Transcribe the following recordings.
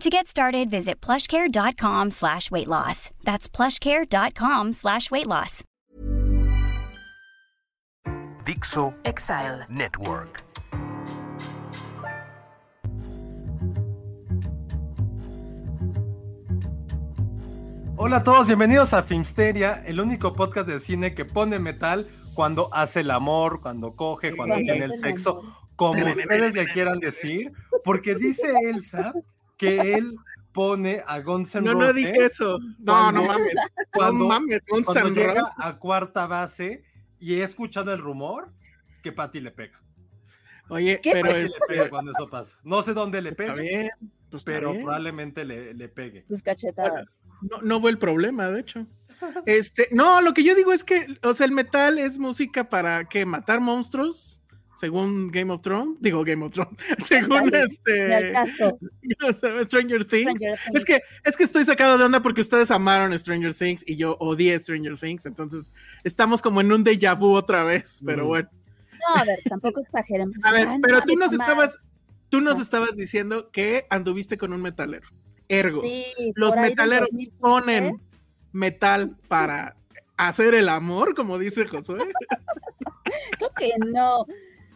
To get started, visit plushcare.com slash weight loss. That's plushcare.com slash weight loss. Dixo Exile. Network. Hola a todos, bienvenidos a Filmsteria, el único podcast de cine que pone metal cuando hace el amor, cuando coge, cuando tiene el sexo, como ustedes le quieran decir, porque dice Elsa que él pone a Guns N' No, no Roses dije eso. No, cuando- no mames. cuando- no mames, Guns cuando N' llega Roses. a cuarta base y he escuchado el rumor que Patty le pega. Oye, ¿Qué? pero es, le pega cuando eso pasa. No sé dónde le está pega, bien, pues pero bien. probablemente le, le pegue. Tus cachetadas. No, no fue el problema, de hecho. Este, no, lo que yo digo es que, o sea, el metal es música para que matar monstruos, según Game of Thrones, digo Game of Thrones, según Dale, este Ni al caso. o sea, Stranger Things. Stranger Things. Es que, es que estoy sacado de onda porque ustedes amaron Stranger Things y yo odié Stranger Things, entonces estamos como en un déjà vu otra vez, pero Mm. bueno. No, a ver, tampoco exageremos. A ver, pero no tú nos estabas, tú nos Ah. estabas diciendo que anduviste con un metalero. Ergo, Sí, los metaleros 2015, ponen metal para hacer el amor, como dice Josué. Creo que no.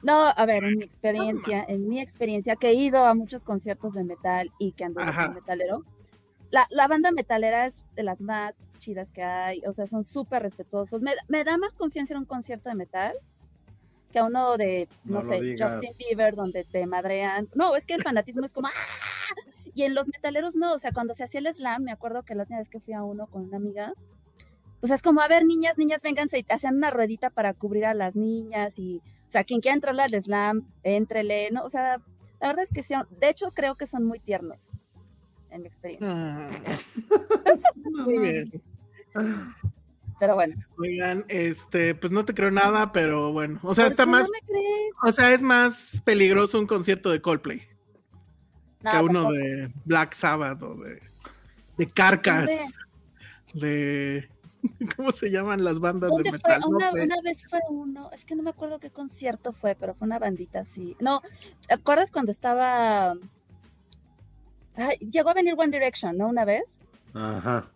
No, a ver, en mi experiencia, en mi experiencia, que he ido a muchos conciertos de metal y que ando con metalero, la, la banda metalera es de las más chidas que hay, o sea, son súper respetuosos. Me, me da más confianza en un concierto de metal que a uno de, no, No sé. Justin Bieber, donde te madrean. No, es que el fanatismo es como, ¡ah! Y en los metaleros no, o sea, cuando se hacía el slam, me acuerdo que la última vez que fui a uno con una amiga, pues es como, a ver, niñas, niñas, vénganse, y hacían una ruedita para cubrir a las niñas y, o sea, quien quiera entrar al slam, éntrele, ¿no? O sea, la verdad es que sí, de hecho creo que son muy tiernos, en mi experiencia. Ah. Muy bien. Pero bueno. Oigan, este, pues no te creo nada, pero bueno. O sea, ¿por está más, No me crees? o sea, es más peligroso un concierto de Coldplay No, que uno tampoco. de Black Sabbath o de, de Hombre. de ¿cómo se llaman las bandas de ¿Dónde fue? metal? No Una, sé. una vez fue uno, es que no me acuerdo qué concierto fue, pero fue una bandita así. No, ¿te acuerdas cuando estaba... Ay, llegó a venir One Direction, ¿no? Una vez. Ajá.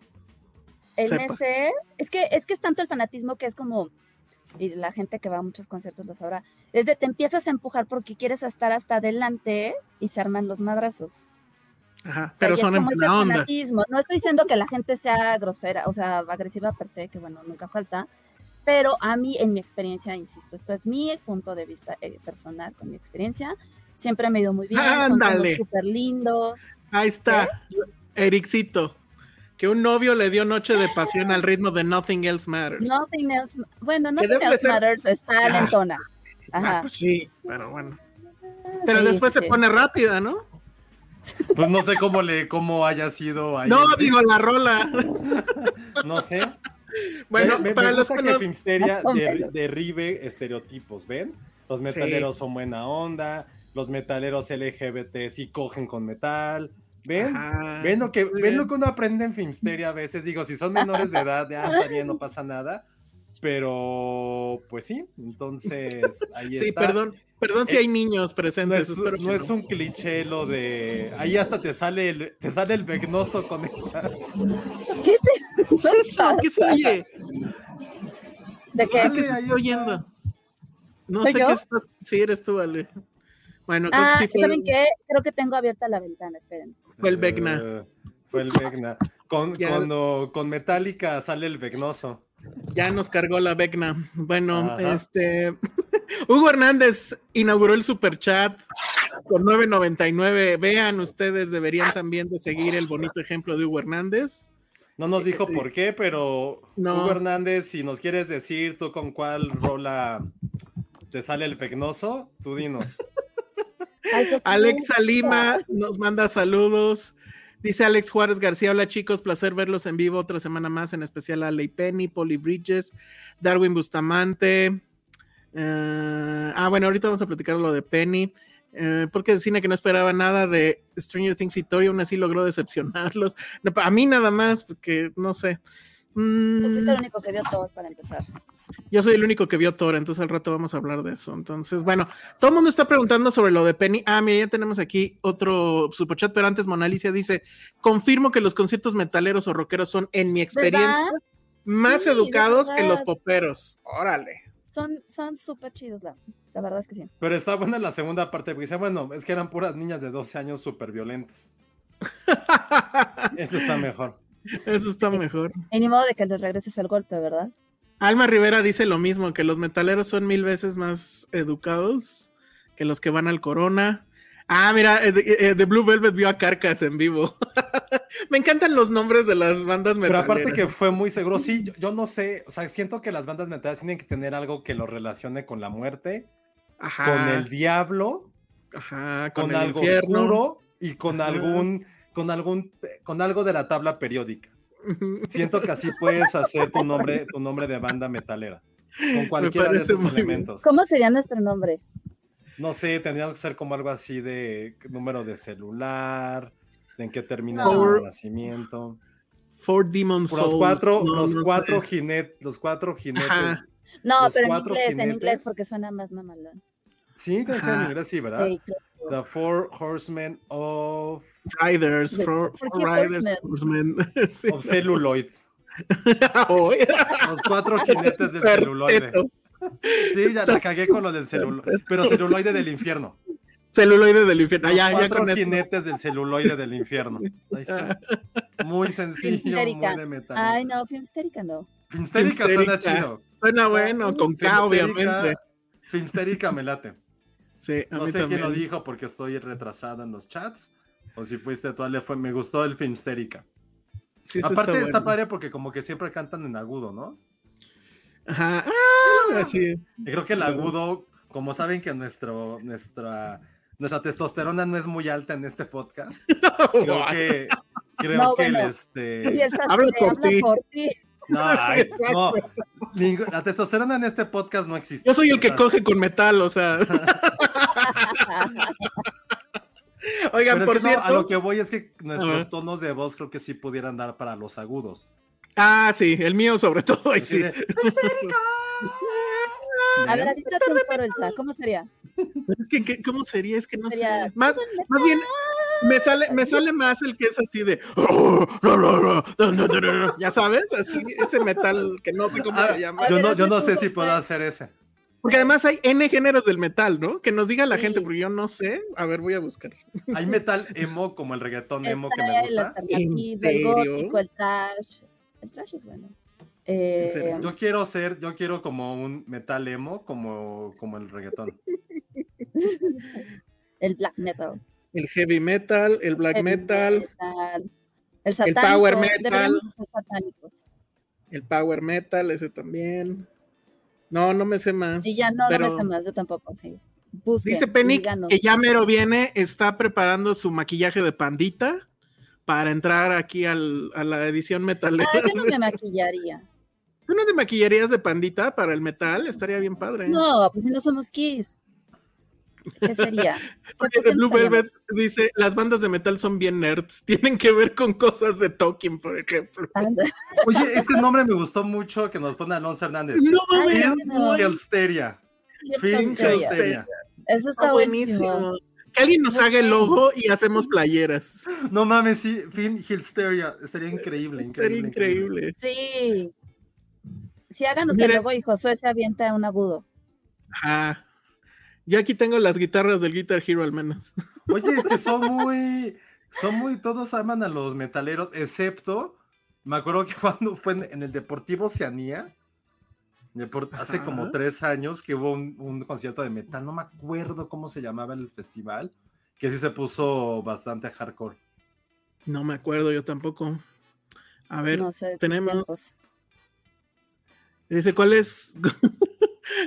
En Sepa. ese, es que, es que es tanto el fanatismo que es como, y la gente que va a muchos conciertos lo sabrá, es de te empiezas a empujar porque quieres estar hasta adelante y se arman los madrazos. Ajá, O sea, pero son en buena onda. No estoy diciendo que la gente sea grosera, o sea, agresiva per se, que bueno, nunca falta, pero a mí, en mi experiencia, insisto, esto es mi punto de vista eh, personal, con mi experiencia, siempre me ha ido muy bien, Ándale. son súper lindos. Ahí está, Ericito. Que un novio le dio noche de pasión al ritmo de Nothing Else Matters. Nothing else, bueno, Nothing else ser- matters está Ah. lentona. Ah, Ajá. pues sí, pero bueno. Pero Sí, después sí, se sí. pone rápida, ¿no? Pues no sé cómo le, cómo haya sido ahí. No, digo la rola. No sé. Bueno, Me- para me los gusta que que Filmsteria der- derribe estereotipos, ¿ven? Los metaleros son buena onda, los metaleros LGBT sí cogen con metal, ¿ven? Ajá, ¿Ven lo, que, ven bien. lo que uno aprende en Filmsteria a veces? Digo, si son menores de edad, ya está bien, no pasa nada. Pero, pues sí, entonces ahí Sí, está. perdón, perdón si Eh, hay niños No presentes. es, espero que no es un cliché lo de. Ahí hasta te sale el, te sale el vegnoso con esa. ¿Qué te ¿Qué es eso? ¿Qué se oye? ¿De No qué? sé qué se está oyendo. No ¿Soy sé yo? qué estás. Sí, eres tú, Ale. Bueno, creo Ah, que sí fue, ¿saben qué? Creo que tengo abierta la ventana, esperen. fue el Vecna. Eh, fue el Vecna. Con, cuando con Metallica sale el Vegnoso. Ya nos cargó la Vecna. Bueno, Ajá. este. Hugo Hernández inauguró el super chat con 9.99. Vean, ustedes deberían también de seguir el bonito ejemplo de Hugo Hernández. No nos dijo por qué, pero No. Hugo Hernández, si nos quieres decir tú con cuál rola te sale el Vegnoso, tú dinos. Pues, Alexa. Lima nos manda saludos. Dice Alex Juárez García, hola chicos, placer verlos en vivo otra semana más, en especial a Ley Penny, Polly Bridges, Darwin Bustamante. Eh, ah, bueno, ahorita vamos a platicar lo de Penny. Eh, porque cine que no esperaba nada de Stranger Things y Tori, aún así logró decepcionarlos. No, a mí nada más, porque no sé. Mm, Tú fuiste el único que vio todo para empezar. Yo soy el único que vio Thor, entonces al rato vamos a hablar de eso. Entonces, bueno, todo el mundo está preguntando sobre lo de Penny. Ah, mira, ya tenemos aquí otro superchat, pero antes Mona Alicia dice: Confirmo que los conciertos metaleros o rockeros son, en mi experiencia, ¿Verdad? más Sí, educados que los poperos. Órale. Son son súper chidos, la, la verdad es que sí. Pero está buena la segunda parte, porque dice, bueno, es que eran puras niñas de 12 años súper violentas. Eso está mejor. Eso está mejor. Y ni modo de que les regreses el golpe, ¿verdad? Alma Rivera dice lo mismo, que los metaleros son mil veces más educados que los que van al Corona. Ah, mira, eh, de- eh, The Blue Velvet vio a Carcas en vivo. Me encantan los nombres de las bandas Pero metaleras. aparte que fue muy seguro, sí, yo, yo no sé, o sea, siento que las bandas metaleras tienen que tener algo que lo relacione con la muerte, Ajá, con el diablo, ajá, con, con, el algo infierno. oscuro y con Ajá. algún, con algún, con algo de la tabla periódica. Siento que así puedes hacer tu nombre, tu nombre de banda metalera. Con cualquiera de esos bien. elementos. ¿Cómo sería nuestro nombre? No sé, tendríamos que ser como algo así de número de celular, de en qué termina No. el nacimiento. Four Demon Souls. Los cuatro, no, los no cuatro sé. jinetes, los cuatro jinetes. Ajá. No, Los pero en inglés, en inglés, porque suena más mamalón. Sí, en inglés, sí, ¿verdad? Sí, claro. The Four Horsemen of, Riders, De- Four, ¿por four qué Riders, Horsemen? Horsemen. Sí. of Celluloid. Hoy. Los cuatro jinetes del celuloide. Sí, ya la cagué con lo del celuloide. Pero celuloide del infierno. Celuloide del infierno. Ah, Los ya, ya cuatro con eso. jinetes del celuloide del infierno. Ahí está. Muy sencillo, Filmstérica. muy de metal. Ay, no, Filmstérica no. Filmstérica suena chido. Suena bueno, con K, obviamente. Filmstérica- Filmstérica me late. Sí, a No mí sé quién lo dijo porque estoy retrasado en los chats. O si fuiste tú, Ale, fue, me gustó el Filmstérica. Sí, Aparte está, bueno. padre porque como que siempre cantan en agudo, ¿no? Ajá. Ah, así. Y creo que el agudo, como saben que nuestro, nuestra, nuestra testosterona no es muy alta en este podcast, creo que, creo No, que el, bueno. este... Y el sastre Habla por ti. No, ay, no, la testosterona en este podcast no existe. Yo soy el que coge con metal, o sea. Oigan, pero es por no, cierto. a lo que voy es que nuestros tonos de voz creo que sí pudieran dar para los agudos. Ah, sí, el mío sobre todo. ay, Así sí. de, A ver, avítate un coro, Elsa. ¿Cómo sería? Es que, ¿qué- ¿cómo sería? Es que no Sería sé. Más, más bien, me sale, me sale más el que es así de. Ya sabes, así, ese metal que no sé cómo Ah, se llama. yo, no, yo no sé si puedo hacer ese. Porque además hay N géneros del metal, ¿no? Que nos diga la Sí. gente, porque yo no sé. A ver, voy a buscar. Hay metal emo como el reggaetón emo que me el gusta. el serio? gótico, el trash. El trash es bueno. Eh? Yo quiero ser, yo quiero como un metal emo como, como el reggaetón. el black metal. El heavy metal, el black heavy metal, El satánico. power metal. el power metal, ese también. No, no me sé más. Y ya no, pero no me sé más, yo tampoco, sí. Busquen, Dice Penny que ya mero viene, está preparando su maquillaje de pandita para entrar aquí al- a la edición metalera. Ah, yo no me maquillaría. ¿Tú no te maquillarías de pandita para el metal? Estaría bien padre. No, pues si no somos Kiss. ¿Qué sería? ¿Qué- Oye, Blue? Velvet dice, las bandas de metal son bien nerds, tienen que ver con cosas de Tolkien, por ejemplo. Anda. Oye, este nombre me gustó mucho que nos pone Alonso Hernández. No, no. Tontería. Hilsteria. Eso está está buenísimo. buenísimo. Que alguien nos haga el logo y hacemos playeras. No mames, sí, Film Hilsteria. Estaría increíble, Sería increíble. increíble. Sí. Sí, háganos Mira. el logo y Josué se avienta un agudo. Ajá. Yo aquí tengo las guitarras del Guitar Hero al menos. Oye, es que son muy, son muy, todos aman a los metaleros, excepto Me acuerdo que cuando fue en, en el Deportivo Oceanía, depor- hace como tres años que hubo un, un concierto de metal, no me acuerdo cómo se llamaba el festival, que sí se puso bastante hardcore. No me acuerdo yo tampoco. A ver, no sé. tenemos- dice, ¿cuál es?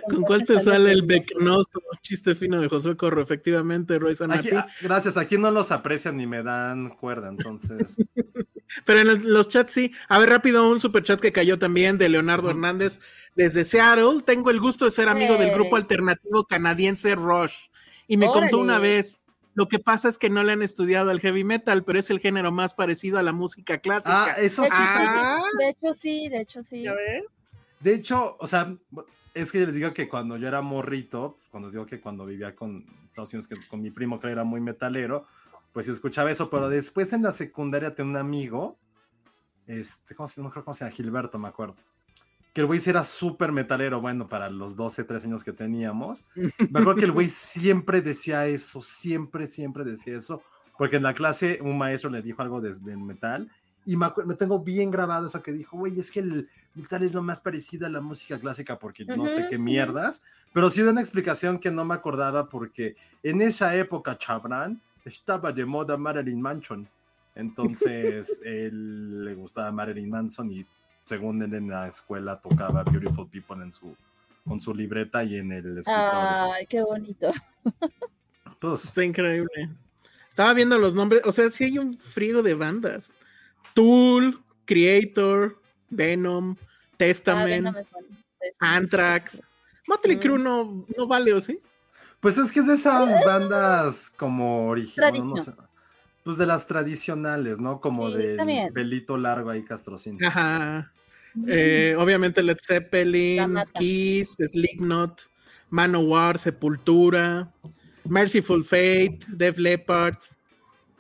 ¿Con cuál te sale el becnoso chiste fino de Josué Corro? Efectivamente, Roy Aquí- ah, gracias, aquí no los aprecian ni me dan cuerda, entonces. Pero en el- los chats sí. A ver, rápido, un super chat que cayó también de Leonardo. Hernández desde Seattle. Tengo el gusto de ser amigo del Ey. grupo alternativo canadiense Rush. Y me contó una vez. Lo que pasa es que no le han estudiado al heavy metal, pero es el género más parecido a la música clásica. ah, eso sí. Ah. de hecho, sí, de hecho, sí. ¿Ya ves? De hecho, o sea, es que les digo que cuando yo era morrito, cuando digo que cuando vivía con Estados Unidos, que con mi primo que era muy metalero, pues escuchaba eso, pero después en la secundaria tenía un amigo, este, ¿cómo se, no creo cómo se llama, Gilberto, me acuerdo, que el güey era súper metalero, bueno, para los 12, 13 años que teníamos. Me acuerdo que el güey siempre decía eso, siempre, siempre decía eso, porque en la clase un maestro le dijo algo desde el metal. Y me, me tengo bien grabado eso que dijo, güey, es que el metal es lo más parecido a la música clásica porque no sé qué mierdas, pero sí de una explicación que no me acordaba porque en esa época, Chabran, estaba de moda Marilyn Manson. Entonces, él le gustaba Marilyn Manson y según él en la escuela tocaba Beautiful People en su, con su libreta y en el escritorio. Ay, qué bonito. Pues, Está increíble. Estaba viendo los nombres, o sea, sí hay un frío de bandas. Tool, Creator, Venom, Ah, Testament, Venom es bueno. Este, Anthrax. Motley Mm. Crue no, no vale, ¿o sí? pues es que es de esas bandas como originales. Pues de las tradicionales, ¿no? Como Sí, bien. pelito largo ahí, Castrocín. Ajá. Mm. Eh, obviamente Led Zeppelin. Kiss, Slipknot, Manowar, Sepultura, Merciful Fate, Def Leppard,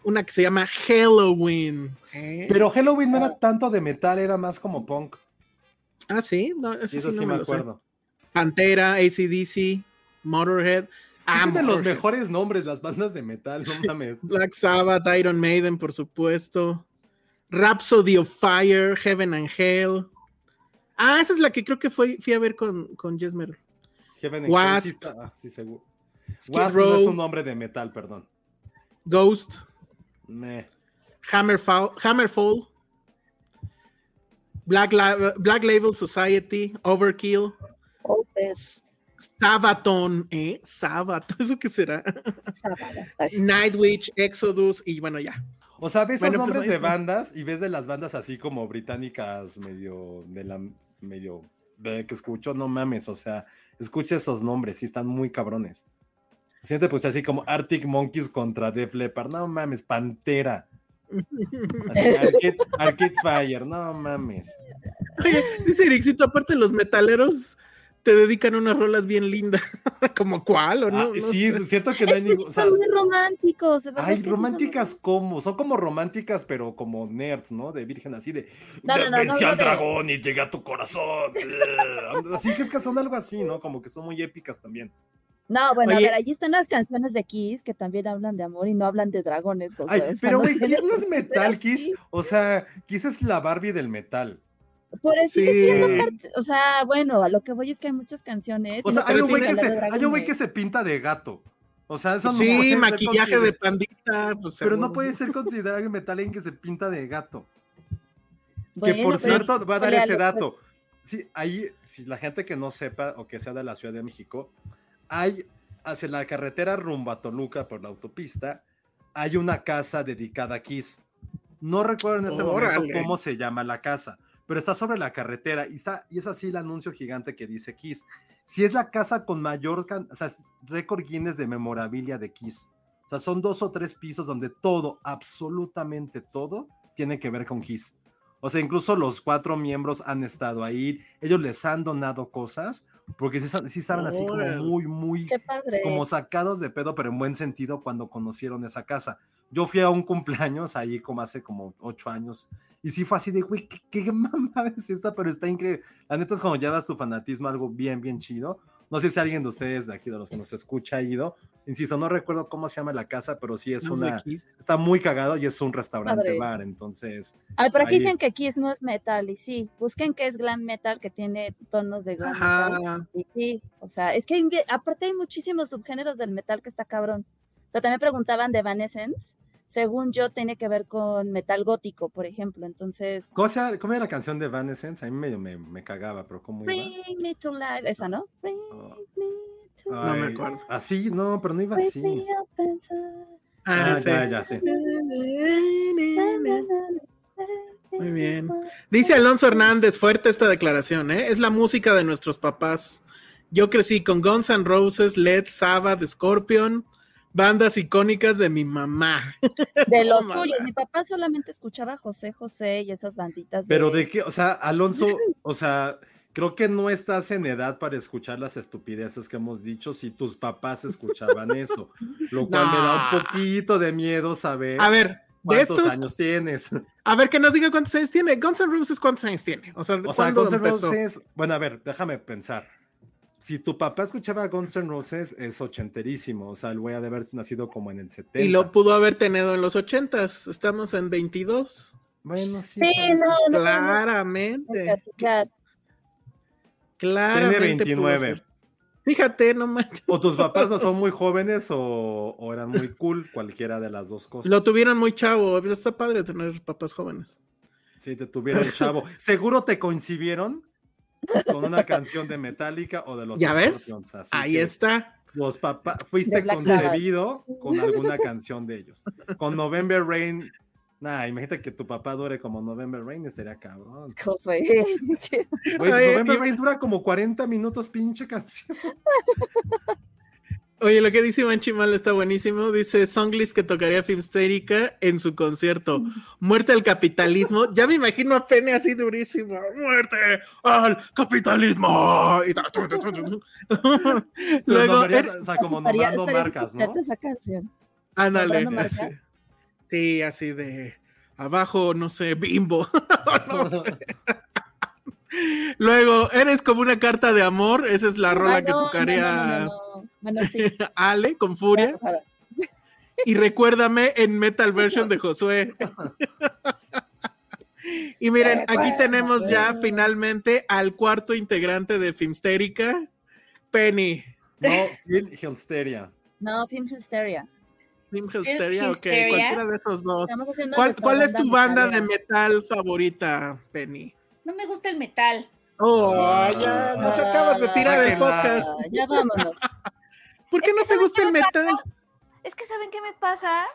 una que se llama Halloween. ¿eh? Pero Halloween no era tanto de metal, era más como punk. ah, sí, no, eso, sí, sí, no me me lo sé. acuerdo. Pantera, ACDC, Motorhead. Ah, de los mejores nombres, las bandas de metal, no mames. Black Sabbath, Iron Maiden, por supuesto. Rhapsody of Fire, Heaven and Hell. Ah, esa es la que creo que fue, fui a ver con, con Jess Merrill. Heaven and Wasp. Hell, sí está- ah, sí, seguro. Wasp no Row, es un nombre de metal, perdón. Ghost, Me. Hammerfall, Hammerfall, Black, La- Black Label Society, Overkill, Sabaton, ¿eh? Sabaton, ¿eso qué será? Nightwish, Exodus, y bueno, ya. O sea, ves Bueno, esos pues nombres de bandas y ves de las bandas así como británicas, medio de la medio de que escucho, no mames, o sea, escucha esos nombres, sí están muy cabrones. Siente pues así como Arctic Monkeys contra Def Leppard, no mames, Pantera. Así, Arcade, Arcade Fire, no mames. Oye, dice Ericito, aparte los metaleros te dedican unas rolas bien lindas. ¿Como cuál o no? Ah, No sí, sé. siento que no hay ningún. sí o sea, son muy románticos. Ay, son románticas muy- como, son como románticas, pero como nerds, ¿no? De virgen, así de. No, no, no, no, vencí no al dragón y llegué a tu corazón. así que es que son algo así, ¿no? Como que son muy épicas también. No, bueno, Oye. a ver, allí están las canciones de Kiss que también hablan de amor y no hablan de dragones, José. Ay, pero no güey, Kiss no es metal, pero Kiss. sí. O sea, Kiss es la Barbie del metal. Por eso sigue Sí. siendo parte, o sea, bueno, a lo que voy es que hay muchas canciones. O sea, no hay un güey que se, hay un güey que se pinta de gato. O sea, eso no sí, puede ser maquillaje de pandita. Pues, Pero no puede ser considerado en metal alguien que se pinta de gato. Bueno, que por pero cierto, voy a dar ese pues. dato. Sí, ahí, si la gente que no sepa o que sea de la Ciudad de México, hay hacia la carretera rumbo a Toluca por la autopista, hay una casa dedicada a Kiss. No recuerdo en este Órale. momento cómo se llama la casa, pero está sobre la carretera y, está, y es así el anuncio gigante que dice Kiss. Si es la casa con mayor, o sea, récord Guinness de memorabilia de Kiss. O sea, son dos o tres pisos donde todo, absolutamente todo, tiene que ver con Kiss. O sea, incluso los cuatro miembros han estado ahí, ellos les han donado cosas, porque sí, sí estaban así como muy, muy, Qué padre. como sacados de pedo, pero en buen sentido cuando conocieron esa casa. Yo fui a un cumpleaños ahí como hace como ocho años y sí fue así de, güey, ¿qué, qué mamada es esta? Pero está increíble. La neta es cuando llevas tu fanatismo algo bien, bien chido, No sé si alguien de ustedes, de aquí, de los que nos escucha, ha ido. Insisto, no recuerdo cómo se llama la casa, pero sí es No una. Está muy cagado y es un restaurante Padre. bar. Entonces, Ay, pero aquí Ahí. dicen que Kiss no es metal, y sí, busquen que es glam metal, que tiene tonos de glam metal. Ajá. Y sí, o sea, es que hay- aparte hay muchísimos subgéneros del metal que está cabrón. O sea, también preguntaban de Evanescence, según yo, tiene que ver con metal gótico, por ejemplo. Entonces, ¿cómo, era la canción de Evanescence? A mí medio me, me cagaba, pero ¿cómo iba? Bring me to life, esa, ¿no? Bring Oh. me to No me acuerdo. Así, no, pero no iba así. Ah, Ah, sí. ya, ya, sí. Muy bien. Dice Alonso Hernández, fuerte esta declaración, ¿eh? Es la música de nuestros papás. Yo crecí con Guns N' Roses, Led, Sabbath, Scorpion, bandas icónicas de mi mamá. De los tuyos. Mi papá solamente escuchaba José José y esas banditas. Pero de qué, o sea, Alonso, o sea, creo que no estás en edad para escuchar las estupideces que hemos dicho si tus papás escuchaban eso, lo cual me da un poquito de miedo saber A ver, de cuántos estos, años tienes. a ver que nos diga cuántos años tiene. Guns N' Roses, ¿cuántos años tiene? O sea, O sea, ¿cuándo Guns N'? Roses, bueno, a ver, déjame pensar. Si tu papá escuchaba Guns N' Roses, es ochenterísimo, o sea, el güey ha de haber nacido como en el 70. Y lo pudo haber tenido en los ochentas. Estamos en 22. Bueno, sí. Sí, no, no Claramente. encasillar. Claramente. Tiene pudo 29. ser. Fíjate, no manches. O tus papás no son muy jóvenes o, o eran muy cool, cualquiera de las dos cosas. Lo tuvieron muy chavo. Está padre tener papás jóvenes. Sí, te tuvieron chavo. Seguro te coincidieron con una canción de Metallica o de los ¿Ya ves? Ahí que está. Los papás, fuiste Sabbath. concebido con alguna canción de ellos. Con November Rain, nah, imagínate que tu papá dure como November Rain, estaría cabrón. Josué. Güey, Oye, November Rain dura como 40 minutos, pinche canción. Oye, lo que dice Iván Chimal está buenísimo. Dice Songlist que tocaría Filmstérica en su concierto. Muerte al capitalismo. Ya me imagino a Pene así durísimo. Muerte al capitalismo. Y ta- tu, tu, tu, tu. Pero Luego, er- o sea, como nombrando marcas, ¿no? esa canción. ándale. Sí, así de abajo, no sé, bimbo. No sé. Luego, eres como una carta de amor. Esa es la rola que tocaría no, no, no, no. Bueno, sí. Ale con furia. Y recuérdame en metal version de Josué. y miren, aquí tenemos ya finalmente al cuarto integrante de Filmstérica, Penny. No, Phil Hilsteria. No, Film Hysteria. Film Hysteria, ok, Hysteria. cualquiera de esos dos. ¿Cuál, es tu banda de metal favorita, Penny? No me gusta el metal. Oh, Ah. ya nos acabas de tirar el podcast. Ah, Ya vámonos. ¿Por qué no te gusta el metal? Es que ¿saben qué me pasa?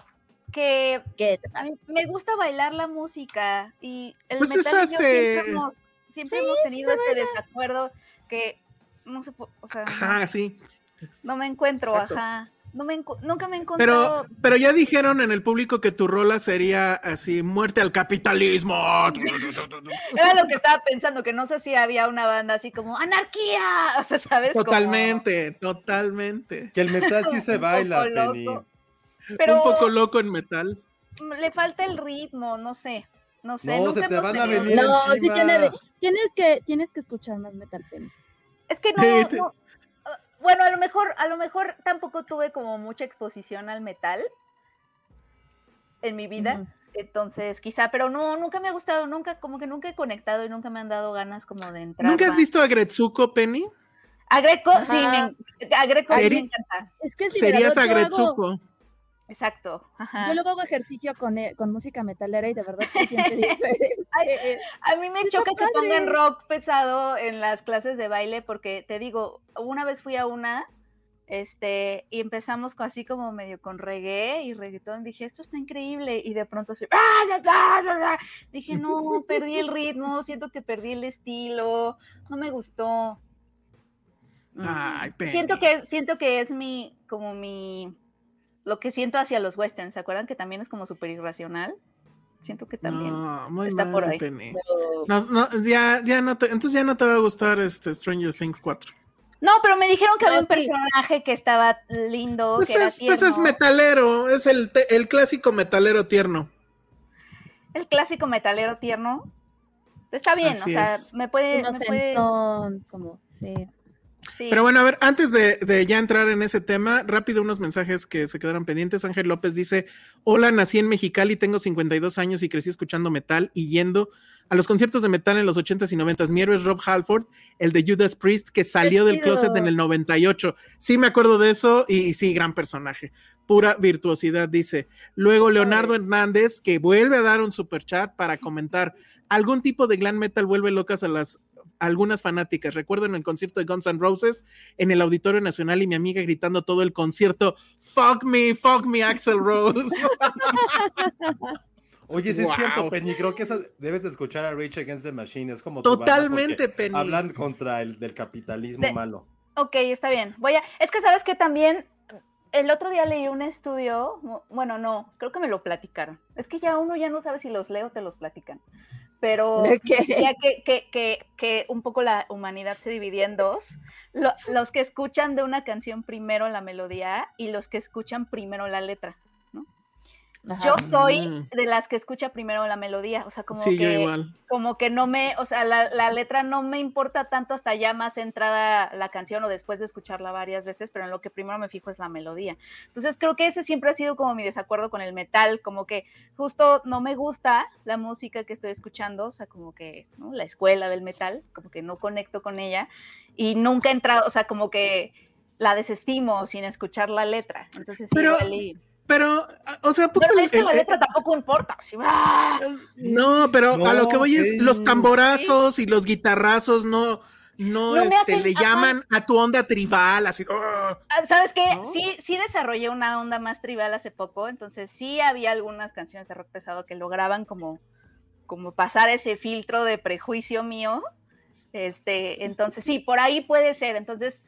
Que ¿Qué me gusta bailar la música y el Pues metal esa y yo se- siempre hemos, siempre Sí, hemos tenido ese desacuerdo que no se o sea, no- Ajá, sí. no, me encuentro, Exacto. ajá. No me nunca me he Pero, encontrado. pero ya dijeron en el público que tu rola sería así, muerte al capitalismo. Era lo que estaba pensando, que no sé si había una banda así como anarquía, o sea, ¿sabes? Como- Totalmente, totalmente. Que el metal sí se Un baila, poco Penny. loco. Pero Un poco loco en metal. le falta el ritmo, no sé. No sé. No, nunca se te van a venir No, sí encima. tiene de- tienes que, tienes que escuchar más metal Penny. Es que no, Sí, bueno, a lo mejor, a lo mejor tampoco tuve como mucha exposición al metal en mi vida. Entonces, quizá, pero no, nunca me ha gustado, nunca, como que nunca he conectado y nunca me han dado ganas como de entrar. ¿Nunca has más. visto a Gretsuko, Penny? A Greco, sí, me, a Greco sí me encanta. Es que es Serías a hago- Gretsuko. Exacto. ajá. Yo luego hago ejercicio con, eh, con música metalera y de verdad se siente diferente. Ay, A mí me Está choca que pongan rock pesado en las clases de baile porque te digo, una vez fui a una este y empezamos con- así como medio con reggae y reggaetón, dije, esto está increíble y de pronto así, ¡ah, ya, ya, ya, ya! dije, no, perdí el ritmo, siento que perdí el estilo, no me gustó. Ay. Siento que siento que es mi como mi lo que siento hacia los westerns, ¿se acuerdan que también es como súper irracional? Siento que también. No, muy está mal, por ahí. Penny. Pero- No, no, ya, ya no te, entonces ya no te va a gustar este Stranger Things 4. No, pero me dijeron que No, había un sí. personaje que estaba lindo, Pues que era es, pues es metalero, es el, te- el clásico metalero tierno. el clásico metalero tierno. Está bien, Así o sea, es. me puede, me puede- inocentón, como, sí. Sí. Pero bueno, a ver, antes de, de ya entrar en ese tema, rápido unos mensajes que se quedaron pendientes. Ángel López dice, hola, nací en Mexicali, tengo 52 años y crecí escuchando metal y yendo a los conciertos de metal en los 80s y 90s. Mi héroe es Rob Halford, el de Judas Priest, que salió del closet en el 98. Sí, me acuerdo de eso y, y sí, gran personaje. Pura virtuosidad, dice. Luego Leonardo Hernández, que vuelve a dar un super chat para comentar. Algún tipo de glam metal vuelve locas a las algunas fanáticas. Recuerdo en el concierto de Guns N' Roses en el Auditorio Nacional y mi amiga gritando todo el concierto, fuck me, fuck me, Axel Rose. Oye, sí Wow. es cierto, Penny. Creo que esa- debes de escuchar a Rage Against the Machine. Es como Totalmente, Penny. Hablan contra el del capitalismo De- malo. Ok, está bien. Voy a. Es que sabes que también el otro día leí un estudio. Bueno, no, creo que me lo platicaron. Es que ya uno ya no sabe si los leo o te los platican. Pero decía que, que, que, que un poco la humanidad se dividía en dos. Lo- los que escuchan de una canción primero la melodía y los que escuchan primero la letra. Ajá. Yo soy Mm. de las que escucha primero la melodía, o sea, como Sí, que igual. como que no me, o sea, la, la letra no me importa tanto hasta ya más entrada la canción o después de escucharla varias veces, pero en lo que primero me fijo es la melodía. Entonces creo que ese siempre ha sido como mi desacuerdo con el metal, como que justo no me gusta la música que estoy escuchando, o sea, como que ¿no? la escuela del metal, como que no conecto con ella y nunca he entrado, o sea, como que la desestimo sin escuchar la letra. Entonces sí, Pero- igual y- Pero, o sea, poco Pero el- es que el- la letra tampoco importa. ¡ah! No, pero a lo que voy es No, los sí. tamborazos y los guitarrazos no, no, este, hacen- le ajá. llaman a tu onda tribal, así. "Ugh". Ah, ¿Sabes qué? ¿No? Sí, sí desarrollé una onda más tribal hace poco, entonces sí había algunas canciones de rock pesado que lograban como, como pasar ese filtro de prejuicio mío. Este, entonces sí, por ahí puede ser. Entonces,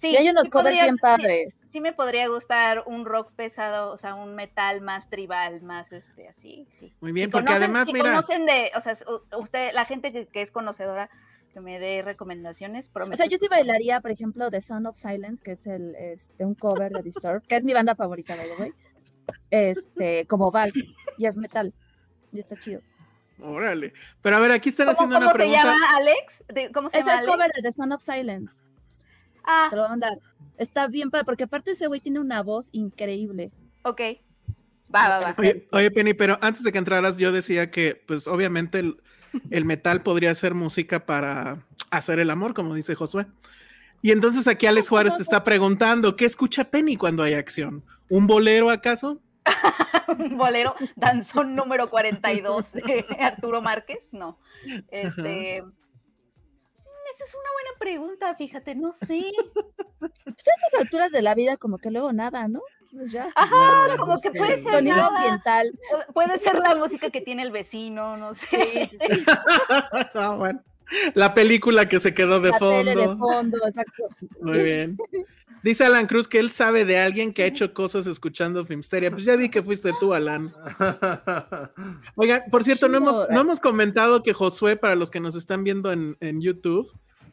sí. y hay unos sí covers podría- bien sí- padres. Sí, me podría gustar un rock pesado, o sea, un metal más tribal, más este, así, sí. Muy bien, Si porque conocen- además, si mira, conocen de, o sea, usted, la gente que, que es conocedora, que me dé recomendaciones, O prometo. sea, yo sí bailaría, por ejemplo, The Sound of Silence, que es el este, un cover de Disturbed, que es mi banda favorita, by the way. Este, como vals, y es metal. Y está chido. órale. Pero a ver, aquí están ¿Cómo, haciendo cómo una se pregunta. llama, Alex? ¿Cómo se Es llama, el Alex? cover de The Sound of Silence. Ah, Te lo voy a mandar. Está bien padre, porque aparte ese güey tiene una voz increíble. ok. Va, va, va. Oye, oye, Penny, pero antes de que entraras, yo decía que, pues, obviamente, el, el metal podría ser música para hacer el amor, como dice Josué. Y entonces aquí Alex Juárez te está preguntando, ¿qué escucha Penny cuando hay acción? ¿Un bolero acaso? Un bolero, danzón número 42 de Arturo Márquez. No. Este. Esa es una buena pregunta, fíjate, no sé. Pues a estas alturas de la vida, como que luego nada, ¿no? Pues ya. Ajá, como que puede ser Sonido nada. ambiental. Puede ser la música que tiene el vecino, no sé. Sí, sí, sí. Ah, bueno. La película que se quedó de La tele de fondo. fondo, exacto. Muy bien. Dice Alan Cruz que él sabe de alguien que ha hecho cosas escuchando Filmsteria. Pues ya vi que fuiste tú, Alan. Oigan, por cierto, no hemos, no hemos comentado que Josué, para los que nos están viendo en, en YouTube,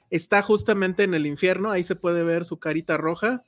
está justamente en el infierno. Ahí se puede ver su carita roja.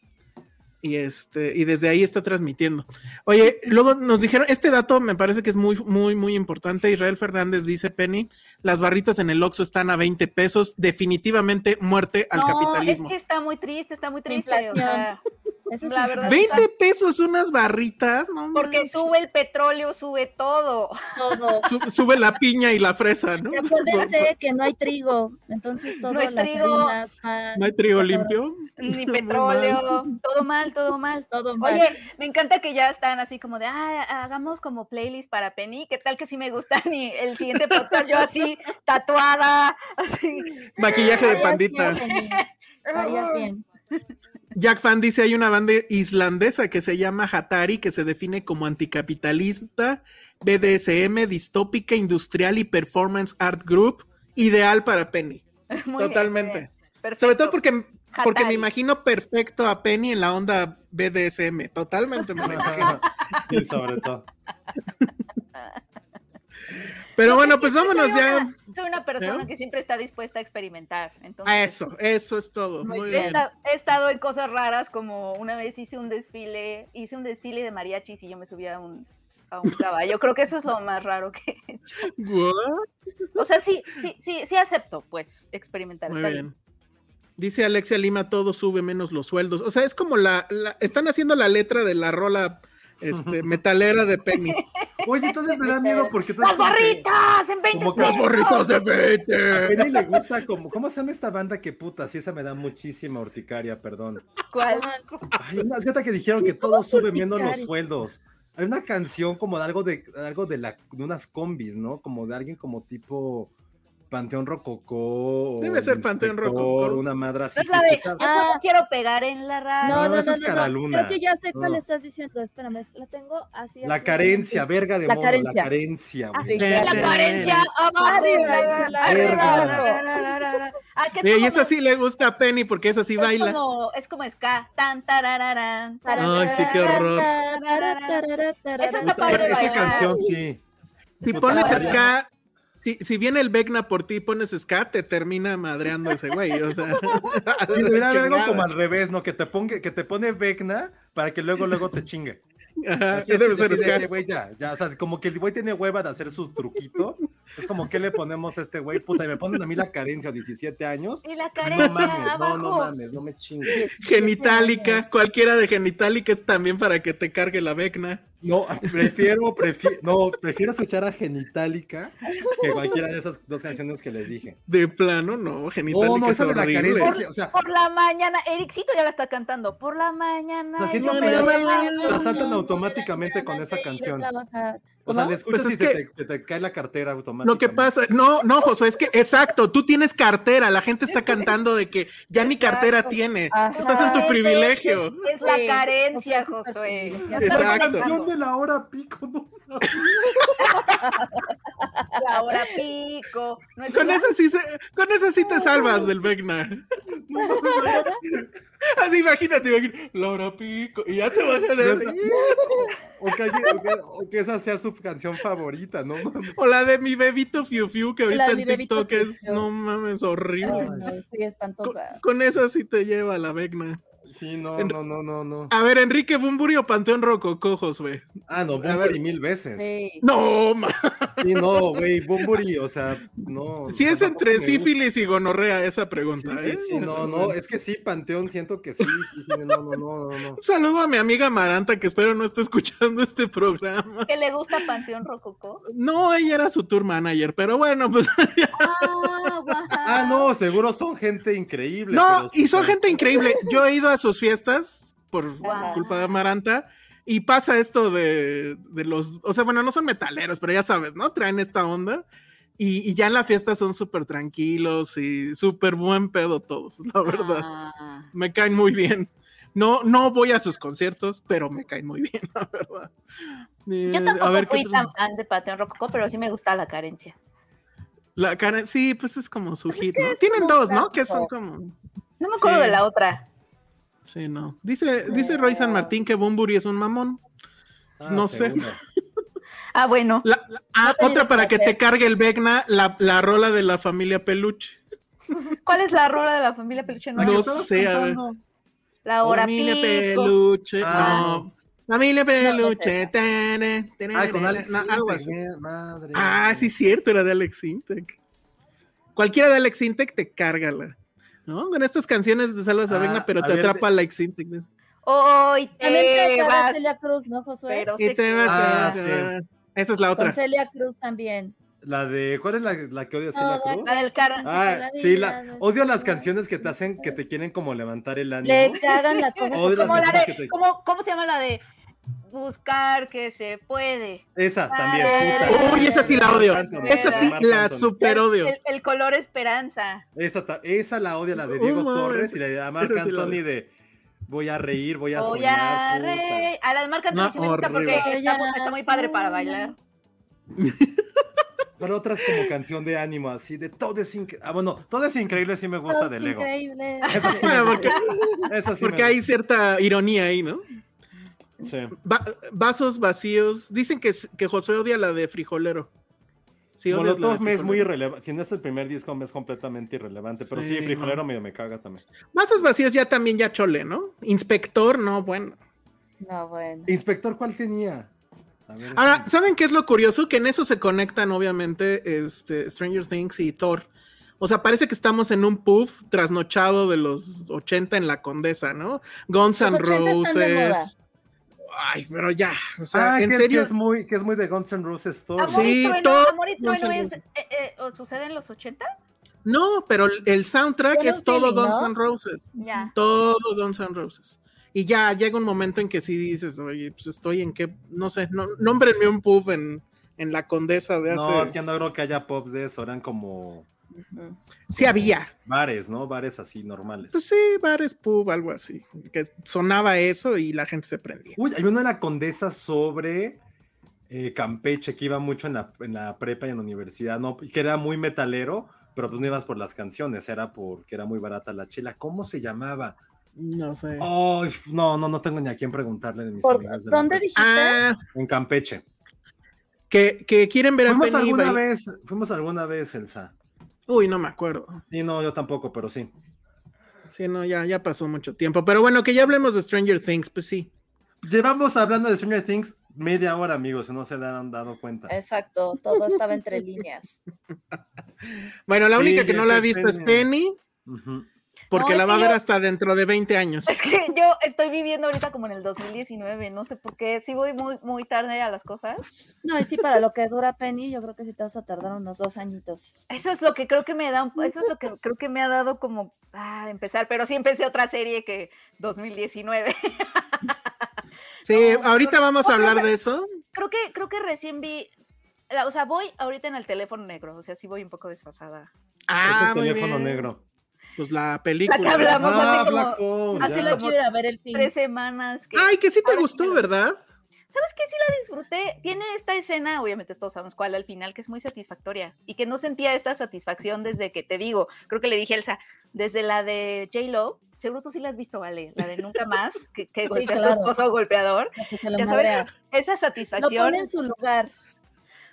Y este, y desde ahí está transmitiendo. Oye, luego nos dijeron, este dato me parece que es muy, muy, muy importante. Israel Fernández dice, Penny, las barritas en el Oxxo están a 20 pesos. Definitivamente muerte al no, capitalismo. Es que está muy triste, está muy triste. Inflación. O sea, Eso sí. la verdad. 20 pesos unas barritas, no Porque manches. sube el petróleo, sube todo. todo. Su- sube la piña y la fresa, ¿no? Acuérdense que no hay trigo, entonces todo No hay las trigo. harinas, pan, ¿No hay trigo todo, limpio? Ni petróleo, todo mal, todo mal. Todo mal. Oye, me encanta que ya están así como de, ah, hagamos como playlist para Penny. ¿Qué tal que sí me gustan? Y el siguiente podcast yo así, tatuada, así. Maquillaje de pandita. harías bien. Jack Fan dice, hay una banda islandesa que se llama Hatari, que se define como anticapitalista, BDSM, distópica, industrial y performance art group, ideal para Penny. Muy Totalmente. Sobre todo porque, porque me imagino perfecto a Penny en la onda BDSM. Totalmente me lo imagino. Sí, sobre todo. Pero No, bueno, es pues vámonos ya. Una- soy una persona ¿Eh? que siempre está dispuesta a experimentar. Entonces, A eso, eso es todo. Muy He, bien. esta- he estado en cosas raras, como una vez hice un desfile, hice un desfile de mariachis y yo me subía a un, a un caballo. Creo que eso es lo más raro que he hecho. What? O sea, sí, sí, sí, sí acepto, pues, experimentar. Muy está bien. Dice Alexia Lima, todo sube menos los sueldos. O sea, es como la, la- están haciendo la letra de la rola este, metalera de Penny. Oye, entonces me da miedo porque entonces ¡Las barritas! ¡En 20 como que Los pesos! borritos de A 20. Penny le gusta como, ¿cómo se llama esta banda que puta? Sí, esa me da muchísima urticaria, perdón. ¿Cuál? Ay, una fíjate que dijeron que todo sube menos los sueldos. Hay una canción como de algo de algo de la de unas combis, ¿no? Como de alguien como tipo Panteón Rococó. Debe ser Panteón Rococó. Una madre así. No es que la de, yo solo quiero pegar en la radio. No, no, no, no, es no, no. Creo que ya sé cuál No. estás diciendo. Espérame, la tengo así. La aquí. carencia, verga de La mono, la carencia. Ah, La Verga. carencia Verga. Ah, Y esa sí le gusta a Penny porque esa sí es baila. como, es como ska. Tan, tarararán, Ay, sí, qué horror. Esa canción sí. Si pones ska, si, si viene el Vecna por ti y pones ska, te termina madreando ese güey. O sea, Sí, debería haber algo como al revés, ¿no? Que te ponga, que te pone Vecna para que luego, luego te chingue. Ajá, Así debe es, ser ska. güey, ya, ya, o sea, como que el güey tiene hueva de hacer sus truquitos. Es como, ¿qué le ponemos a este güey? Puta, y me ponen a mí la carencia a 17 años. Y la carencia No mames, no, abajo. no mames, no me chingues. Genitálica, cualquiera de genitálica es también para que te cargue la Vecna. No, prefiero, prefiero, no, prefiero escuchar a Genitalica que cualquiera de esas dos canciones que les dije. De plano, no, genitálica No, no, es esa de la carencia, o sea, Por la mañana, Ericito ya la está cantando. Por la mañana. Me ya levanto. la saltan automáticamente con esa canción. O sea, le escuchas Pues y es se, que- te, se te cae la cartera automáticamente. Lo que pasa, no, no, José, es que exacto, tú tienes cartera, la gente está cantando de que ya ni cartera Exacto. tiene, Ajá. estás en tu Es- privilegio. Es la carencia, está Exacto. La canción de la hora pico, no. La hora pico. No es Con eso sí se, con eso sí te salvas del Vecna. Así imagínate, imagínate, Laura Pico, y ya te vas a No así. está- O que, o que- o que esa sea su canción favorita, ¿no? O la de mi bebito Fiu Fiu, que ahorita La de en TikTok es, Fiu. no mames, horrible. Ay, no, Con, espantosa. con esa sí te lleva la Vecna. Sí, no, En- no, no, no, no. A ver, Enrique Bumburi o Panteón Rococó, Josué. Ah, no, A ver. Bumburi mil veces. Sí. No, ma. Sí, no, güey, Bumburi, o sea, no. Si es entre sífilis y gonorrea esa pregunta, Sí, ¿eh? sí, no, no, es que sí, Panteón, siento que sí, sí, sí, no, no, no, no, no. Un saludo a mi amiga Maranta, que espero no esté escuchando este programa. que le gusta Panteón Rococó. No, ella era su tour manager, pero bueno, pues Ah. Ah, no, seguro son gente increíble. No, y son sí, gente increíble. Yo he ido a sus fiestas por culpa de Amaranta y pasa esto de, de los, o sea, bueno, no son metaleros, pero ya sabes, ¿no? Traen esta onda y, y ya en la fiesta son súper tranquilos y súper buen pedo todos, la verdad. Ah. Me caen muy bien. No, no voy a sus conciertos, pero me caen muy bien, la verdad. Eh, Yo tampoco a ver, ¿qué fui tan fan de Panteón Rococó, pero sí me gusta la carencia. La cara, sí, pues es como su hit, que ¿no? es Tienen dos, ¿no? Que son como. No me acuerdo Sí. de la otra. Sí, no. Dice, dice Roy San Martín que Bumburi es un mamón. Ah, no sé. Ah, bueno. La- la- ah, No otra para que te cargue el Vecna, la, la rola de la familia Peluche. ¿Cuál es la rola de la familia Peluche? No estabas sé, a ver. cantando. La hora familia pico. Peluche. Ah. No. Familia no Peluche. esa. tene, tene, Ay, con tene, Alex no, algo así. madre. Ah, sí, cierto, era de Alex Intec. Cualquiera de Alex Intec te cárgala. ¿No? Con estas canciones te salvas a Ah, Vecna, pero a te ver, atrapa Alex Intec. Hoy También te te vas. Celia Cruz, ¿no, Josué? Pero Y te vas, Ah, te sí. vas. Esa es la Con otra. Celia Cruz también. La de, ¿cuál es la, la que odio Celia Toda Cruz? La del cara. Ah, la sí, la, odio las canciones que te hacen, que te quieren como levantar el ánimo. Le cagan la cosa. Odio las Como la canciones de, que te- ¿cómo, ¿Cómo se llama la de buscar que se puede? Esa también, Ah, puta. Uy, esa sí la odio. Marc Anthony, Esa sí Marc la Anthony. super odio. El, el color esperanza. Esa, esa la odia, la de Diego. Torres y la de Marc sí Anthony odio. de voy a reír, voy a Voy soñar. a puta. re- A la de Marca No, sí me gusta porque está, mu- está muy padre para bailar. Pero otras como canción de ánimo, así de todo es increíble. Ah, bueno, todo es increíble, sí me gusta Todo de es Lego. increíble. Eso sí me Bueno, gusta. porque, Eso sí porque hay cierta ironía ahí, ¿no? Gusta. Sí. Va- vasos vacíos. Dicen que, que Josué odia la de frijolero. Sí, Molotov me es muy irrelevante. Si no es el primer disco, me es completamente irrelevante. Pero sí, Sí, Frijolero no. medio me caga también. Vasos vacíos ya también ya chole, ¿no? Inspector, no, bueno. No, bueno. Inspector, ¿cuál tenía? A ver, Ahora, ¿saben qué es lo curioso? Que en eso se conectan, obviamente, este, Stranger Things y Thor. O sea, parece que estamos en un puff trasnochado de los 80 en la Condesa, ¿no? Guns Los N' 80 están de moda. Roses. Ay, pero ya, o sea, Ah, en que, serio. Que es, muy, que es muy de Guns N' Roses todo. Amor Sí, y Trueno, todo Amor y Trueno es, eh, eh, ¿o ¿sucede en los 80? No, pero el- soundtrack es todo Guns. N' Roses. Ya. Todo Guns N' Roses. Y ya llega un momento en que sí dices, oye, pues estoy en qué, no sé, no, nómbrenme un pub en, en la Condesa de hace. No, es que no creo que haya pops de eso, eran como. Sí había. bares, ¿no? Bares así normales. Pues sí, bares pub, algo así. Que sonaba eso y la gente se prendía. Uy, hay uno en la Condesa sobre eh, Campeche que iba mucho en la, en la prepa y en la universidad, ¿no? Y que era muy metalero, pero pues no ibas por las canciones, era porque era muy barata la chela. ¿Cómo se llamaba? No sé. Ay, no, no, no tengo ni a quién preguntarle de mis ¿Por amigas de dónde dijiste? Ah, En Campeche. que, que quieren ver a Fuimos Penny alguna vez, fuimos alguna vez, Elsa. Uy, no me acuerdo. Sí, no, yo tampoco, pero sí. Sí, no, ya, ya pasó mucho tiempo. Pero bueno, que ya hablemos de Stranger Things, pues sí. Llevamos hablando de Stranger Things media hora, amigos, si no se le han dado cuenta. Exacto, todo estaba entre líneas. Bueno, la Sí, única que no la ha es visto es Penny. Porque No, la va a ver yo- hasta dentro de 20 años. Es que yo estoy viviendo ahorita como en el 2019, no sé por qué, sí voy muy, muy tarde a las cosas. No, y sí, para lo que dura Penny, yo creo que sí te vas a tardar unos dos añitos. Eso es lo que creo que me da, un- eso es lo que creo que me ha dado como ah, empezar, pero sí empecé otra serie que 2019. Sí, No, ahorita vamos a hablar de eso. Creo que creo que recién vi, o sea, voy ahorita en el teléfono negro, o sea, sí voy un poco desfasada. Ah, es el muy teléfono bien. negro. Pues la película. hablamos. hace Ah, como- hace. Lo a ver el fin. Tres semanas que Ay, que sí te sí gustó, lo- ¿verdad? ¿Sabes qué? Sí la disfruté. Tiene esta escena, obviamente todos sabemos cuál al final, que es muy satisfactoria. Y que no sentía esta satisfacción desde que te digo, creo que le dije a Elsa, desde la de J-Lo, seguro tú sí la has visto, ¿vale? La de Nunca Más, que, que Sí, golpea a claro. su esposo golpeador. que se lo Ya sabes. Esa Lo satisfacción pone en su lugar.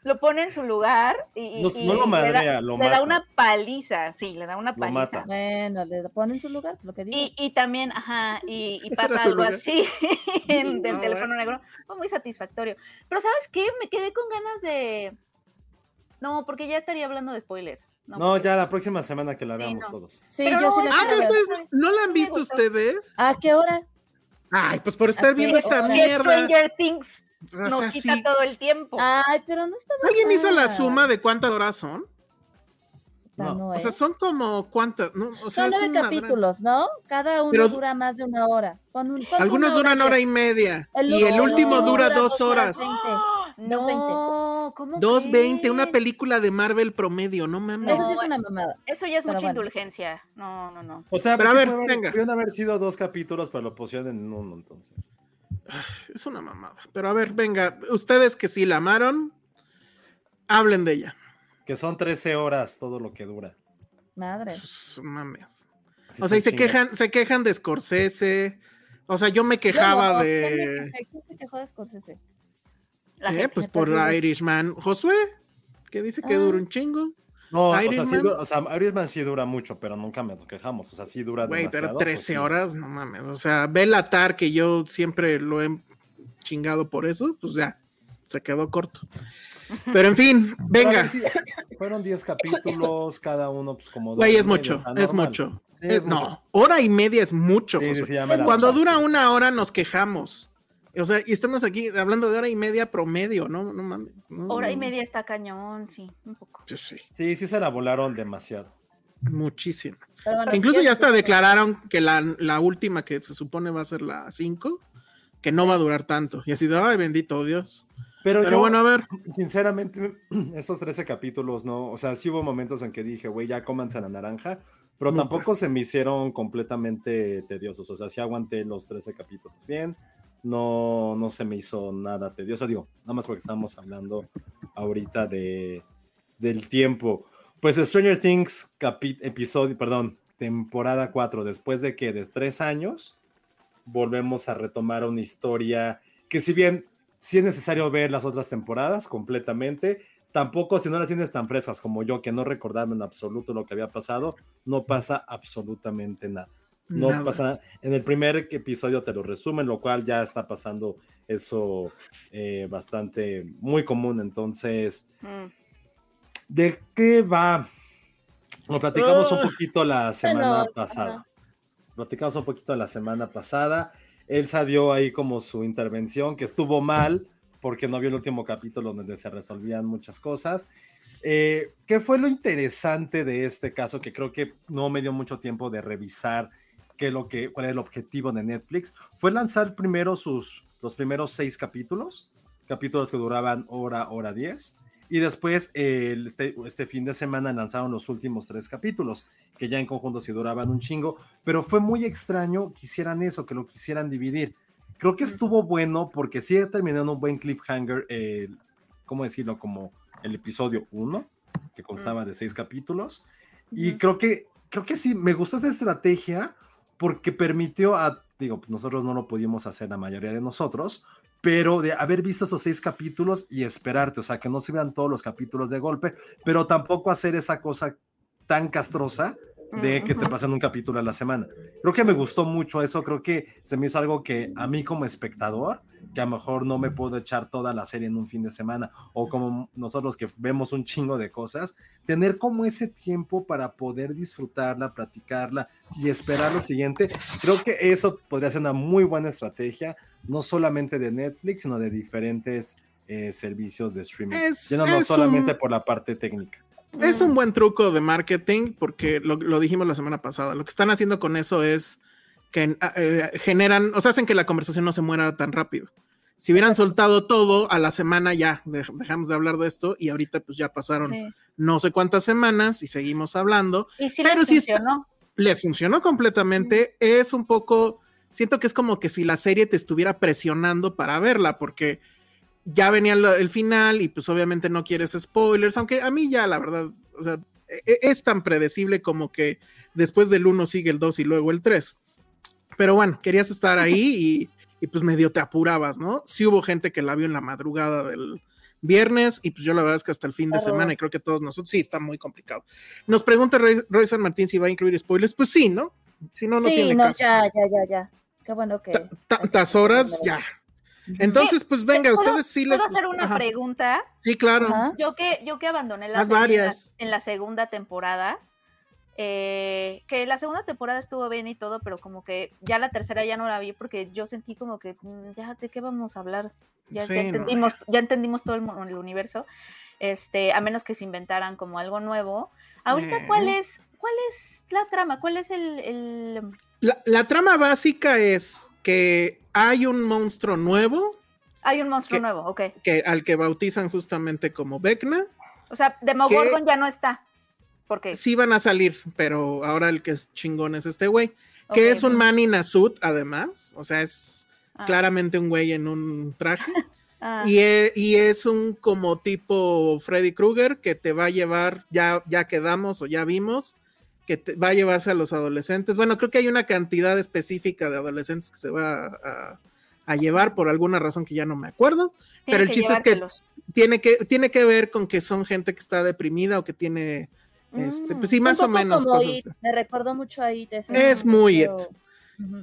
Lo pone en su lugar y, No- y no lo le madrea, da, lo le da una paliza, sí, le da una Lo paliza. mata. Bueno, le pone en su lugar, lo que digo. Y, y también, ajá, y, pasa algo lugar. así en, del No, teléfono negro. Fue muy satisfactorio. Pero ¿sabes qué? Me quedé con ganas de... No, porque ya estaría hablando de spoilers. No, No, porque- ya la próxima semana que la Sí, veamos no. todos. sí, pero yo no, sí la Ah, ustedes no la han visto ustedes. ¿A qué hora? Ay, pues por estar ¿A qué viendo esta hora? Mierda. Stranger Things O nos sea, quita sí. todo el tiempo. Ay, pero no estaba ¿Alguien hizo la suma de cuántas horas son? No. no, O sea, ¿eh? son como cuántas, ¿no? O sea, Son nueve capítulos, ¿no? Cada uno Pero- dura más de una hora. Pon un- pon gran- Algunos una duran hora y y media. El y el último dura dura dos dos horas horas. veinte. 2.20. No, ¿cómo 2.20, una película de Marvel promedio, no mames. Eso sí es una mamada. Eso ya es Pero mucha bueno. indulgencia. No, no, no. O sea, Pero pues a ver, venga. Pudieron haber sido dos capítulos, pero lo pusieron en uno, entonces. Es una mamada. Pero a ver, venga, ustedes que sí la amaron, hablen de ella. Que son 13 horas todo lo que dura. Madre. Pues, mames. Así O sea, y se quejan, se quejan de Scorsese. O sea, yo me Yo quejaba no, ¿quién me de. ¿Quién se quejó de Scorsese? La ¿Eh? gente- Pues por Irishman. Josué, que dice que Ah. dura un chingo. No, o sea, sí o sea, Irishman sí dura mucho, pero nunca me quejamos. O sea, sí dura Güey, pero demasiado, 13 pues sí. horas, no mames. O sea, Belatar, que yo siempre lo he chingado por eso, pues ya, se quedó corto. Pero en fin, venga. sí, fueron 10 capítulos, cada uno, pues como. dos Güey, es mucho, es mucho. Sí, Es- es no, hora y media es mucho. Sí, Cuando dura una hora nos quejamos. O sea, y estamos aquí hablando de hora y media promedio, ¿no? No mames. no, Hora y media está cañón, sí, un poco. Sí, sí, Sí, sí se la volaron demasiado. muchísimo. Bueno, Incluso ya hasta declararon que la, la última que se supone va a ser la 5, que no va a durar tanto. Y así de, ay, bendito Dios. Pero, Pero yo, bueno, a ver. sinceramente, estos 13 capítulos, no. O sea, sí hubo momentos en que dije, güey, ya cómanse la naranja. Pero Nunca. tampoco se me hicieron completamente tediosos. O sea, sí aguanté los 13 capítulos bien. No, no se me hizo nada tedioso. Digo, nada más porque estamos hablando ahorita de, del tiempo. Pues Stranger Things, episodio, perdón, temporada 4, después de que de tres años, volvemos a retomar una historia que si bien sí es necesario ver las otras temporadas completamente, tampoco si no las tienes tan frescas como yo, que no recordaba en absoluto lo que había pasado, no pasa absolutamente nada. No nada. pasa, en el primer episodio te lo resumen, lo cual ya está pasando eso eh, bastante muy común. Entonces, Mm. ¿de qué va? Lo platicamos un Ah. poquito la semana pasada. ajá. Platicamos un poquito la semana pasada. Elsa dio ahí como su intervención, que estuvo mal, porque no vio el último capítulo donde se resolvían muchas cosas. Eh, ¿Qué fue lo interesante de este caso? Que creo que no me dio mucho tiempo de revisar qué es lo que, cuál era el objetivo de Netflix. Fue lanzar primero sus, los primeros seis capítulos, capítulos que duraban hora, hora diez. Y después, eh, el- este, este fin de semana, lanzaron los últimos tres capítulos, que ya en conjunto sí duraban un chingo. Pero fue muy extraño que hicieran eso, que lo quisieran dividir. Creo que estuvo bueno porque sí terminó en un buen cliffhanger, ¿cómo decirlo? Como el episodio 1, que constaba de seis capítulos. Y creo que, creo que sí, me gustó esa estrategia porque permitió a, digo, pues nosotros no lo pudimos hacer la mayoría de nosotros, pero de haber visto esos seis capítulos y esperarte, o sea, que no se vean todos los capítulos de golpe, pero tampoco hacer esa cosa tan castrosa de que te pasan un capítulo a la semana. Creo que me gustó mucho eso, creo que se me hizo algo que a mí como espectador, que a lo mejor no me puedo echar toda la serie en un fin de semana, o como nosotros que vemos un chingo de cosas, tener como ese tiempo para poder disfrutarla, platicarla y esperar lo siguiente, creo que eso podría ser una muy buena estrategia, no solamente de Netflix, sino de diferentes eh, servicios de streaming. Ya no, solamente un- por la parte técnica. Es un buen truco de marketing porque lo, lo dijimos la semana pasada. Lo que están haciendo con eso es que eh, generan, o sea, hacen que la conversación no se muera tan rápido. Si hubieran soltado todo a la semana ya dej- dejamos de hablar de esto y ahorita pues ya pasaron Sí. no sé cuántas semanas y seguimos hablando. Y sí Pero les sí está- funcionó. Les funcionó completamente. Es un poco, siento que es como que si la serie te estuviera presionando para verla porque ya venía el final y pues obviamente no quieres spoilers, aunque a mí ya la verdad, o sea, e- es tan predecible como que después del 1 sigue el 2 y luego el 3. Pero bueno, querías estar ahí y, y, pues medio te apurabas, ¿no? Sí hubo gente que la vio en la madrugada del viernes y pues yo la verdad es que hasta el fin de Claro. semana y creo que todos nosotros sí está muy complicado. Nos pregunta Roy, Roy San Martín si va a incluir spoilers, pues sí, ¿no? Si no, no sí, tiene no, caso. ya, ya, ya, ya. Qué bueno que. Ta- Tantas horas, ya. Entonces, pues venga, ¿Puedo- ustedes sí les... ¿Puedo hacer una Ajá. pregunta? Sí, claro. Ajá. Yo que, yo que abandoné la serie en la- varias. En, la, segunda temporada, eh, que la segunda temporada estuvo bien y todo, pero como que ya la tercera ya no la vi porque yo sentí como que mm, ya de qué vamos a hablar, ya, ya Sí, no. entendimos, ya entendimos todo el, el universo, este, a menos que se inventaran como algo nuevo. Ahorita, ¿cuál es, cuál es la trama? ¿Cuál es el, el- La, la trama básica es que hay un monstruo nuevo hay un monstruo nuevo, ok. que, al que bautizan justamente como Vecna. O sea, Demogorgon ya no está. ¿Por qué? Sí van a salir, pero ahora el que es chingón es este güey, que es un man in a suit, además. O sea, es Ah, claramente un güey en un traje. ah, Y e- y es, un como tipo Freddy Krueger que te va a llevar, ya, ya quedamos o ya vimos, que te, va a llevarse a los adolescentes. Bueno, creo que hay una cantidad específica de adolescentes que se va a, a llevar por alguna razón que ya no me acuerdo. tiene pero el chiste es que-. Tiene que, tiene que ver con que son gente que está deprimida o que tiene, este, Mm. pues sí, Un más o menos como cosas. It, Me recordó mucho a It. Es muy It.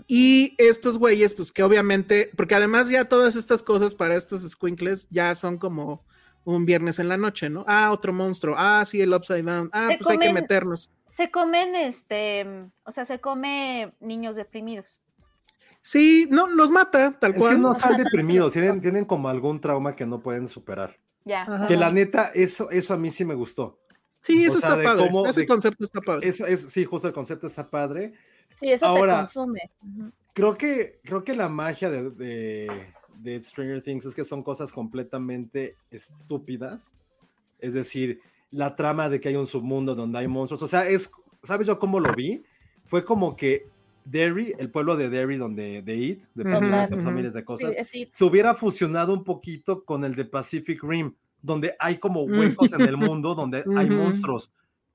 Y estos güeyes, pues que obviamente, porque además ya todas estas cosas para estos squinkles ya son como un viernes en la noche, ¿no? Ah, otro monstruo. Ah, sí, el upside down. Ah, Se pues hay que meternos. Se comen, este, o sea, se come niños deprimidos. Sí, no, los mata, tal Es cual. que no están deprimidos, tienen, tienen como algún trauma que no pueden superar. Ya. Ajá. Que la neta, eso, eso a mí sí me gustó. Sí, eso o sea, está padre. cómo- Ese de- concepto está padre. Eso es, sí, justo el concepto está padre. Sí, eso Ahora- te consume. Creo que, creo que la magia de, de, de Stranger Things es que son cosas completamente estúpidas. Es decir, la trama de que hay un submundo donde hay monstruos. O sea, es, ¿sabes yo cómo lo vi? Fue como que Derry, el pueblo de Derry, donde de It, de de ujú. familias de Sí, cosas, It. se hubiera fusionado un poquito con el de Pacific Rim, donde hay como huecos en el mundo donde hay monstruos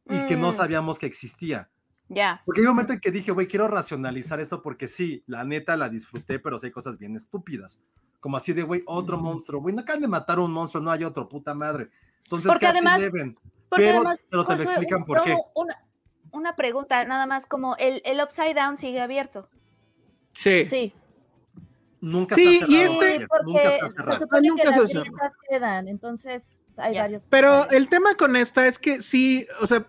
y que no Mm. sabíamos que existía. Ya. Porque hay un momento en que dije, güey, quiero racionalizar esto porque sí, la neta la disfruté, pero sí hay cosas bien estúpidas. Como así de, güey, otro monstruo. Güey, no acaban de matar a un monstruo, no hay otro, puta madre. Entonces, Porque ¿qué así además- deben? Porque Pero- además, pero te lo explican un- por qué. Una, una pregunta, nada más como el, el upside down sigue abierto. Sí. Sí, Nunca Sí, se ha y este- nunca se ha se supone Nunca que se las grietas quedan, entonces hay Ya. varios. Pero el tema con esta es que sí, o sea,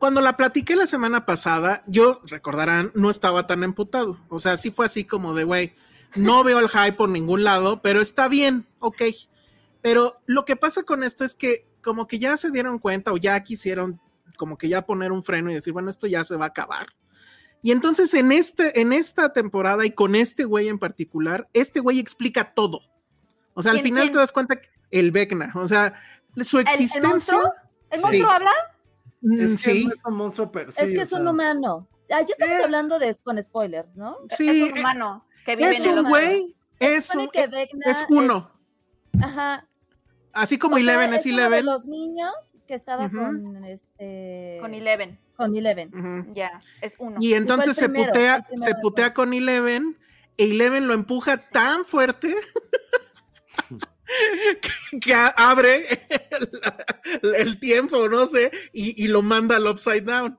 cuando la platiqué la semana pasada, yo, recordarán, no estaba tan emputado. O sea, sí fue así como de, güey, no veo el hype por ningún lado, pero está bien, ok. Pero lo que pasa con esto es que como que ya se dieron cuenta o ya quisieron como que ya poner un freno y decir, bueno, esto ya se va a acabar. Y entonces en, este, en esta temporada y con este güey en particular, este güey explica todo. O sea, al ¿Quién, final quién? te das cuenta que el Vecna, o sea, su ¿El- el existencia. monstruo? ¿El monstruo Sí. habla? mm, Es que sí, no es un monstruo, pero es que es un sea, humano. Ah, ya estamos Eh. hablando de con spoilers, ¿no? sí, es un humano que vive es en un güey, es un, que Vecna es uno. es- Ajá. Así como O sea, Eleven es uno de Eleven. los niños que estaba con este Con Eleven. con Eleven. Ya, es uno. Y entonces se primero, putea, se putea con Eleven, e Eleven lo empuja tan fuerte que, abre el, el tiempo, no sé, y, y lo manda al upside down.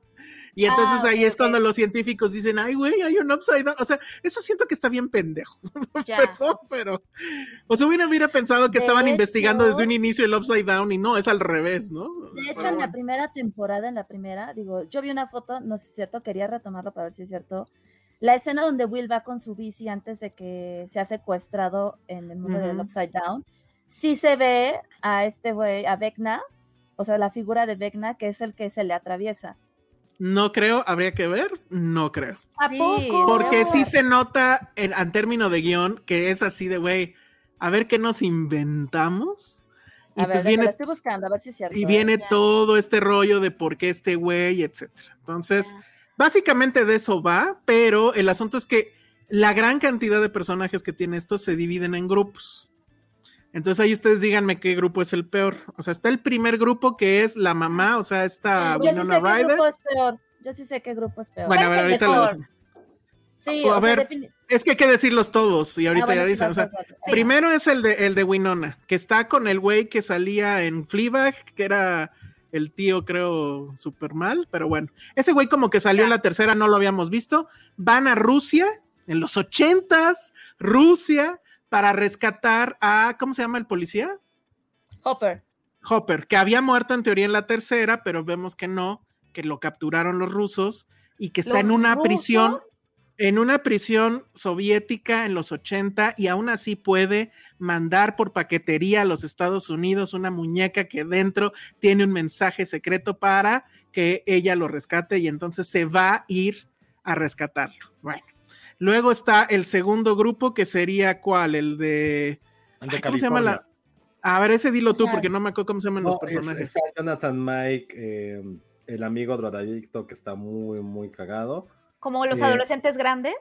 Y entonces Ah, ahí es cuando los científicos dicen, ay, güey, hay un upside down. O sea, eso siento que está bien pendejo. Ya. Perdón, pero. O sea, hubiera, hubiera pensado que De estaban hecho- investigando desde un inicio el upside down y no, es al revés, ¿no? De hecho, Pero en la primera temporada, en la primera, digo, yo vi una foto, no sé si es cierto, quería retomarlo para ver si es cierto. La escena donde Will va con su bici antes de que sea secuestrado en el mundo del. Upside Down, sí se ve a este güey, a Vecna, o sea, la figura de Vecna, que es el que se le atraviesa. No creo, habría que ver, no creo. ¿A poco? Porque sí se nota en, en término de guion que es así de, güey, a ver qué nos inventamos. Y A ver, pues déjala, viene, estoy buscando, a ver si es cierto. y viene Ya. todo este rollo de por qué este güey, etcétera. Entonces, Ya. básicamente de eso va, pero el asunto es que la gran cantidad de personajes que tiene esto se dividen en grupos. Entonces ahí ustedes díganme qué grupo es el peor. O sea, está el primer grupo que es la mamá, o sea, esta Yo sí sé Winona qué grupo es peor. Yo sí sé qué grupo es peor. Bueno, a ver, ¿Cuál es el ahorita lo mejor? sí, o a sea, ver, Es que hay que decirlos todos y ahorita Ah, bueno, ya dicen. O sea, primero es el de, el de Winona, que está con el güey que salía en Fleabag, que era el tío, creo, súper mal, pero bueno. Ese güey como que salió en la tercera, no lo habíamos visto. Van a Rusia, en los ochentas, Rusia, para rescatar a, ¿cómo se llama el policía? Hopper. Hopper, que había muerto en teoría en la tercera, pero vemos que no, que lo capturaron los rusos y que está ¿Los en una rusos? prisión, en una prisión soviética en los 80 y aún así puede mandar por paquetería a los Estados Unidos una muñeca que dentro tiene un mensaje secreto para que ella lo rescate y entonces se va a ir a rescatarlo. Bueno, luego está el segundo grupo que sería cuál, el de... El de Ay, ¿Cómo se llama la...? A ver, ese dilo tú, Ajá. porque no me acuerdo cómo se llaman No, los es- personajes. está Jonathan Mike, eh, el amigo drogadicto que está muy, muy cagado. Como los Eh, adolescentes grandes.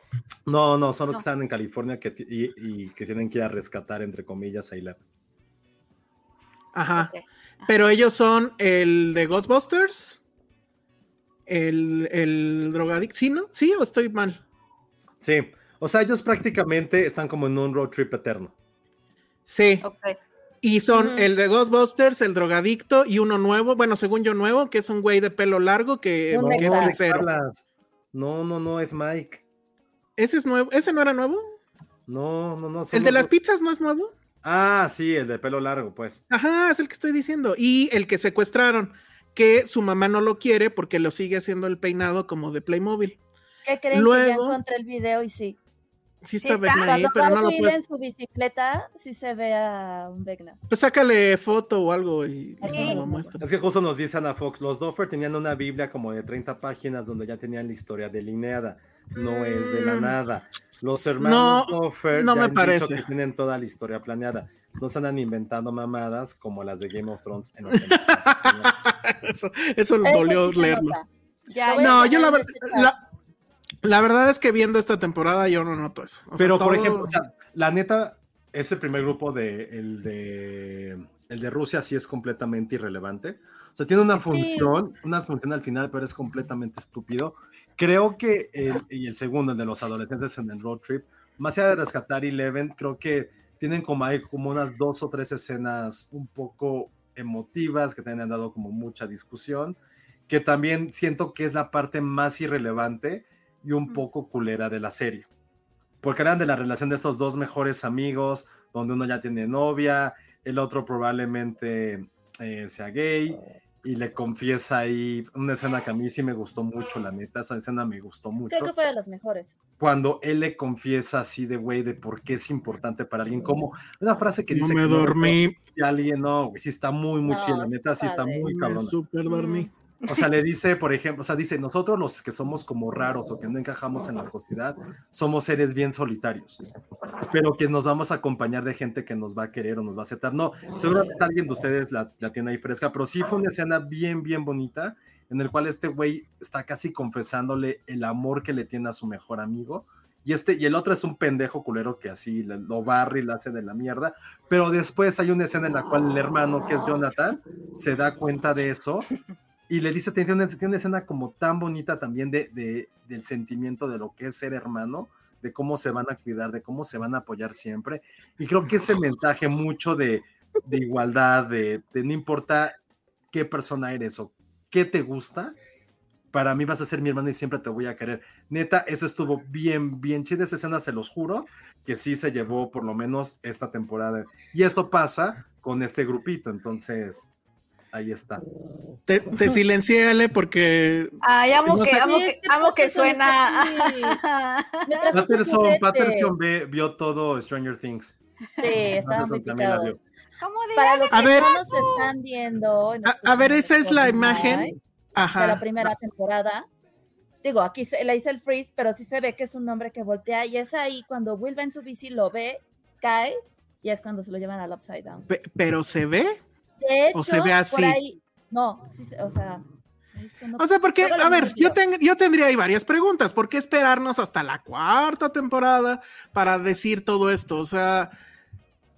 No, no, son los No. que están en California que y, y que tienen que ir a rescatar, entre comillas, a Eleven. Ajá. Ok. Pero ellos son el de Ghostbusters, el, el drogadicto. ¿Sí, no? ¿Sí o estoy mal? Sí, o sea, ellos prácticamente están como en un road trip eterno. Sí. Y son el de Ghostbusters, el drogadicto y uno nuevo, bueno, según yo nuevo, que es un güey de pelo largo que, Un que es pizzero. No, no, no, es Mike. ¿Ese es nuevo? ¿Ese no era nuevo? No, no, no. ¿El de los las pizzas no es nuevo? Ah, sí, el de pelo largo, pues. Ajá, es el que estoy diciendo. Y el que secuestraron, que su mamá no lo quiere porque lo sigue haciendo el peinado como de Playmobil. ¿Qué creen que ya Luego- encontré el video y sí? Sí está. Vecna ahí, pero no lo puedes. en su bicicleta, sí se ve a un Vecna. Pues sácale foto o algo y Sí. nos lo muestra. Es que justo nos dice Ana Fox, los Doffer tenían una Biblia como de 30 páginas donde ya tenían la historia delineada. No es de la Mm. nada. Los hermanos No, Doffer no ya me han dicho que tienen toda la historia planeada. No se andan inventando mamadas como las de Game of Thrones en los. Eso, eso lo Eso dolió leerlo. Ya, No, yo la, en ver- chat. La, verdad es que viendo esta temporada yo no noto eso. O sea, Pero, por todo- ejemplo, o sea, la neta, ese primer grupo de el de el de Rusia sí es completamente irrelevante. O sea, tiene una función, una función al final, pero es completamente estúpido. Creo que el, y el segundo, el de los adolescentes en el road trip, más allá de rescatar Eleven, creo que tienen como hay como unas dos o tres escenas un poco emotivas que también han dado como mucha discusión, que también siento que es la parte más irrelevante y un poco culera de la serie. Porque eran de la relación de estos dos mejores amigos, donde uno ya tiene novia, el otro probablemente eh, sea gay, y le confiesa ahí una escena que a mí sí me gustó mucho, la neta, esa escena me gustó mucho. Creo que fue de las mejores. Cuando él le confiesa así de güey de por qué es importante para alguien, como una frase que No dice me que dormí. y alguien, no, güey, sí está muy, muy No, chida, la sí neta, está sí está padre. muy Me cabrón. super dormí. O sea, le dice, por ejemplo, o sea, dice, nosotros los que somos como raros o que no encajamos en la sociedad, somos seres bien solitarios, pero que nos vamos a acompañar de gente que nos va a querer o nos va a aceptar. No, seguramente alguien de ustedes la, la tiene ahí fresca, pero sí fue una escena bien, bien bonita, en el cual este güey está casi confesándole el amor que le tiene a su mejor amigo. Y, este, y el otro es un pendejo culero que así lo barre y le hace de la mierda. Pero después hay una escena en la cual el hermano, que es Jonathan, se da cuenta de eso y le dice, tiene una, tiene una escena como tan bonita también de, de- del sentimiento de lo que es ser hermano, de cómo se van a cuidar, de cómo se van a apoyar siempre. Y creo que ese mensaje mucho de, de igualdad, de, de no importa qué persona eres o qué te gusta, para mí vas a ser mi hermano y siempre te voy a querer. Neta, eso estuvo bien, bien chida esa escena, se los juro, que sí se llevó por lo menos esta temporada. Y esto pasa con este grupito, entonces ahí está. Te, te silencié, Ale, porque Ay, amo No que, sé- amo Sí, que, es que amo que Patterson está suena. Patterson. Patterson ve- vio todo Stranger Things. Sí, estaba muy picado. vio. ¿Cómo de Para los A que ver. no nos están viendo. nos A- a ver, esa es la imagen. De la ajá. primera temporada. Digo, aquí se, le hice el freeze, pero sí se ve que es un hombre que voltea y es ahí cuando Will va en su bici, lo ve, cae y es cuando se lo llevan al upside down. Pe- pero se ve. De hecho, ¿O se ve así? por ahí, no, sí, o sea, es que no- O sea, porque, a ver, yo, ten- yo tendría ahí varias preguntas. ¿Por qué esperarnos hasta la cuarta temporada para decir todo esto? O sea,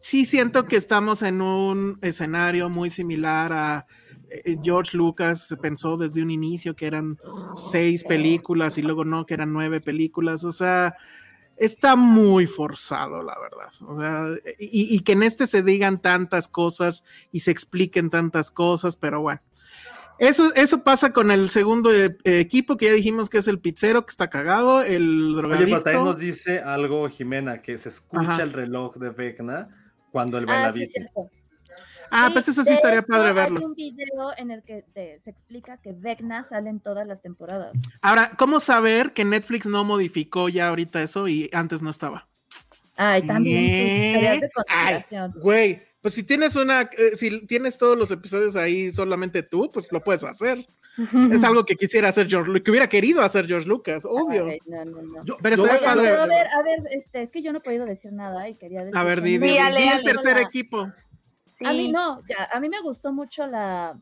sí siento que estamos en un escenario muy similar a eh, George Lucas pensó desde un inicio que eran seis películas y luego no, que eran nueve películas. O sea, está muy forzado, la verdad. O sea, y, y que en este se digan tantas cosas y se expliquen tantas cosas, pero bueno. Eso, eso pasa con el segundo eh, equipo que ya dijimos que es el pizzero que está cagado, el Oye, pero también drogadicto. nos dice algo, Jimena, que se escucha Ajá. el reloj de Vecna cuando él va en Ah, la bici. Ah, Sí, pues eso sí estaría padre Hay verlo. un video en el que te- se explica que Vecna sale en todas las temporadas. Ahora, ¿cómo saber que Netflix no modificó ya ahorita eso y antes no estaba? Ay, también tus teorías de ¿Eh? conspiración. Güey, pues si tienes una, eh, si tienes todos los episodios ahí solamente tú, pues lo puedes hacer. Es algo que quisiera hacer George, que hubiera querido hacer George Lucas, obvio. Ay, no, no, no. Yo- Pero yo estaría padre. Pero a ver, a ver, este, es que yo no he podido decir nada y quería decir. A ver, di, di, el tercer la- A mí no, ya, a mí me gustó mucho la,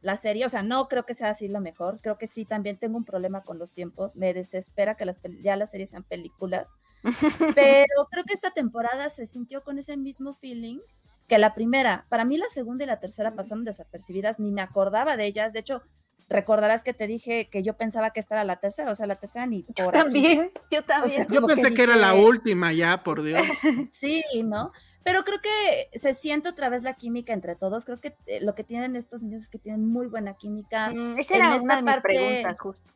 la serie, o sea, no creo que sea así lo mejor, creo que sí, también tengo un problema con los tiempos, me desespera que las, ya las series sean películas, pero creo que esta temporada se sintió con ese mismo feeling que la primera, para mí la segunda y la tercera pasaron desapercibidas, ni me acordaba de ellas, de hecho, recordarás que te dije que yo pensaba que esta era la tercera, o sea, la tercera ni por aquí. También, yo también. sea, Yo que pensé que era la última ya, por Dios. Sí, ¿no? Pero creo que se siente otra vez la química entre todos. Creo que eh, lo que tienen estos niños es que tienen muy buena química. Mm, Esa en era esta una de mis preguntas, justo.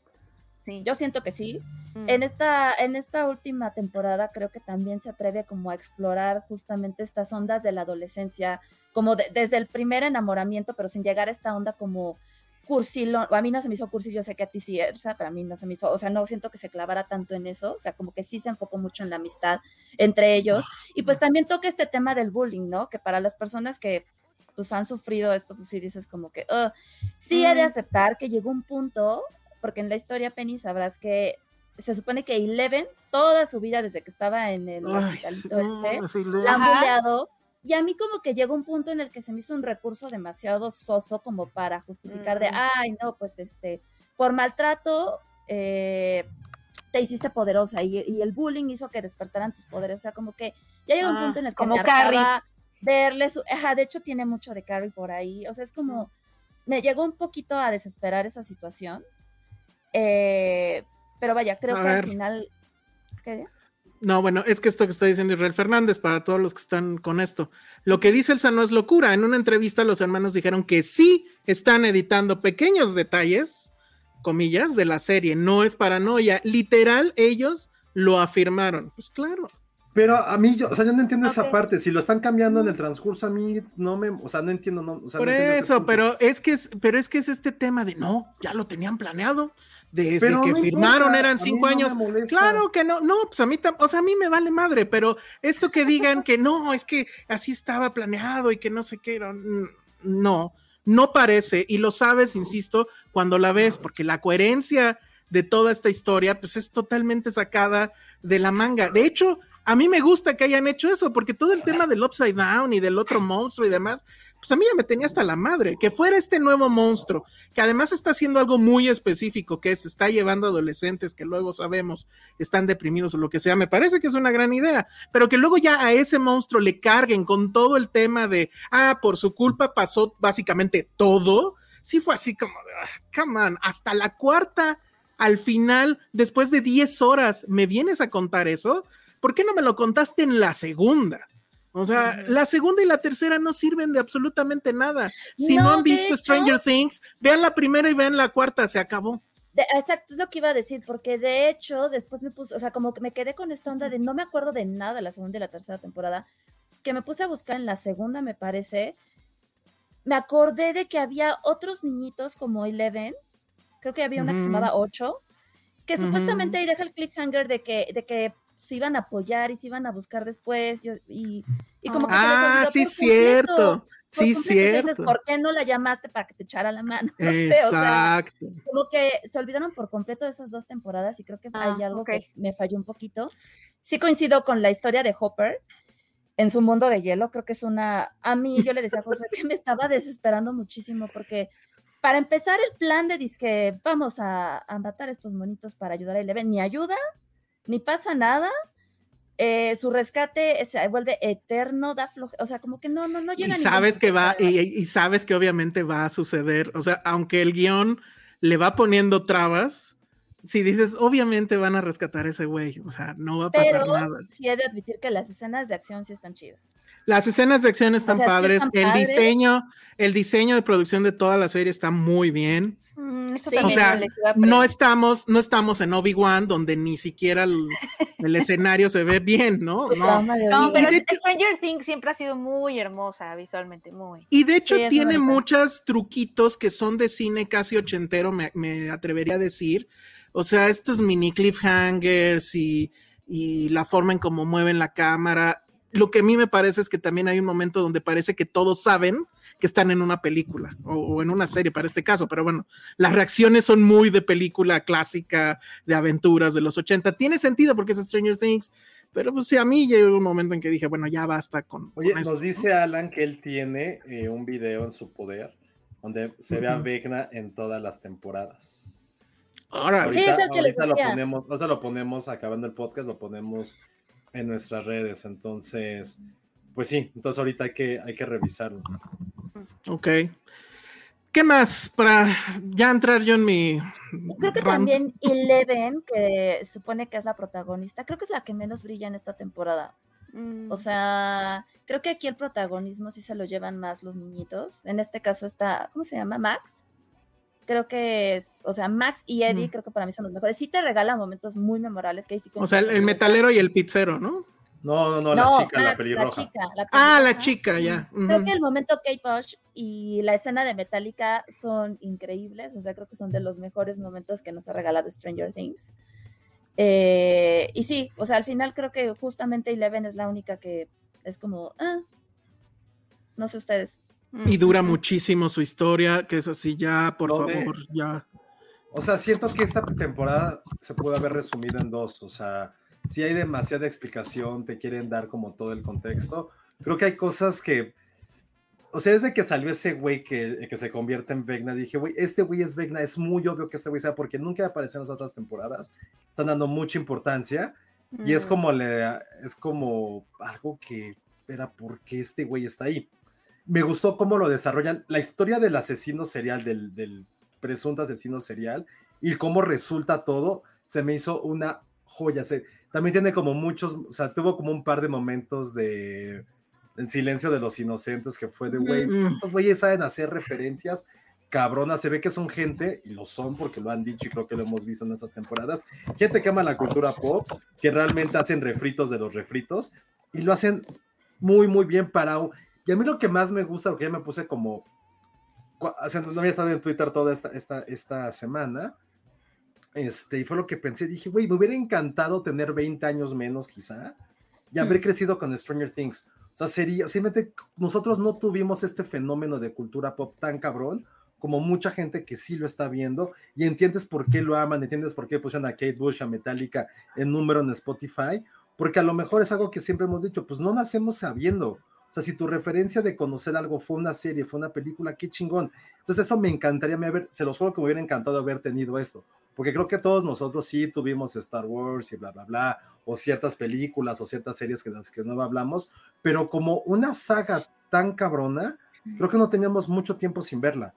Sí. Yo siento que sí. Mm. En esta, en esta última temporada creo que también se atreve como a explorar justamente estas ondas de la adolescencia, como de- desde el primer enamoramiento, pero sin llegar a esta onda como cursilón. A mí no se me hizo cursi, yo sé que a ti sí, Elsa, pero a mí no se me hizo, o sea, no siento que se clavara tanto en eso, o sea, como que sí se enfocó mucho en la amistad entre ellos. Y pues también toca este tema del bullying, ¿no? Que para las personas que pues han sufrido esto, pues sí dices como que, sí he de aceptar que llegó un punto, porque en la historia Penny sabrás que se supone que Eleven, toda su vida desde que estaba en el Ay, hospitalito sí, este, sí, la han Ajá. Y a mí como que llegó un punto en el que se me hizo un recurso demasiado soso como para justificar de, ay, no, pues este, por maltrato eh, te hiciste poderosa y, y el bullying hizo que despertaran tus poderes. O sea, como que ya llegó un Ah, punto en el que como me Carrie. verle su... Ajá, de hecho tiene mucho de Carrie por ahí. O sea, es como... Me llegó un poquito a desesperar esa situación. Eh, pero vaya, creo A que al final... ¿Qué? No, bueno, es que esto que está diciendo Israel Fernández, para todos los que están con esto, lo que dice Elsa no es locura. En una entrevista los hermanos dijeron que sí están editando pequeños detalles, comillas, de la serie, no es paranoia. Literal, ellos lo afirmaron. Pues claro. Pero a mí, yo, o sea, yo no entiendo esa parte. Si lo están cambiando en el transcurso, a mí no me, o sea, no entiendo, no. o sea, Por no entiendo ese eso, pero es que es, pero es que es este tema de no, ya lo tenían planeado. Desde Pero que no firmaron importa, eran cinco años. Claro que no, no, pues a mí, o sea, a mí me vale madre, pero esto que digan que no, es que así estaba planeado y que no sé qué, no, no, no parece, y lo sabes, insisto, cuando la ves, porque la coherencia de toda esta historia, pues es totalmente sacada de la manga. De hecho, a mí me gusta que hayan hecho eso, porque todo el tema del Upside Down y del otro monstruo y demás, pues a mí ya me tenía hasta la madre, que fuera este nuevo monstruo, que además está haciendo algo muy específico, que es, está llevando adolescentes que luego sabemos están deprimidos o lo que sea, me parece que es una gran idea, pero que luego ya a ese monstruo le carguen con todo el tema de, ah, por su culpa pasó básicamente todo, sí fue así como, ah, hasta la cuarta, al final, después de 10 horas, ¿me vienes a contar eso? ¿Por qué no me lo contaste en la segunda? O sea, la segunda y la tercera no sirven de absolutamente nada. Si no, No, han visto hecho- Stranger Things, vean la primera y vean la cuarta, se acabó. De- exacto, es lo que iba a decir, porque de hecho después me puse, o sea, como que me quedé con esta onda de no me acuerdo de nada de la segunda y la tercera temporada, que me puse a buscar en la segunda, me parece. Me acordé de que había otros niñitos como Eleven, creo que había una que se llamaba Ocho, que supuestamente ahí deja el cliffhanger de que, de que se iban a apoyar y se iban a buscar después, y, y, y como que se les Ah, sí, por cierto. completo, por Sí, y dices, cierto. ¿por qué no la llamaste para que te echara la mano? No sé, o sea, Exacto. como que se olvidaron por completo de esas dos temporadas y creo que Ah, hay algo que me falló un poquito. Sí coincido con la historia de Hopper en su mundo de hielo, creo que es una, a mí yo le decía a José que me estaba desesperando muchísimo porque para empezar el plan de disque vamos a, a matar a estos monitos para ayudar a Eleven, ni ayuda, ni pasa nada. eh, su rescate se vuelve eterno, da floje, o sea, como que no, no, no Y llega ningún sabes que va, y, y sabes que obviamente va a suceder. O sea, aunque el guion le va poniendo trabas, si dices, obviamente van a rescatar a ese güey. O sea, no va a pasar pero nada. sí he de admitir que las escenas de acción sí están chidas. Las escenas de acción están sea, padres. están el padres. diseño, el diseño de producción de toda la serie está muy bien. Mm, eso Sí. también O sea, les iba a No estamos, no estamos en Obi-Wan, donde ni siquiera el, el escenario se ve bien, ¿no? No. No, pero de hecho- Stranger Things siempre ha sido muy hermosa visualmente, muy. Y de hecho Sí, tiene muchos truquitos que son de cine casi ochentero, me, me atrevería a decir. O sea, estos mini cliffhangers y, y la forma en cómo mueven la cámara. Lo que a mí me parece es que también hay un momento donde parece que todos saben que están en una película o, o en una serie para este caso, pero bueno, las reacciones son muy de película clásica de aventuras de los 80. Tiene sentido porque es Stranger Things, pero pues sí, a mí llegó un momento en que dije, bueno, ya basta con, Oye, con esto, nos ¿no? dice Alan que él tiene eh, un video en su poder donde se ve a. Vecna en todas las temporadas. Órale. Sí, es el que ahorita lo ponemos, ahorita lo ponemos, acabando el podcast, lo ponemos en nuestras redes. Entonces, pues sí, entonces ahorita hay que, hay que revisarlo. Ok. ¿Qué más? Para ya entrar yo en mi. Creo que rant. también Eleven, que supone que es la protagonista, creo que es la que menos brilla en esta temporada. Mm, O sea, creo que aquí el protagonismo sí se lo llevan más los niñitos. En este caso está, ¿cómo se llama? Max. Creo que es, o sea, Max y Eddie Mm. creo que para mí son los mejores. Sí te regalan momentos muy memorables que ahí sí O sea, el, el metalero y el pizzero, ¿no? No, no, no, la chica, la Max, pelirroja. chica, la Ah, la pelirroja. chica, ya. Creo ujú. que el momento Kate Bush y la escena de Metallica son increíbles, o sea, creo que son de los mejores momentos que nos ha regalado Stranger Things. Eh, y sí, o sea, al final creo que justamente Eleven es la única que es como, ah, no sé ustedes. Y dura muchísimo su historia, que es así, ya, por ¿Dónde? favor, ya. O sea, siento que esta temporada se puede haber resumido en dos. O sea, si hay demasiada explicación, te quieren dar como todo el contexto. Creo que hay cosas que. O sea, desde que salió ese güey que, que se convierte en Vecna, dije, güey, este güey es Vecna, es muy obvio que este güey sea, porque nunca apareció en las otras temporadas. Están dando mucha importancia. Y es mm. como le, es como algo que era porque este güey está ahí. Me gustó cómo lo desarrollan. La historia del asesino serial, del, del presunto asesino serial, y cómo resulta todo, se me hizo una joya. Se- también tiene como muchos, o sea, tuvo como un par de momentos de en silencio de los inocentes que fue de, güey, estos güeyes saben hacer referencias. cabrona. Se ve que son gente, y lo son porque lo han dicho y creo que lo hemos visto en estas temporadas, gente que ama la cultura pop, que realmente hacen refritos de los refritos y lo hacen muy, muy bien parado. Y a mí lo que más me gusta, porque ya me puse como, no había estado en Twitter toda esta, esta, esta semana, este, y fue lo que pensé, dije, güey, me hubiera encantado tener 20 años menos quizá y haber mm. crecido con Stranger Things. O sea, sería, simplemente nosotros no tuvimos este fenómeno de cultura pop tan cabrón como mucha gente que sí lo está viendo y entiendes por qué lo aman, entiendes por qué pusieron a Kate Bush, a Metallica en número en Spotify, porque a lo mejor es algo que siempre hemos dicho, pues no nacemos sabiendo. O sea, si tu referencia de conocer algo fue una serie, fue una película, qué chingón. Entonces eso me encantaría, me se los juro que me hubiera encantado haber tenido esto porque creo que todos nosotros sí tuvimos Star Wars y bla, bla, bla, o ciertas películas o ciertas series que las que no hablamos, pero como una saga tan cabrona, creo que no teníamos mucho tiempo sin verla.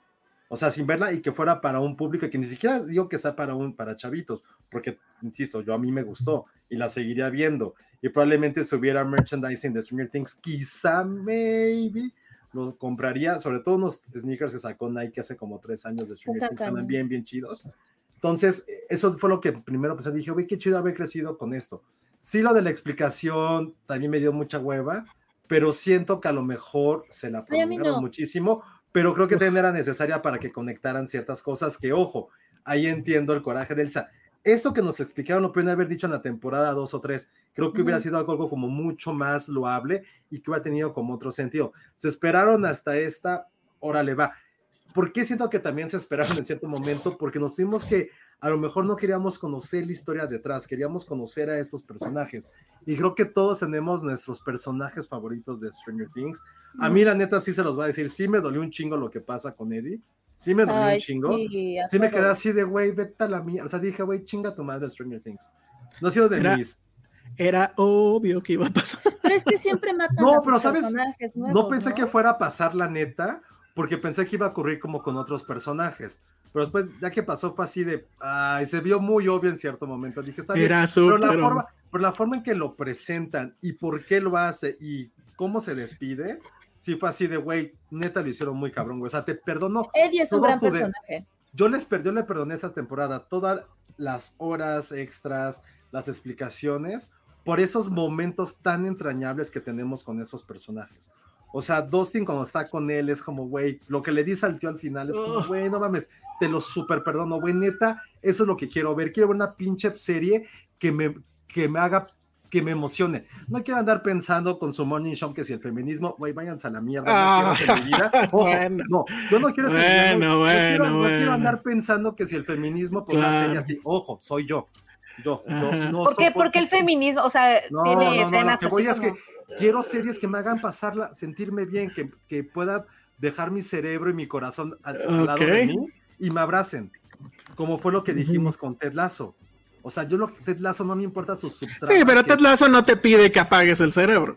O sea, sin verla y que fuera para un público que ni siquiera digo que sea para un para chavitos, porque insisto, yo a mí me gustó y la seguiría viendo y probablemente si hubiera merchandising de Stranger Things, quizá maybe lo compraría, sobre todo unos sneakers que sacó Nike hace como tres años de Stranger Things, están bien bien chidos. Entonces, eso fue lo que primero pensé, dije, uy, qué chido haber crecido con esto. Sí, lo de la explicación también me dio mucha hueva, pero siento que a lo mejor se la prolongaron muchísimo, pero creo que también era necesaria para que conectaran ciertas cosas que, ojo, ahí entiendo el coraje de Elsa. Esto que nos explicaron lo pueden haber dicho en la temporada 2 o 3, creo que hubiera sido algo como mucho más loable y que hubiera tenido como otro sentido. Se esperaron hasta esta, órale va. ¿Por qué siento que también se esperaron en cierto momento? Porque nos tuvimos que, a lo mejor no queríamos conocer la historia detrás, queríamos conocer a estos personajes. Y creo que todos tenemos nuestros personajes favoritos de Stranger Things. A mí, la neta, sí se los va a decir, sí me dolió un chingo lo que pasa con Eddie. Sí me dolió un chingo. Sí, me quedé así de, güey, vete a la mía. O sea, dije, güey, chinga tu madre Stranger Things. No ha sido de era, mis. Era obvio que iba a pasar. Pero es que siempre matan no, a pero, ¿sabes? personajes nuevos, No pensé que fuera a pasar la neta, porque pensé que iba a ocurrir como con otros personajes. Pero después, ya que pasó, fue así de. Ay, se vio muy obvio en cierto momento. Dije, está bien. Era pero, la forma, pero la forma en que lo presentan y por qué lo hace y cómo se despide, sí fue así de, güey, neta le hicieron muy cabrón, güey. O sea, te perdono. Eddie es un gran personaje. Yo les yo le perdoné esta temporada todas las horas extras, las explicaciones, por esos momentos tan entrañables que tenemos con esos personajes. O sea, Dustin cuando está con él es como, güey, lo que le dice al tío al final es como, güey, no mames, te lo súper perdono, güey, neta, eso es lo que quiero ver. Quiero ver una pinche serie que me, que me haga que me emocione. No quiero andar pensando con su morning show que si el feminismo, güey, váyanse a la mierda. no, quiero mi vida. no, yo no quiero ser bueno, bueno, no, quiero, andar pensando que si el feminismo por una serie así, ojo, soy yo. Yo, yo no ¿Por qué? Porque el feminismo, o sea, tiene escenas. Lo que voy es que quiero series que me hagan pasarla, sentirme bien, que, que pueda dejar mi cerebro y mi corazón al, lado de mí y me abracen, como fue lo que dijimos con Ted Lasso. O sea, yo lo que Ted Lasso no me importa su subtrama. Sí, pero Ted Lasso no te pide que apagues el cerebro.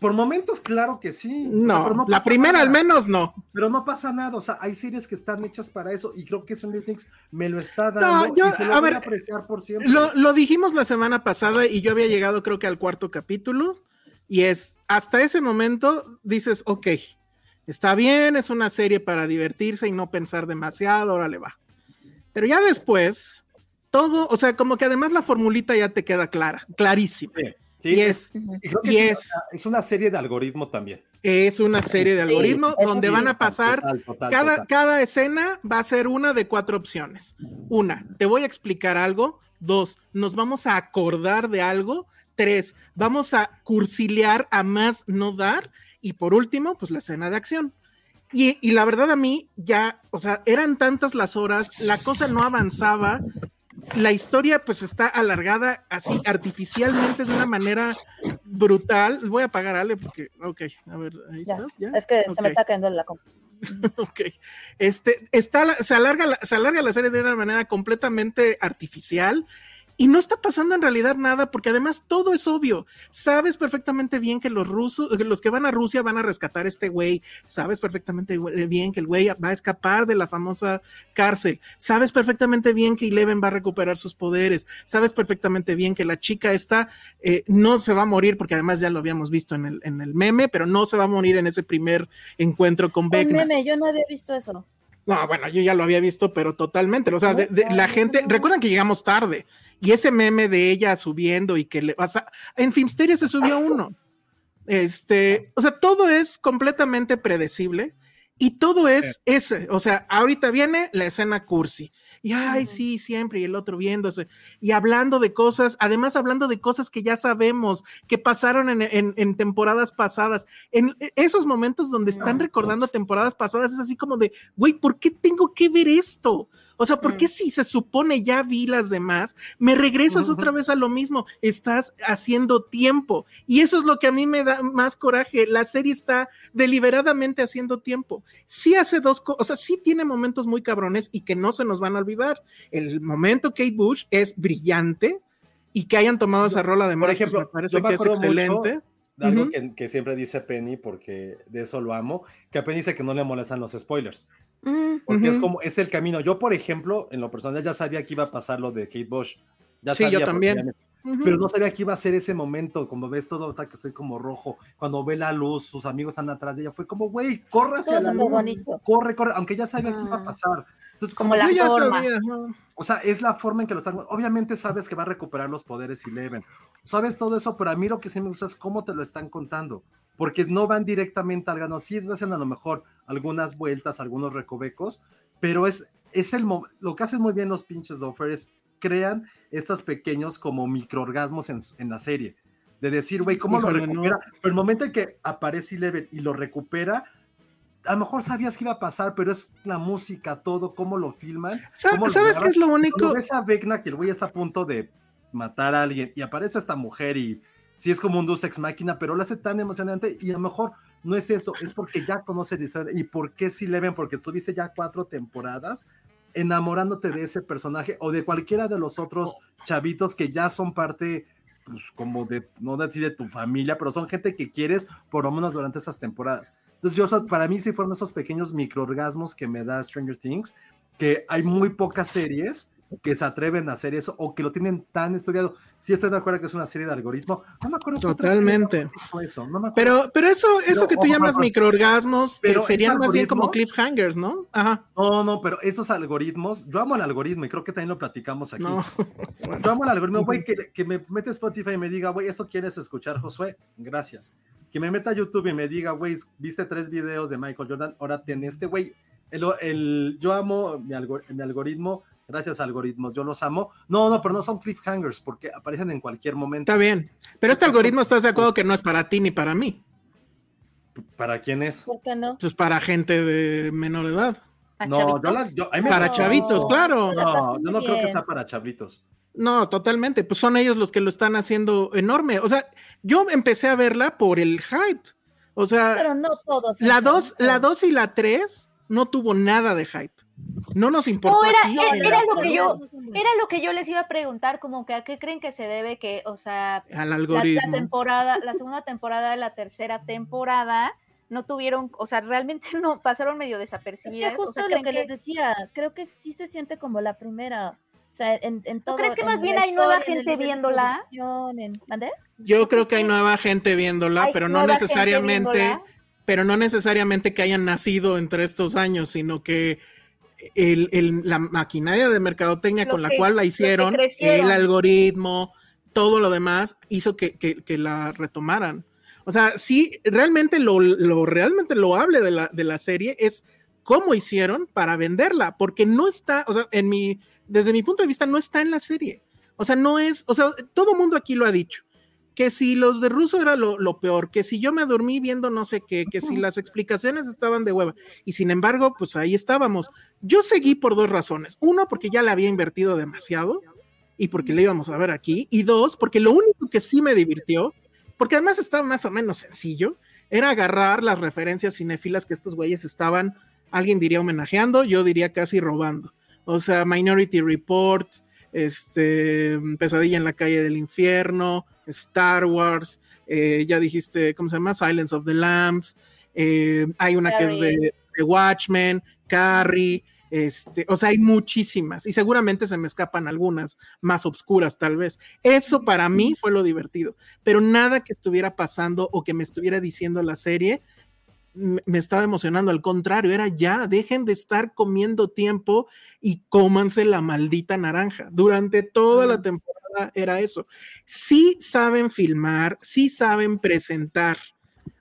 Por momentos, claro que sí. No, la primera al menos no. Pero no pasa nada. O sea, hay series que están hechas para eso y creo que Stranger Things me lo está dando. No, yo, a ver, apreciar por siempre. Lo, lo, dijimos la semana pasada y yo había llegado, creo que al cuarto capítulo. Y es hasta ese momento dices, ok, está bien, es una serie para divertirse y no pensar demasiado, ahora le va. Pero ya después, todo, o sea, como que además la formulita ya te queda clara, clarísima. Sí, y es, y es, es, una serie de algoritmo también. Es una serie de algoritmo donde van a pasar, cada, cada escena va a ser una de cuatro opciones. Una, te voy a explicar algo. Dos, nos vamos a acordar de algo. Tres, vamos a cursilear a más no dar. Y por último, pues la escena de acción. Y, y, la verdad a mí ya, o sea, eran tantas las horas, la cosa no avanzaba la historia pues está alargada así artificialmente de una manera brutal. Voy a apagar Ale porque, ok, a ver, ahí estás. ¿Ya? Es que se me está cayendo la ok. Este, está, se, alarga se alarga la serie de una manera completamente artificial y no está pasando en realidad nada porque además todo es obvio. Sabes perfectamente bien que los rusos, los que van a Rusia van a rescatar a este güey. Sabes perfectamente bien que el güey va a escapar de la famosa cárcel. Sabes perfectamente bien que Eleven va a recuperar sus poderes. Sabes perfectamente bien que la chica esta eh, no se va a morir porque además ya lo habíamos visto en el, en el meme, pero no se va a morir en ese primer encuentro con Beck. meme, yo no había visto eso. No, bueno, yo ya lo había visto, pero totalmente. O sea, de, de, la gente, recuerdan que llegamos tarde y ese meme de ella subiendo y que le pasa, en Filmsteria se subió uno. Este, o sea, todo es completamente predecible y todo es ese. O sea, ahorita viene la escena cursi y ay, sí, siempre, y el otro viéndose, y hablando de cosas, además hablando de cosas que ya sabemos, que pasaron en, en, en temporadas pasadas, en esos momentos donde están recordando temporadas pasadas, es así como de, güey, ¿por qué tengo que ver esto? O sea, ¿por qué si se supone ya vi las demás, me regresas otra vez a lo mismo? Estás haciendo tiempo. Y eso es lo que a mí me da más coraje. La serie está deliberadamente haciendo tiempo. Sí hace dos cosas, o sea, sí tiene momentos muy cabrones y que no se nos van a olvidar. El momento Kate Bush es brillante y que hayan tomado esa rola de Por ejemplo, me parece que es excelente. Algo uh -huh. que, que, siempre dice Penny, porque de eso lo amo, que a Penny dice que no le molestan los spoilers. Porque uh -huh. es como, es el camino. Yo, por ejemplo, en lo personal ya sabía que iba a pasar lo de Kate Bush. Ya sí, sabía yo también. Uh -huh. Pero no sabía que iba a ser ese momento, como ves todo, que estoy como rojo, cuando ve la luz, sus amigos están atrás de ella, fue como, güey, corre hacia la luz, bonito. corre, corre, aunque ya sabía que iba a pasar. Entonces, como, como la ya forma. sabía, o sea, es la forma en que lo están. Obviamente sabes que va a recuperar los poderes y Eleven. Sabes todo eso, pero a mí lo que sí me gusta es cómo te lo están contando. Porque no van directamente al grano. Sí hacen a lo mejor algunas vueltas, algunos recovecos, pero es, es el lo que hacen muy bien los pinches Doffer es crean estos pequeños como microorgasmos en, en la serie. De decir, güey, ¿cómo Híjole, lo recupera? No. Pero el momento en que aparece Eleven y lo recupera, a lo mejor sabías que iba a pasar, pero es la música, todo, cómo lo filman. ¿Sabes, ¿sabes qué es lo único? Cuando ves a Vecna que el güey está a punto de matar a alguien y aparece esta mujer y sí es como un Deus Ex Máquina, pero lo hace tan emocionante y a lo mejor no es eso, es porque ya conoce y por qué si le ven, porque estuviste ya cuatro temporadas enamorándote de ese personaje o de cualquiera de los otros chavitos que ya son parte pues como de, no decir de tu familia, pero son gente que quieres por lo menos durante esas temporadas. Entonces yo, para mí sí fueron esos pequeños microorgasmos que me da Stranger Things, que hay muy pocas series que se atreven a hacer eso o que lo tienen tan estudiado. Sí estoy de acuerdo que es una serie de algoritmo. No me acuerdo. Totalmente. Eso. No me pero, pero eso, eso pero, que tú llamas microorgasmos, que serían más bien como cliffhangers, ¿no? Ajá. No, no, pero esos algoritmos, yo amo el algoritmo y creo que también lo platicamos aquí. No. Yo amo el algoritmo, güey, que, que, me mete Spotify y me diga, güey, ¿eso quieres escuchar, Josué? Gracias. Que me meta a YouTube y me diga, güey, viste tres videos de Michael Jordan, ahora tiene este, güey. El, el, yo amo mi, algor mi algoritmo, gracias algoritmos, yo los amo. No, no, pero no son cliffhangers porque aparecen en cualquier momento. Está bien, pero este algoritmo estás de acuerdo que no es para ti ni para mí. ¿Para quién es? ¿Por qué no? Pues para gente de menor edad. No, yo la, yo, me para chavitos, claro. No, yo no creo que sea para chavitos. No, totalmente. Pues son ellos los que lo están haciendo enorme. O sea, yo empecé a verla por el hype. O sea, pero no todos. La 2 la dos y la 3 no tuvo nada de hype. No nos importó. No, era, aquí, era, era lo que yo, era lo que yo les iba a preguntar, como que a qué creen que se debe que, o sea, al algoritmo. La, la temporada, la segunda temporada de la tercera temporada no tuvieron, o sea, realmente no pasaron medio desapercibidas. Es que justo o sea, lo que, que, les decía, creo que sí se siente como la primera. O sea, en, en todo. ¿Crees que más bien hay nueva gente viéndola? En. Yo creo que hay nueva gente viéndola, hay pero no necesariamente, pero no necesariamente que hayan nacido entre estos años, sino que el, el, la maquinaria de mercadotecnia los con la cual la hicieron, el algoritmo, todo lo demás, hizo que, que, que, la retomaran. O sea, sí, realmente lo, lo realmente loable de la, de la serie es cómo hicieron para venderla, porque no está, o sea, en mi, desde mi punto de vista, no está en la serie. O sea, no es, o sea, todo mundo aquí lo ha dicho que si los de ruso era lo, lo, peor, que si yo me dormí viendo no sé qué, que si las explicaciones estaban de hueva, y sin embargo, pues ahí estábamos. Yo seguí por dos razones. Uno, porque ya le había invertido demasiado y porque le íbamos a ver aquí, y dos, porque lo único que sí me divirtió, porque además estaba más o menos sencillo, era agarrar las referencias cinéfilas que estos güeyes estaban, alguien diría homenajeando, yo diría casi robando. O sea, Minority Report, este, Pesadilla en la calle del infierno, Star Wars, eh, ya dijiste, ¿cómo se llama? Silence of the Lambs, eh, hay una Carrie. que es de, de, Watchmen, Carrie, este, o sea, hay muchísimas y seguramente se me escapan algunas más obscuras tal vez. Eso para mí fue lo divertido, pero nada que estuviera pasando o que me estuviera diciendo la serie me estaba emocionando, al contrario, era ya, dejen de estar comiendo tiempo y cómanse la maldita naranja. Durante toda la temporada era eso. Sí saben filmar, sí saben presentar.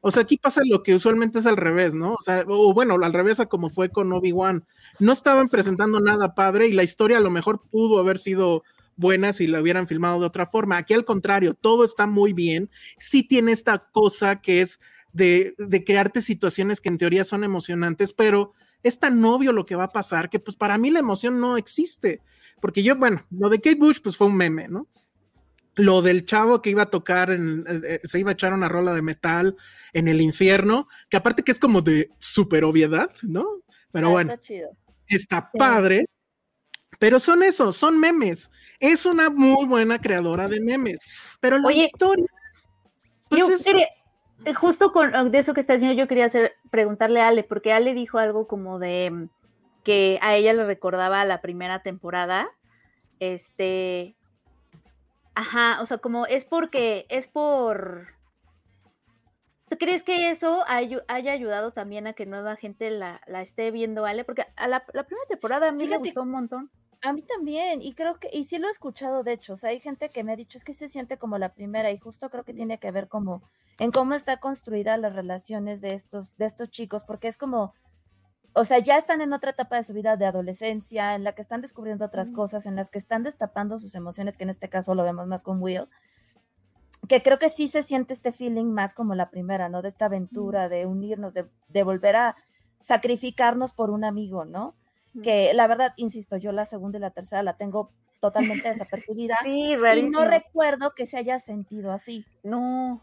O sea, aquí pasa lo que usualmente es al revés, ¿no? O sea, o bueno, al revés a como fue con Obi-Wan. No estaban presentando nada padre y la historia a lo mejor pudo haber sido buena si la hubieran filmado de otra forma. Aquí al contrario, todo está muy bien. Sí tiene esta cosa que es de, crearte situaciones que en teoría son emocionantes, pero es tan obvio lo que va a pasar que pues para mí la emoción no existe. Porque yo, bueno, lo de Kate Bush pues fue un meme, ¿no? Lo del chavo que iba a tocar, en, eh, eh, se iba a echar una rola de metal en el infierno, que aparte que es como de super obviedad, ¿no? Pero ah, bueno, está, chido. está padre. Pero son esos, son memes. Es una muy buena creadora de memes. Pero la historia. Pues eh, justo con de eso que está diciendo, yo quería hacer, preguntarle a Ale, porque Ale dijo algo como de mm, que a ella le recordaba la primera temporada. Este. Ajá, o sea, como es porque, es por. ¿Tú crees que eso haya ayudado también a que nueva gente la, esté viendo, Ale? Porque a la, primera temporada a mí me gustó un montón. A mí también, y creo que, y sí lo he escuchado, de hecho, o sea, hay gente que me ha dicho, es que se siente como la primera, y justo creo que tiene que ver como en cómo está construida las relaciones de estos, de estos chicos, porque es como, o sea, ya están en otra etapa de su vida de adolescencia, en la que están descubriendo otras cosas, en las que están destapando sus emociones, que en este caso lo vemos más con Will, que creo que sí se siente este feeling más como la primera, ¿no? De esta aventura, de unirnos, de, de volver a sacrificarnos por un amigo, ¿no? que la verdad, insisto, yo la segunda y la tercera la tengo totalmente desapercibida y no recuerdo que se haya sentido así. No.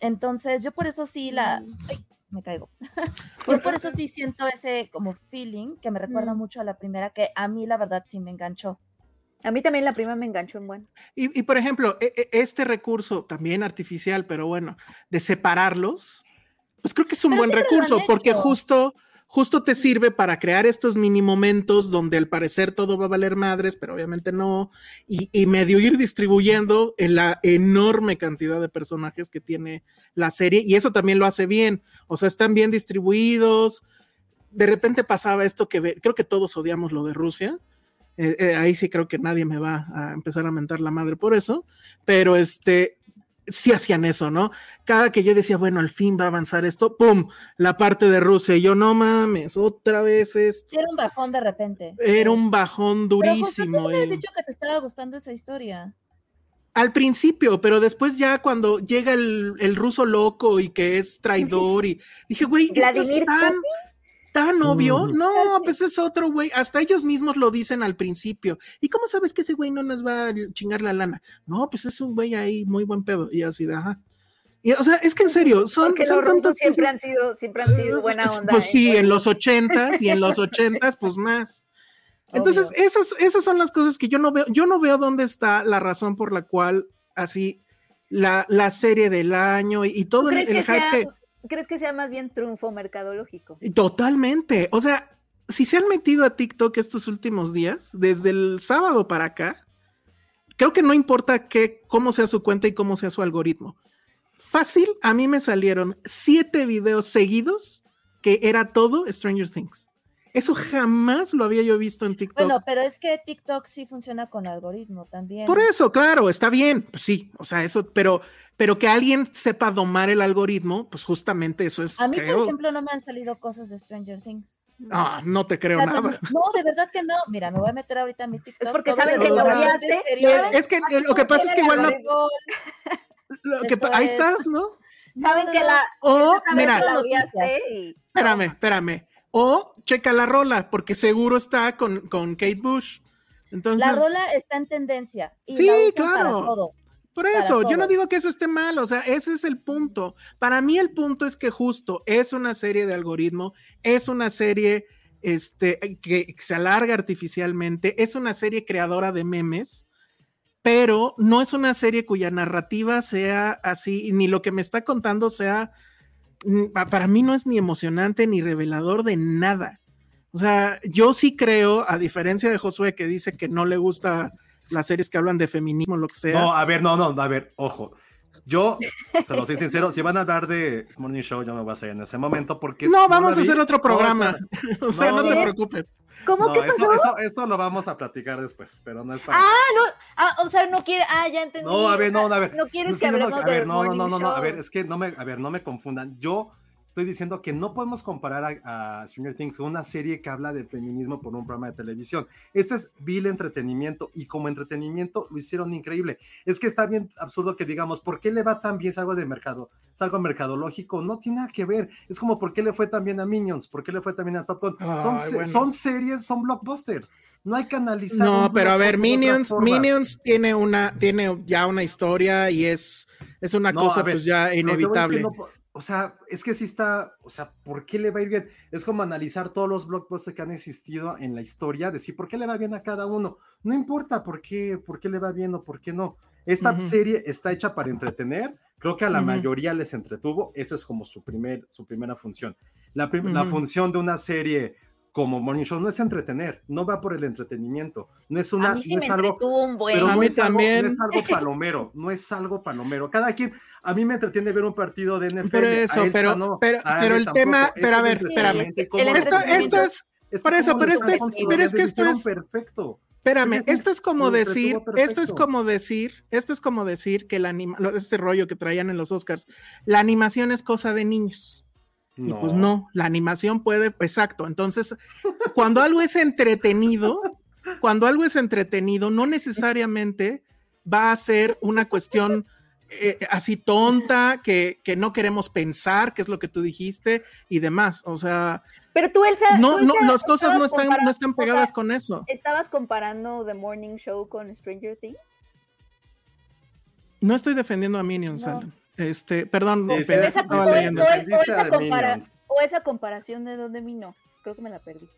Entonces, yo por eso sí la... Ay, me caigo. yo por eso sí siento ese como feeling que me recuerda mucho a la primera, que a mí la verdad sí me enganchó. A mí también la primera me enganchó en bueno. Y, por ejemplo, e, e, este recurso también artificial, pero bueno, de separarlos, pues creo que es un buen recurso, porque justo justo te sirve para crear estos mini momentos donde al parecer todo va a valer madres, pero obviamente no, y, medio ir distribuyendo en la enorme cantidad de personajes que tiene la serie, y eso también lo hace bien, o sea, están bien distribuidos. De repente pasaba esto que creo que todos odiamos lo de Rusia. Eh, eh, ahí sí creo que nadie me va a empezar a mentar la madre por eso, pero este, sí hacían eso, ¿no? Cada que yo decía, bueno, al fin va a avanzar esto, ¡pum! La parte de Rusia, y yo no mames, otra vez es. Sí, era un bajón de repente. Era un bajón durísimo. Pero me has dicho que te estaba gustando esa historia. Al principio, pero después ya cuando llega el, el ruso loco y que es traidor, y dije, güey, esto es tan tan obvio. No, pues es otro güey. Hasta ellos mismos lo dicen al principio. ¿Y cómo sabes que ese güey no nos va a chingar la lana? No, pues es un güey ahí muy buen pedo. Y así de, ajá. Y, o sea, es que en serio, son, son tantos siempre han sido, siempre han sido buena onda. Pues sí, ¿eh? en los ochentas y en los ochentas, pues más. Entonces, esas, esas son las cosas que yo no veo, yo no veo dónde está la razón por la cual así la, la serie del año y, todo el, el hype ¿Crees que sea más bien triunfo mercadológico? Totalmente. O sea, si se han metido a TikTok estos últimos días, desde el sábado para acá, creo que no importa qué, cómo sea su cuenta y cómo sea su algoritmo. Fácil, a mí me salieron siete videos seguidos que era todo Stranger Things. Eso jamás lo había yo visto en TikTok. Bueno, pero es que TikTok sí funciona con algoritmo también. Por eso, claro, está bien, pues sí, o sea, eso, pero, pero que alguien sepa domar el algoritmo, pues justamente eso es. A mí, por ejemplo, no me han salido cosas de Stranger Things. Ah, no te creo nada. No, de verdad que no. Mira, me voy a meter ahorita a mi TikTok. Es porque saben que lo Es que lo que pasa es que igual no. Lo que, ahí estás, ¿no? Saben que la. O, mira, espérame, espérame o checa la rola, porque seguro está con, con Kate Bush. Entonces, la rola está en tendencia. Y sí, claro. Por eso, yo no digo que eso esté mal, o sea, ese es el punto. Para mí el punto es que justo es una serie de algoritmo, es una serie este, que se alarga artificialmente, es una serie creadora de memes, pero no es una serie cuya narrativa sea así, ni lo que me está contando sea para mí no es ni emocionante ni revelador de nada. O sea, yo sí creo, a diferencia de Josué que dice que no le gusta las series que hablan de feminismo, lo que sea. No, a ver, no, no, a ver, ojo. Yo, se lo soy sincero, si van a hablar de Morning Show, yo me voy a salir en ese momento porque... No, vamos a hacer otro No, programa. O sea, No, no te preocupes. ¿Cómo No, que eso, pasó? eso, esto lo vamos a platicar después, pero no es para... Ah, no, ah, o sea, no quiere, ah, ya entendí. No, a ver, no, a ver. No quieres Es que yo no- hablemos a ver, no, no, no, no, no, a ver, es que no me, a ver, no me confundan. Yo estoy diciendo que no podemos comparar a, a Stranger Things con una serie que habla de feminismo por un programa de televisión. Ese es vil entretenimiento y como entretenimiento lo hicieron increíble. Es que está bien absurdo que digamos, ¿por qué le va tan bien? Es algo de mercado, es algo mercadológico, no tiene nada que ver. Es como, ¿por qué le fue tan bien a Minions? ¿Por qué le fue tan bien a Top Gun? Son, bueno. series, son blockbusters. No hay que analizar. No, pero a ver, Minions. Minions tiene una, tiene ya una historia y es, es una No, cosa ver, pues ya inevitable. no o sea, es que sí está, o sea, ¿por qué le va a ir bien? Es como analizar todos los blockbusters que han existido en la historia, decir, ¿por qué le va bien a cada uno? No importa por qué, por qué le va bien o por qué no. Esta serie está hecha para entretener, creo que a la mayoría les entretuvo, eso es como su, primer, su primera función. La, prim- la Ujú. función de una serie como Morning Show no es entretener, no va por el entretenimiento, no es una, a mí sí no me es algo, un buen. pero A no mí es, algo, no también. es algo palomero, no es algo palomero. Cada quien, a mí me entretiene ver un partido de NFL. Pero a eso, Elsa pero- no, pero- a el tema- pero a ver, es espérame. entretenimiento, El ¿cómo lo Esto, esto es, Es por eso, pero pero es que esto es- perfecto. espérame, esto es como decir, esto es como decir, esto es como decir que la anima, este rollo que traían en los Oscars, la animación es cosa de niños. Y pues no, la animación puede, exacto. Entonces, cuando algo es entretenido, cuando algo es entretenido, no necesariamente va a ser una cuestión eh, así tonta que, que no queremos pensar, que es lo que tú dijiste y demás. O sea, Pero tú, Elsa, no, tú, no, las cosas no están, no están o sea, pegadas con eso. ¿Estabas comparando The Morning Show con Stranger Things? No estoy defendiendo a Minions, No. Alan. Este, perdón, Sí, esa, estaba o, leyendo. o- esa a compara- Minions. o esa comparación de dónde vino. Creo que me la perdí.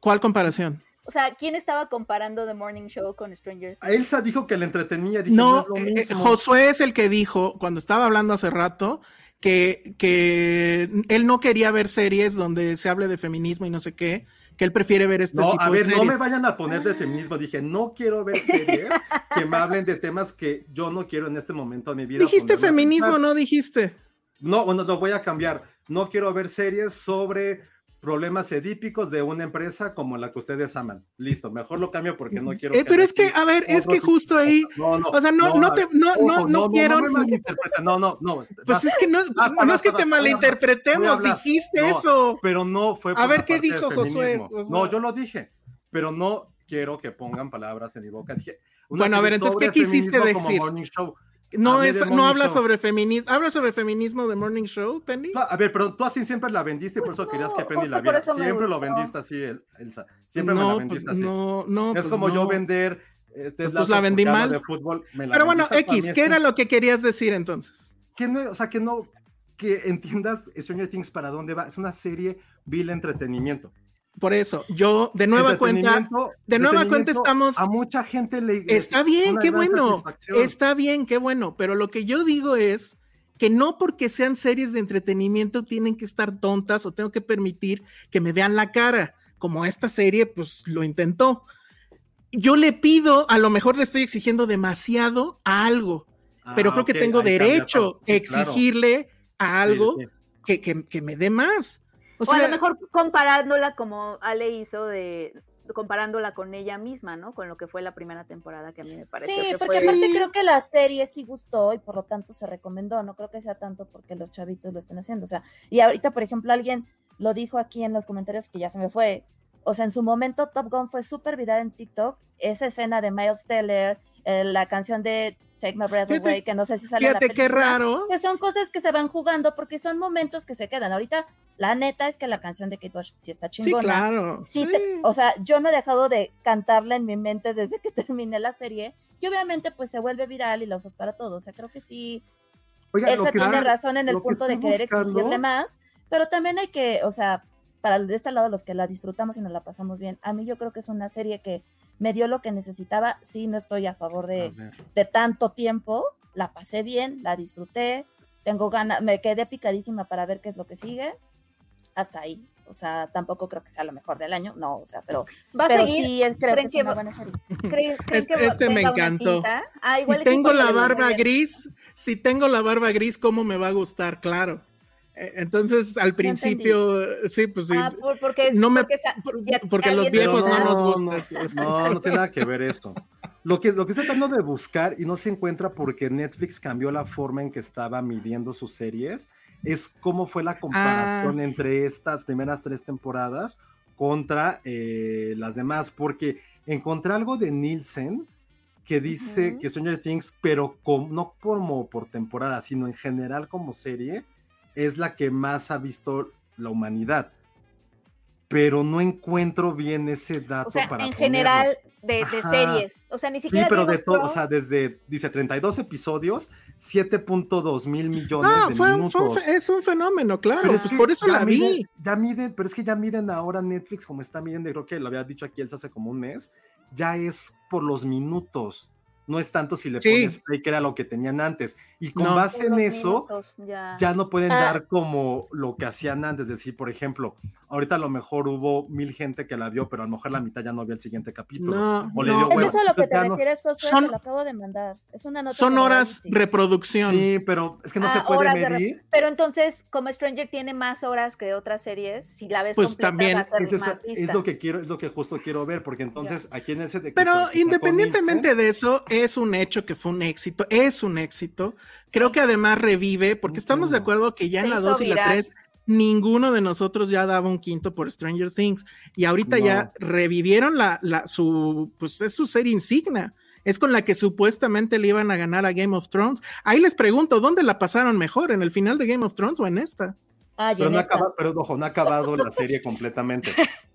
¿Cuál comparación? O sea, ¿quién estaba comparando The Morning Show con Stranger Elsa dijo que le entretenía. Dije, No, es lo eh, eh, mismo. Josué es el que dijo, cuando estaba hablando hace rato, que, que él no quería ver series donde se hable de feminismo y no sé qué, que él prefiere ver este No, tipo a de ver, no me vayan a poner de feminismo. Dije, no quiero ver series que me hablen de temas que yo no quiero en este momento de mi vida. Dijiste feminismo, no dijiste. No, bueno, lo voy a cambiar. No quiero ver series sobre problemas edípicos de una empresa como la que ustedes aman. Listo, mejor lo cambio porque no quiero. Eh, pero es que, a ver, es que justo ahí. No, no, o sea, no, no te, no, ojo, no, no quiero. No, no, no, no. Pues es que no, Basta, no es que te a a malinterpretemos, dijiste No, eso. Pero no fue A por ver, la ¿qué dijo Josué? feminismo. O sea- No, yo lo dije, pero no quiero que pongan palabras en mi boca. Dije, Bueno, a ver, entonces, ¿qué quisiste decir? Morning Show. No, es, no habla show. sobre feminismo, habla sobre feminismo de Morning Show, Penny. A ver, pero tú así siempre la vendiste y por eso Pues querías que no, Penny la viera. Siempre lo vendiste así, El- Elsa. Siempre me la no, vendiste pues así. no, no. es pues como yo no. vender. eh, Pues Lasso la vendí mal. De fútbol, me la Pero bueno, X, ¿qué era lo que querías decir entonces? que no, o sea, que no, que entiendas Stranger Things para dónde va. Es una serie vil entretenimiento. Por eso, yo de nueva cuenta, de nueva cuenta estamos- A mucha gente le. está bien, qué bueno, está bien, qué bueno, pero lo que yo digo es que no porque sean series de entretenimiento tienen que estar tontas o tengo que permitir que me vean la cara, como esta serie pues lo intentó. Yo le pido, a lo mejor le estoy exigiendo demasiado a algo, pero Ah, creo que tengo derecho a Sí, claro. exigirle a Sí, algo sí. Que, que- que me dé más. O O, sea, a lo mejor comparándola como Ale hizo de comparándola con ella misma, ¿no? Con lo que fue la primera temporada que a mí me pareció Sí, que porque fue aparte Sí. creo que la serie sí gustó y por lo tanto se recomendó. No creo que sea tanto porque los chavitos lo estén haciendo. O sea, y ahorita, por ejemplo, alguien lo dijo aquí en los comentarios que ya se me fue. O sea, en su momento Top Gun fue súper viral en TikTok. Esa escena de Miles Teller, eh, la canción de Take My Breath Fíjate- Away, que no sé si sale en la fíjate qué raro. Que son cosas que se van jugando porque son momentos que se quedan. Ahorita, la neta es que la canción de Kate Bush sí está Sí, chingona. claro. Sí, sí. te- o sea, yo no he dejado de cantarla en mi mente desde que terminé la serie. Y obviamente, pues se vuelve viral y la usas para todo. O sea, creo que sí, Oiga, Elsa que- tiene razón en el que punto de querer buscando- exigirle más, pero también hay que, o sea, para de este lado los que la disfrutamos y nos la pasamos bien, a mí yo creo que es una serie que me dio lo que necesitaba. Sí, no estoy a favor A de, ver. de tanto tiempo, la pasé bien, la disfruté, tengo ganas, me quedé picadísima para ver qué es lo que sigue. Hasta ahí. O sea, tampoco creo que sea lo mejor del año, no, o sea, pero, Va a pero seguir. sí es- creo que ¿Creen es que una va- buena serie. ¿Creen- creen Este- que este me encantó. Ah, igual tengo la barba gris. si tengo la barba gris, ¿cómo me va a gustar? Claro. Eh, Entonces, al principio, sí, pues sí. Ah, por- porque, No me- porque, porque los viejos no no, nos no, gusta. No, no tiene nada que ver esto. Lo que, lo que estoy tratando de buscar y no se encuentra porque Netflix cambió la forma en que estaba midiendo sus series es cómo fue la comparación Ah. entre estas primeras tres temporadas contra eh, las demás, porque encontré algo de Nielsen que dice Ujú. que Stranger Things, pero com- no como por temporada, sino en general como serie, es la que más ha visto la humanidad. Pero no encuentro bien ese dato O sea, para en ponerlo. general de, de series. O sea, ni Sí, siquiera. pero Game de todo, o sea, desde, dice 32 episodios, 7.2 mil millones No, de fue, minutos. fue es un fenómeno, claro. Pero es pues que por eso ya la vi. miden- ya miden, pero es que ya miden ahora Netflix como está midiendo, creo que lo había dicho aquí Elsa hace como un mes, ya es por los minutos. No es tanto si le Sí. pones play, que era lo que tenían antes. Y con No. base en eso, minutos, ya. ya no pueden Ah. dar como lo que hacían antes. Es decir, por ejemplo, ahorita a lo mejor hubo mil gente que la vio, pero a lo mejor la mitad ya no vio el siguiente capítulo. No, O le no. dio ¿Es eso a lo que Entonces te refieres, Josué? Son- Te lo acabo de mandar. Es una nota Son horas reproducción. Sí, pero es que no Ah, se puede medir. Pero entonces, como Stranger tiene más horas que otras series, si la ves Pues completa, también va a ser Es, esa- más es vista. lo que quiero, es lo que justo quiero ver, porque entonces aquí en ese Pero independientemente Nielsen, de eso, es un hecho que fue un éxito, es un éxito. Creo que además revive, porque estamos de acuerdo que ya en la hizo 2 y la viral. 3 ninguno de nosotros ya daba un quinto por Stranger Things y ahorita No. ya revivieron la, la su pues es su serie insignia. Es con la que supuestamente le iban a ganar a Game of Thrones. Ahí les pregunto, ¿dónde la pasaron mejor? ¿En el final de Game of Thrones o en esta? Ah, pero en no, esta. acaba, pero ojo, no ha acabado la serie completamente.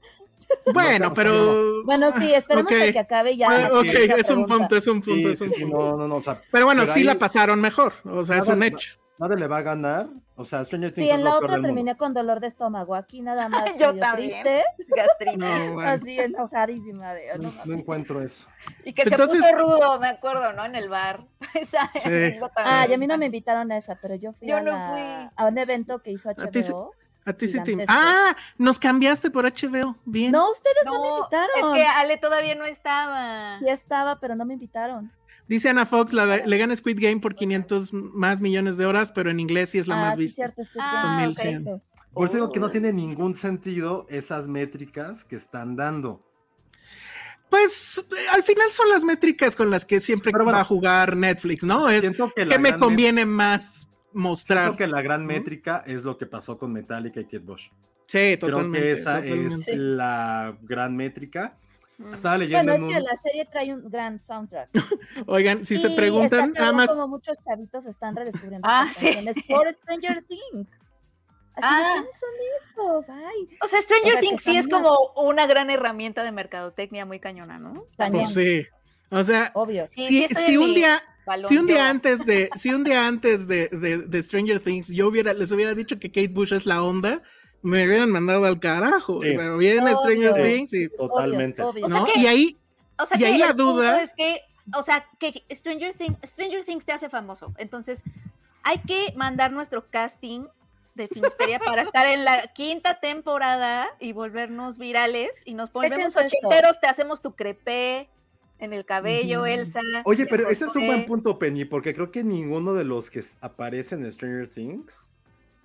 Bueno, pero. Bueno, sí, esperemos a que acabe ya. Ah, ok, es un punto, es un punto, Sí, es un sí, punto. no, no, no, o sea, Pero bueno, Pero sí ahí- la pasaron mejor, o sea, es Nada- un hecho. nadie le va a ganar. O sea, Stranger Things Sí, es en lo la otra terminé con dolor de estómago. Aquí nada más Yo medio también. triste, bueno. así enojadísima de. No, no encuentro eso. Y que Entonces- se puso rudo, me acuerdo, ¿no? En el bar. Esa Sí. Ah, y a mí no me invitaron a esa, pero yo fui, Yo a, no la- fui. a un evento que hizo A ti sí- HBO. A ti sí te. Ah, nos cambiaste por HBO. Bien. No, ustedes no, me invitaron. es que Ale todavía no estaba. Ya estaba, pero no me invitaron. Dice Ana Fox, la de- le gana Squid Game por 500 más millones de horas, pero en inglés sí es la ah, más sí, vista. cierto, Squid Ah, Game, Con ok. Nielsen. Por eso digo que no tiene ningún sentido esas métricas que están dando. Pues al final son las métricas con las que siempre bueno, va a jugar Netflix, ¿no? Es que que me conviene más mostrar. siento que la gran métrica es lo que pasó con Metallica y Kate Bush. Sí, Creo totalmente. que esa totalmente. es Sí. la gran métrica. Mm. Estaba leyendo Bueno, es en que un- la serie trae un gran soundtrack. Oigan, si se Y preguntan, está nada más, como muchos chavitos están redescubriendo Ah, sí. canciones por Stranger Things. Así Ah. de quiénes son estos, ay, O sea, Stranger O sea, Things sí es como una gran herramienta de mercadotecnia muy cañona, ¿no? Cañón. pues sí. O sea, obvio. Sí, si, si un día, balón si un día antes de, si un día antes de, de- de Stranger Things, yo hubiera, les hubiera dicho que Kate Bush es la onda, me hubieran mandado al carajo. Sí. Pero viene Obvio. Stranger Sí. Things y, Totalmente. Obvio, obvio. ¿no? O sea que- Y ahí, O sea Y ahí la duda- es que, o sea, que Stranger Things, Stranger Things te hace famoso. Entonces, hay que mandar nuestro casting de Filmsteria para estar en la quinta temporada y volvernos virales y nos esto. ochenteros, te hacemos tu crepé en el cabello. Elsa. Oye, pero ese es un buen punto, Penny, porque creo que ninguno de los que aparecen en Stranger Things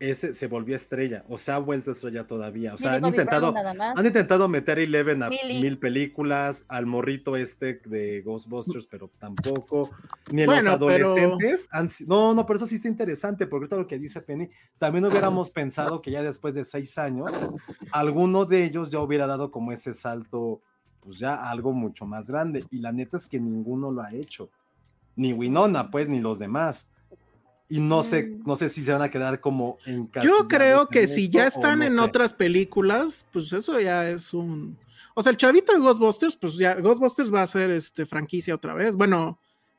ese se volvió estrella, o se ha vuelto estrella todavía. O sea, han Millie intentado, han intentado meter a Eleven a Millie. mil películas, al morrito este de Ghostbusters, pero tampoco. Ni Bueno, los pero- adolescentes. han no, no, pero eso sí está interesante, porque ahorita lo que dice Penny, también hubiéramos pensado que ya después de seis años, alguno de ellos ya hubiera dado como ese salto, pues ya algo mucho más grande. Y la neta es que ninguno lo ha hecho. Ni Winona, pues, ni los demás. Y no sé, Mm. no sé si se van a quedar como en yo creo que si ya están no en sé. otras películas, pues eso ya es un. O sea, el chavito de Ghostbusters, pues ya Ghostbusters va a ser este franquicia otra vez. Bueno,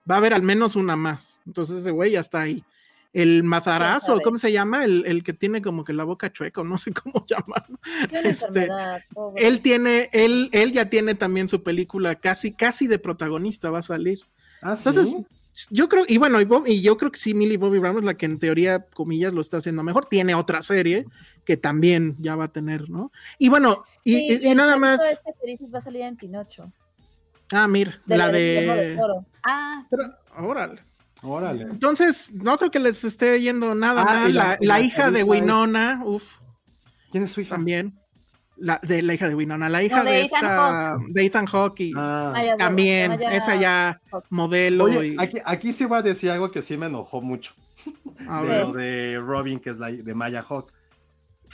va a haber al menos una más. Entonces ese güey ya está ahí. El mazarazo? ¿cómo se llama? El, el que tiene como que la boca chueca, no sé cómo llamarlo. Este. Él tiene, él, él ya tiene también su película casi, casi de protagonista, va a salir. Ah, ¿sí? Entonces, yo creo, y bueno, y, Bob- y yo creo que sí, Millie Bobby Brown es la que en teoría, comillas, lo está haciendo mejor. Tiene otra serie que también ya va a tener, ¿no? Y bueno, y, Sí, y- y el nada más. Este que dices va a salir en Pinocho. Ah, mira, De la de. Ah, Pero, órale. Órale. Entonces, no creo que les esté yendo nada Ah, mal. la- La, y la la hija de Winona, uff, ¿Quién es su hija? también. La, de la hija de Winona, la hija No, de de, Ethan esta, de Ethan Hawke. Ah. Maya- también, Maya- esa ya modelo. Oye, y- aquí, aquí sí voy a decir algo que sí me enojó mucho. a De ver, lo de Robin, que es la de Maya Hawk.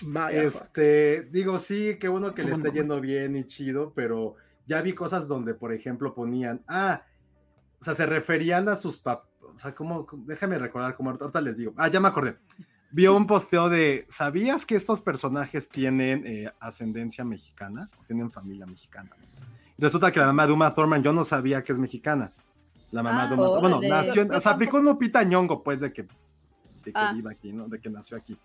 vaya, Este, digo, sí, qué bueno que le ¿Cómo esté no? yendo bien y chido, pero ya vi cosas donde, por ejemplo, ponían, ah, o sea, se referían a sus papás, o sea, ¿cómo? Déjame recordar, como ahorita les digo, ah, ya me acordé. Vio un posteo de, ¿sabías que estos personajes tienen eh, ascendencia mexicana? Tienen familia mexicana. Resulta que la mamá de Uma Thurman, yo no sabía que es mexicana. La mamá Ah, de Uma Bueno, órale. nació, en- o sea, aplicó un Lupita Nyong'o, pues, de que, de que Ah. viva aquí, ¿no? De que nació aquí.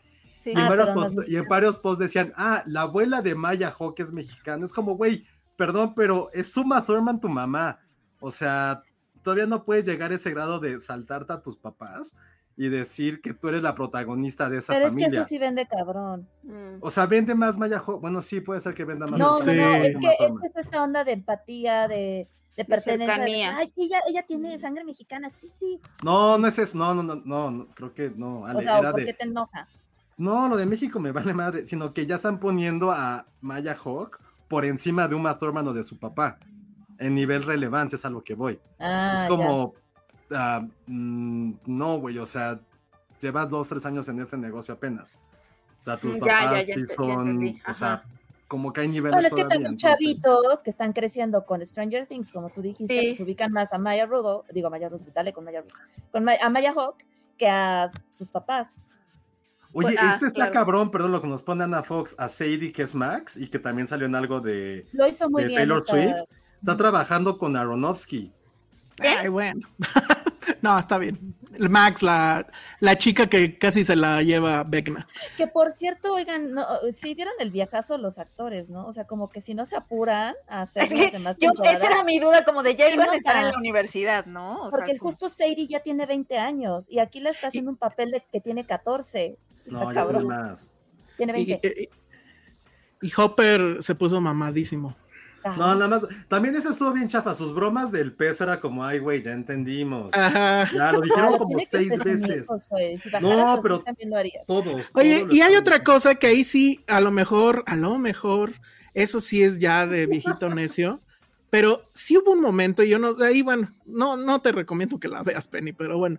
Sí. Y, en Ah, varios pero no posts, y en varios posts decían, ah, la abuela de Maya Hawk es mexicana. Es como, güey, perdón, pero es Uma Thurman tu mamá. O sea, todavía no puedes llegar a ese grado de saltarte a tus papás y decir que tú eres la protagonista de esa Pero es que familia. eso sí vende cabrón. Mm. O sea, vende más Maya Hawk. Bueno, sí, puede ser que venda más. No, Sí. no, no, es que, es Thurman. que es esta onda de empatía, de, de pertenencia. de. Ay, sí, ella, ella tiene sangre mexicana, sí, sí. No, no es eso. No, no, no, no, no, creo que no. Ale, o sea, era ¿por de- qué te enoja? No, lo de México me vale madre, sino que ya están poniendo a Maya Hawk por encima de Uma Thurman o de su papá. En nivel relevancia es a lo que voy. Ah, es como, ah, mm, no, güey, o sea, llevas dos, tres años en este negocio apenas. O sea, tus Ya, papás ya, ya sí ent- ya son, o sea, como que hay niveles Bueno, es que también entonces- chavitos que están creciendo con Stranger Things, como tú dijiste, Sí. pues ubican más a Maya Rudo, digo Maya Rudo, dale con Maya Rudo, con Ma- a Maya Hawk que a sus papás. Oye, Pues, ah, este está claro. cabrón, perdón, lo que nos pone Ana Fox, a Sadie, que es Max, y que también salió en algo de... Lo hizo muy ¿De bien. Taylor esta- Swift? Está trabajando con Aronofsky. Ay, bueno. no, está bien. Max, la, la chica que casi se la lleva Vecna. Que por cierto, oigan, no, sí vieron el viajazo los actores, ¿no? O sea, como que si no se apuran a hacer que las demás yo, esa era mi duda, como de ya iban a estar en la universidad, ¿no? O Porque justo Sadie ya tiene 20 años y aquí le está haciendo un papel de que tiene 14. Está No, ya cabrón. tiene más. Tiene Y, 20. y- y Hopper se puso mamadísimo. No, nada más. También eso estuvo bien chafa. Sus bromas del peso era como, ay, güey, ya entendimos. Ajá. Ya lo dijeron como seis veces. Si No, pero- también lo harías. Todos. Oye, todos y hay otra cosa que ahí sí, a lo mejor, a lo mejor, eso sí es ya de viejito necio, pero sí hubo un momento, y yo no, ahí bueno, no, no te recomiendo que la veas, Penny, pero bueno,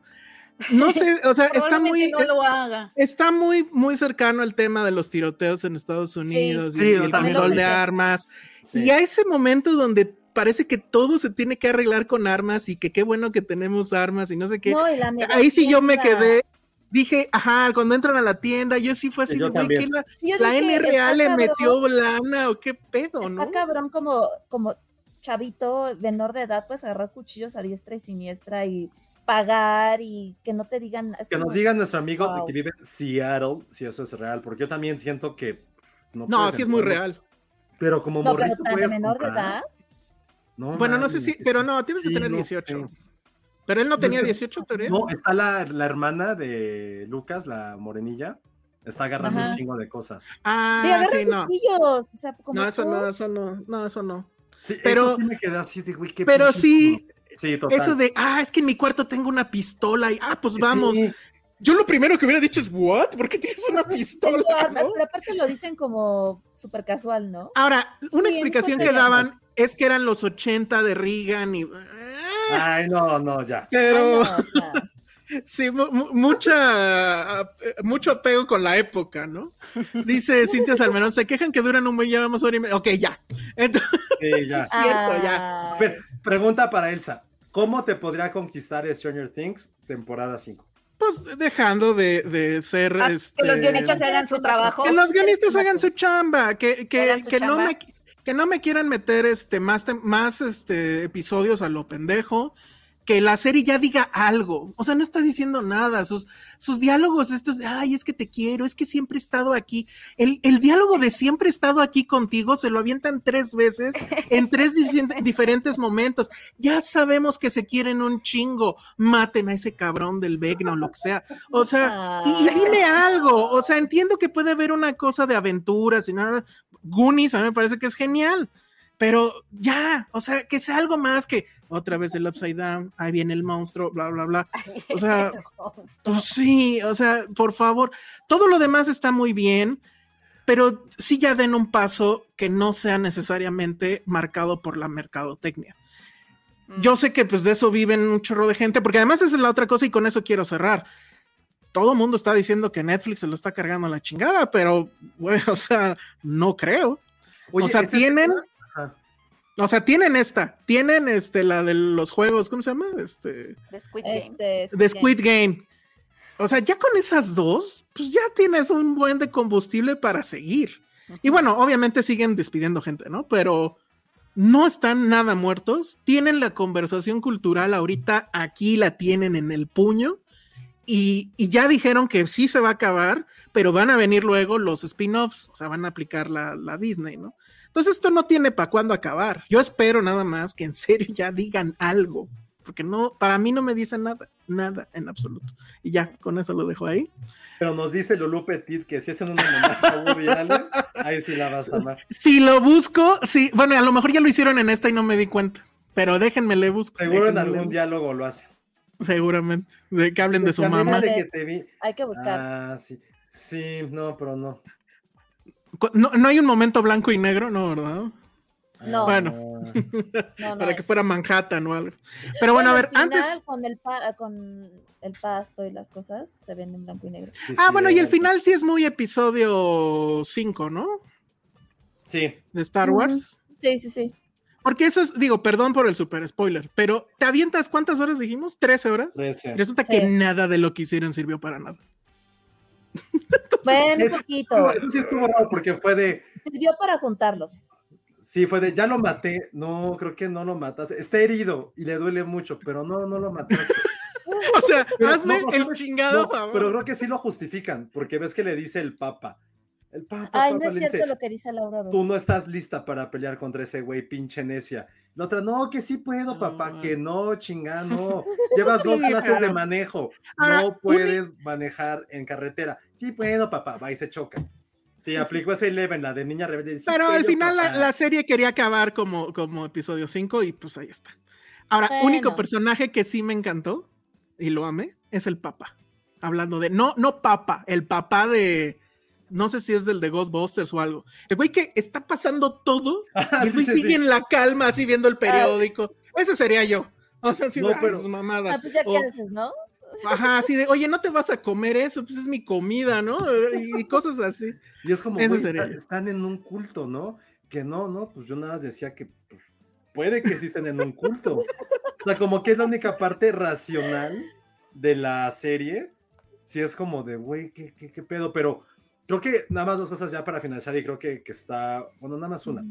no sé, o sea, está muy, Probablemente no lo haga. está muy, muy cercano el tema de los tiroteos en Estados Unidos Sí, y yo el control de armas, Sí. y a ese momento donde parece que todo se tiene que arreglar con armas y que qué bueno que tenemos armas y no sé qué. No, Ahí sí yo me quedé, dije, ajá, cuando entran a la tienda, yo sí fue así, Sí, de, yo. ¿qué la, Sí, yo la dije, NRA le cabrón, metió lana o qué pedo, Está ¿no? cabrón como, como chavito, menor de edad, pues agarrar cuchillos a diestra y siniestra y pagar y que no te digan. es Que como- nos diga nuestro amigo Wow. que vive en Seattle si eso es real, porque yo también siento que. No, No, puedes sí es muy real. Pero como No, pero morrito tan de puedes menor de comprar. edad. No Bueno, no sé si, pero no, tienes que tener no 18. sé. Pero él no Sí, tenía es que- 18, ¿todavía? No, está la, la hermana de Lucas, la morenilla. Está agarrando Ajá. un chingo de cosas. Ah, Sí, agarra sí, no. O sea, como No, eso tú. no, eso no, no, eso no. Sí, Pero- eso sí me quedé así de, güey, qué Pero sí. Sí, total. eso de, ah, es que en mi cuarto tengo una pistola y, ah, pues Sí, vamos. Yo lo primero que hubiera dicho es, ¿what? ¿Por qué tienes una pistola? armas, no? pero aparte lo dicen como súper casual, ¿no? Ahora, una Sí, explicación que daban es que eran los 80 de Reagan y... ah, Ay, no, no, ya. Pero... Ay, no, Sí, mu- mu- mucha, eh, mucho apego con la época, ¿no? Dice Cintia Salmerón, se quejan que duran un buen, ya vamos hora y media. Ok, ya. Entonces, Sí, ya. Sí, cierto, ya. A ay, ver, pregunta para Elsa. ¿Cómo te podría conquistar Stranger Things temporada 5? pues dejando de, de ser... Este, Que los guionistas hagan su trabajo. que los guionistas hagan su chamba, que, que, su que no me que no me quieran meter este más tem- más este episodios a lo pendejo, que la serie ya diga algo, o sea, no está diciendo nada, sus sus diálogos estos, de, ay, es que te quiero, es que siempre he estado aquí, el, el diálogo de siempre he estado aquí contigo se lo avientan tres veces en tres dif- diferentes momentos, ya sabemos que se quieren un chingo, maten a ese cabrón del Vecna o lo que sea, o sea, y, y dime algo, o sea, entiendo que puede haber una cosa de aventuras y nada. Goonies a mí me parece que es genial, pero ya, o sea, que sea algo más que otra vez el Upside Down, ahí viene el monstruo, bla, bla, bla. O sea, pues sí, o sea, por favor, todo lo demás está muy bien, pero sí ya den un paso que no sea necesariamente marcado por la mercadotecnia. Mm. Yo sé que pues de eso viven un chorro de gente, porque además esa es la otra cosa y con eso quiero cerrar. Todo el mundo está diciendo que Netflix se lo está cargando a la chingada, pero, bueno, o sea, no creo. Oye, o sea, tienen, tema-. O sea, tienen esta, tienen este, la de los juegos, ¿cómo se llama? Este, De Squid Game. Este. Squid Game. O sea, ya con esas dos, pues ya tienes un buen de combustible para seguir. Y bueno, obviamente siguen despidiendo gente, ¿no? Pero no están nada muertos. Tienen la conversación cultural ahorita, aquí la tienen en el puño. Y, y ya dijeron que sí se va a acabar, pero van a venir luego los spin-offs, o sea, van a aplicar la, la Disney, ¿no? Entonces esto no tiene para cuándo acabar. Yo espero nada más que en serio ya digan algo, porque no, para mí no me dicen nada, nada en absoluto. Y ya, con eso lo dejo ahí. Pero nos dice Lulu Petit que si hacen un homenaje a Woody Allen, ahí sí la vas a amar. Si lo busco, sí, bueno, a lo mejor ya lo hicieron en esta y no me di cuenta, pero déjenme le busco. Seguro en algún diálogo lo hacen. Seguramente, de que hablen de su mamá. de que te vi. Hay que buscar. Ah, sí. Sí, no, pero no. No, no hay un momento blanco y negro, no, ¿verdad? No. Bueno. Ah, no, no Para que fuera Manhattan o algo. Pero bueno, a ver, final, antes. Con el, pa- con el pasto y las cosas se ven en blanco y negro. sí, Ah, sí, bueno, y el final sí es muy episodio 5, ¿no? Sí. De Star Wars. Sí, sí, sí. Porque eso es, digo, perdón por el super spoiler, pero ¿te avientas cuántas horas dijimos? ¿13 horas? 13. Resulta Sí. que nada de lo que hicieron sirvió para nada. Bueno, un poquito. Eso sí estuvo raro porque fue de. Sirvió para juntarlos. Sí, fue de. Ya lo maté. No, creo que no lo mataste. Está herido y le duele mucho, pero no, no lo mataste. O sea, Pero hazme no, el no, chingado No, favor. pero creo que sí lo justifican, porque ves que le dice el Papa. El Papa, Ay, no es le cierto dice, lo que dice Laura. tú no estás lista para pelear contra ese güey, pinche necia. La otra, no, que sí puedo, papá, No. que no, chinga, no. Llevas dos clases de manejo, Ahora, no puedes manejar en carretera. Sí puedo, papá, va y se choca. Sí, aplicó ese Eleven, la de niña rebelde. sí Pero al final la, papá. la serie quería acabar como, como episodio 5 y pues ahí está. Ahora, Bueno. único personaje que sí me encantó y lo amé es el Papa. Hablando de, no, no Papa, el papá de, no sé si es del de Ghostbusters o algo. El güey que está pasando todo Ah, y el sí, güey sí, sigue sí. en la calma, así viendo el periódico. Ese sería yo. O sea, así No, "Ay, pero- sus mamadas. Ah, pues ya O- qué haces, ¿no? Ajá, así de, oye, no te vas a comer eso, pues es mi comida, ¿no? Y cosas así. Y es como, güey, sería está- yo. están en un culto, ¿no? Que no, no, pues yo nada más decía que pues, puede que sí estén en un culto. O sea, como que es la única parte racional de la serie. Sí es como de, güey, ¿qué, qué, qué pedo? Pero creo que nada más dos cosas ya para finalizar y creo que, que está, bueno, nada más una.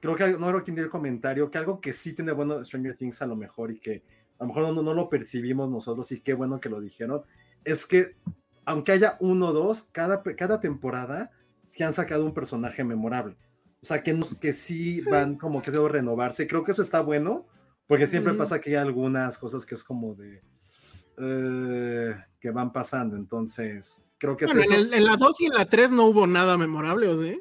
Creo que no creo que el comentario, que algo que sí tiene bueno Stranger Things a lo mejor y que a lo mejor no, no lo percibimos nosotros y qué bueno que lo dijeron, es que aunque haya uno o dos, cada, cada temporada se han sacado un personaje memorable. O sea, que, que sí van como que se renovarse. Creo que eso está bueno, porque siempre Ujú. pasa que hay algunas cosas que es como de... eh, que van pasando. Entonces, creo que es Bueno, en, eso. el- en la 2 y en la 3 no hubo nada memorable, ¿o sí?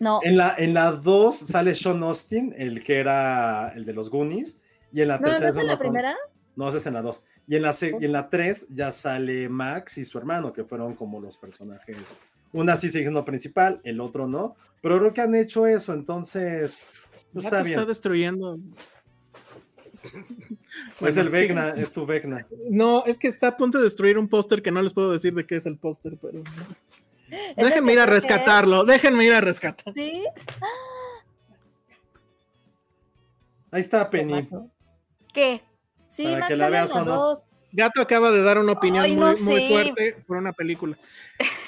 No, En la, en la 2 sale Sean Austin, el que era el de los Goonies. Y en la no, no tercera es en la primera. No, esa es en la 2. Y en la, y en la 3 ya sale Max y su hermano, que fueron como los personajes. Una sí sigue siendo principal, el otro no. Pero creo que han hecho eso, entonces. pues, está bien. está destruyendo. Es el Vecna, sí. es tu Vecna. No, es que está a punto de destruir un póster que no les puedo decir de qué es el póster, pero. Déjenme ir a rescatarlo, déjenme ir a rescatar. Sí. Ahí está Penny. ¿Qué? Sí, Para Max que la veas cuando- dos. Gato acaba de dar una opinión Ay, no muy, fuerte por una película.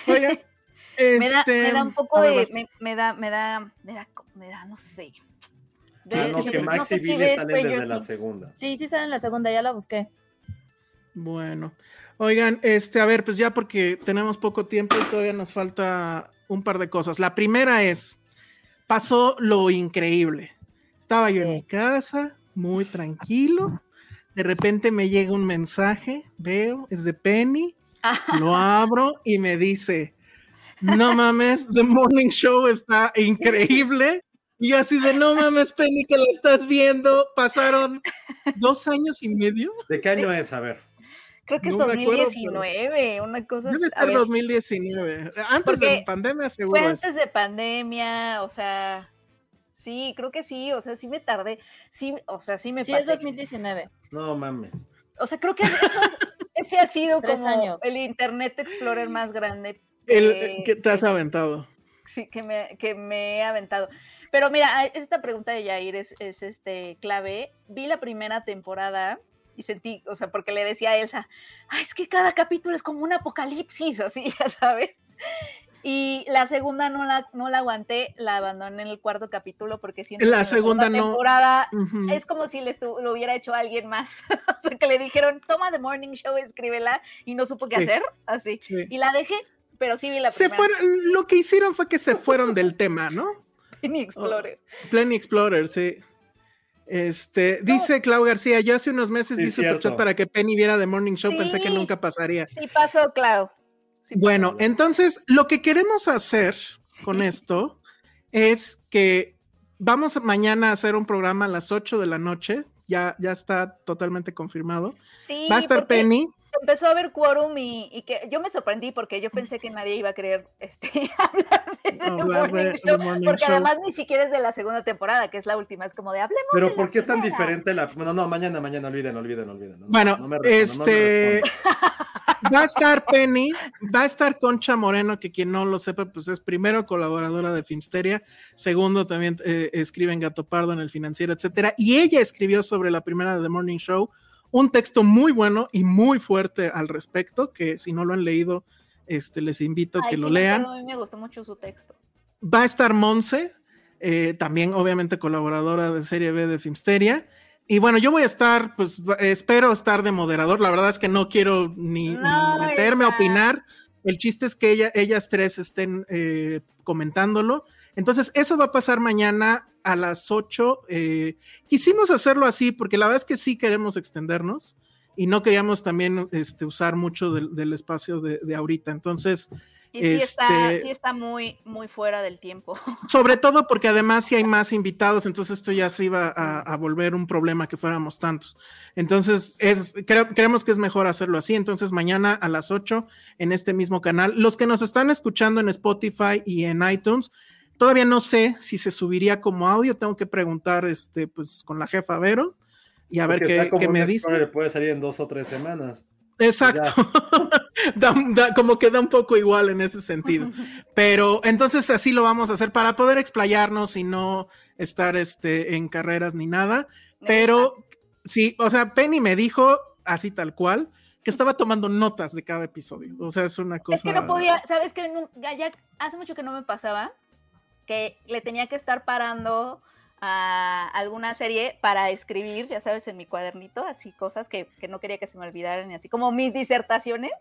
Oiga, Me da, este, me da un poco de. Me, me da, me da, me da, me da, no sé. De- Ah, no, que Max y Billy salen desde la segunda. Sí, sí sale en la segunda, ya la busqué. Bueno, oigan, este, a ver, pues ya porque tenemos poco tiempo y todavía nos falta un par de cosas. La primera es, pasó lo increíble. Estaba yo en mi casa, muy tranquilo. De repente me llega un mensaje, veo, es de Penny, lo abro y me dice, no mames, The Morning Show está increíble. Y yo así de no mames, Penny, que la estás viendo. Pasaron dos años y medio. ¿De qué año es? A ver. Creo que es No acuerdo, 2019, una cosa Debe ver, 2019. Antes de pandemia, Fue seguro. es. antes de pandemia, o sea, sí, creo que sí, o sea, sí me tardé, sí, o sea, sí me Sí, es pasé. 2019. No mames. O sea, creo que eso- ese ha sido Tres como años. el Internet Explorer más grande El, que- que te has que- aventado. sí, que me, que me he aventado. Pero mira, esta pregunta de Yair es, es este clave. Vi la primera temporada y sentí, o sea, porque le decía a Elsa, "Ay, es que cada capítulo es como un apocalipsis, así, ya sabes. Y la segunda no la, no la aguanté, la abandoné en el cuarto capítulo porque siento La que segunda no. temporada es como si le lo hubiera hecho alguien más. o sea, que le dijeron, toma The Morning Show, escríbela, y no supo qué Sí. hacer, así. Sí. Y la dejé, pero sí vi la Se primera. fueron, lo que hicieron fue que se fueron del tema, ¿no? Penny Explorer. Plenty Explorer, sí. Este, dice Clau García, yo hace unos meses Sí, di cierto. superchat para que Penny viera The Morning Show, pensé que nunca pasaría. Sí pasó, Clau. Sí pasó. Bueno, entonces lo que queremos hacer con esto es que vamos mañana a hacer un programa a las 8 de la noche, ya, ya está totalmente confirmado. Sí, Va a estar porque Penny, Empezó a haber quórum y, y que yo me sorprendí porque yo pensé que nadie iba a querer este, hablar de The Hablar de Morning The Show, Morning porque Show. además ni siquiera es de la segunda temporada, que es la última, es como de hablemos de Pero la ¿por qué es tan primera". diferente la.? Bueno, no, mañana, mañana, olviden, olviden, olviden. No, Bueno, no me respondo, no me este va a estar Penny, va a estar Concha Moreno, que quien no lo sepa, pues es primero colaboradora de Filmsteria, segundo también eh, escribe en Gato Pardo en el financiero, etcétera, y ella escribió sobre la primera de The Morning Show un texto muy bueno y muy fuerte al respecto, que si no lo han leído, este, les invito a Ay, que sí, lo lean. A mí me gustó mucho su texto. Va a estar Monse, eh, también obviamente colaboradora de Serie B de Filmsteria. Y bueno, yo voy a estar, pues espero estar de moderador. La verdad es que no quiero ni, meterme a opinar. El chiste es que ella, ellas tres estén eh, comentándolo. Entonces, eso va a pasar mañana a las 8. eh, quisimos hacerlo así porque la verdad es que sí queremos extendernos y no queríamos también este, usar mucho del, del espacio de, de ahorita. Entonces, Y sí, está, Este- sí está muy, muy fuera del tiempo. sobre todo porque además si hay más invitados, entonces esto ya se iba a, a volver un problema que fuéramos tantos. Entonces, es, creemos que es mejor hacerlo así. Entonces, mañana a las 8 en este mismo canal. Los que nos están escuchando en Spotify y en iTunes, todavía no sé si se subiría como audio. Tengo que preguntar este, pues, con la jefa Vero y a ver Porque qué, me dice. Puede salir en dos o tres semanas. Exacto. Da- da- como que da un poco igual en ese sentido. Pero entonces así lo vamos a hacer para poder explayarnos y no estar este, en carreras ni nada. Pero sí, o sea, Penny me dijo así tal cual que estaba tomando notas de cada episodio. O sea, es una cosa. Es que no podía, ¿sabes qué? Nu- Ya, ya hace mucho que no me pasaba que le tenía que estar parando a alguna serie para escribir, ya sabes, en mi cuadernito, así cosas que, que no quería que se me olvidaran, y así como mis disertaciones.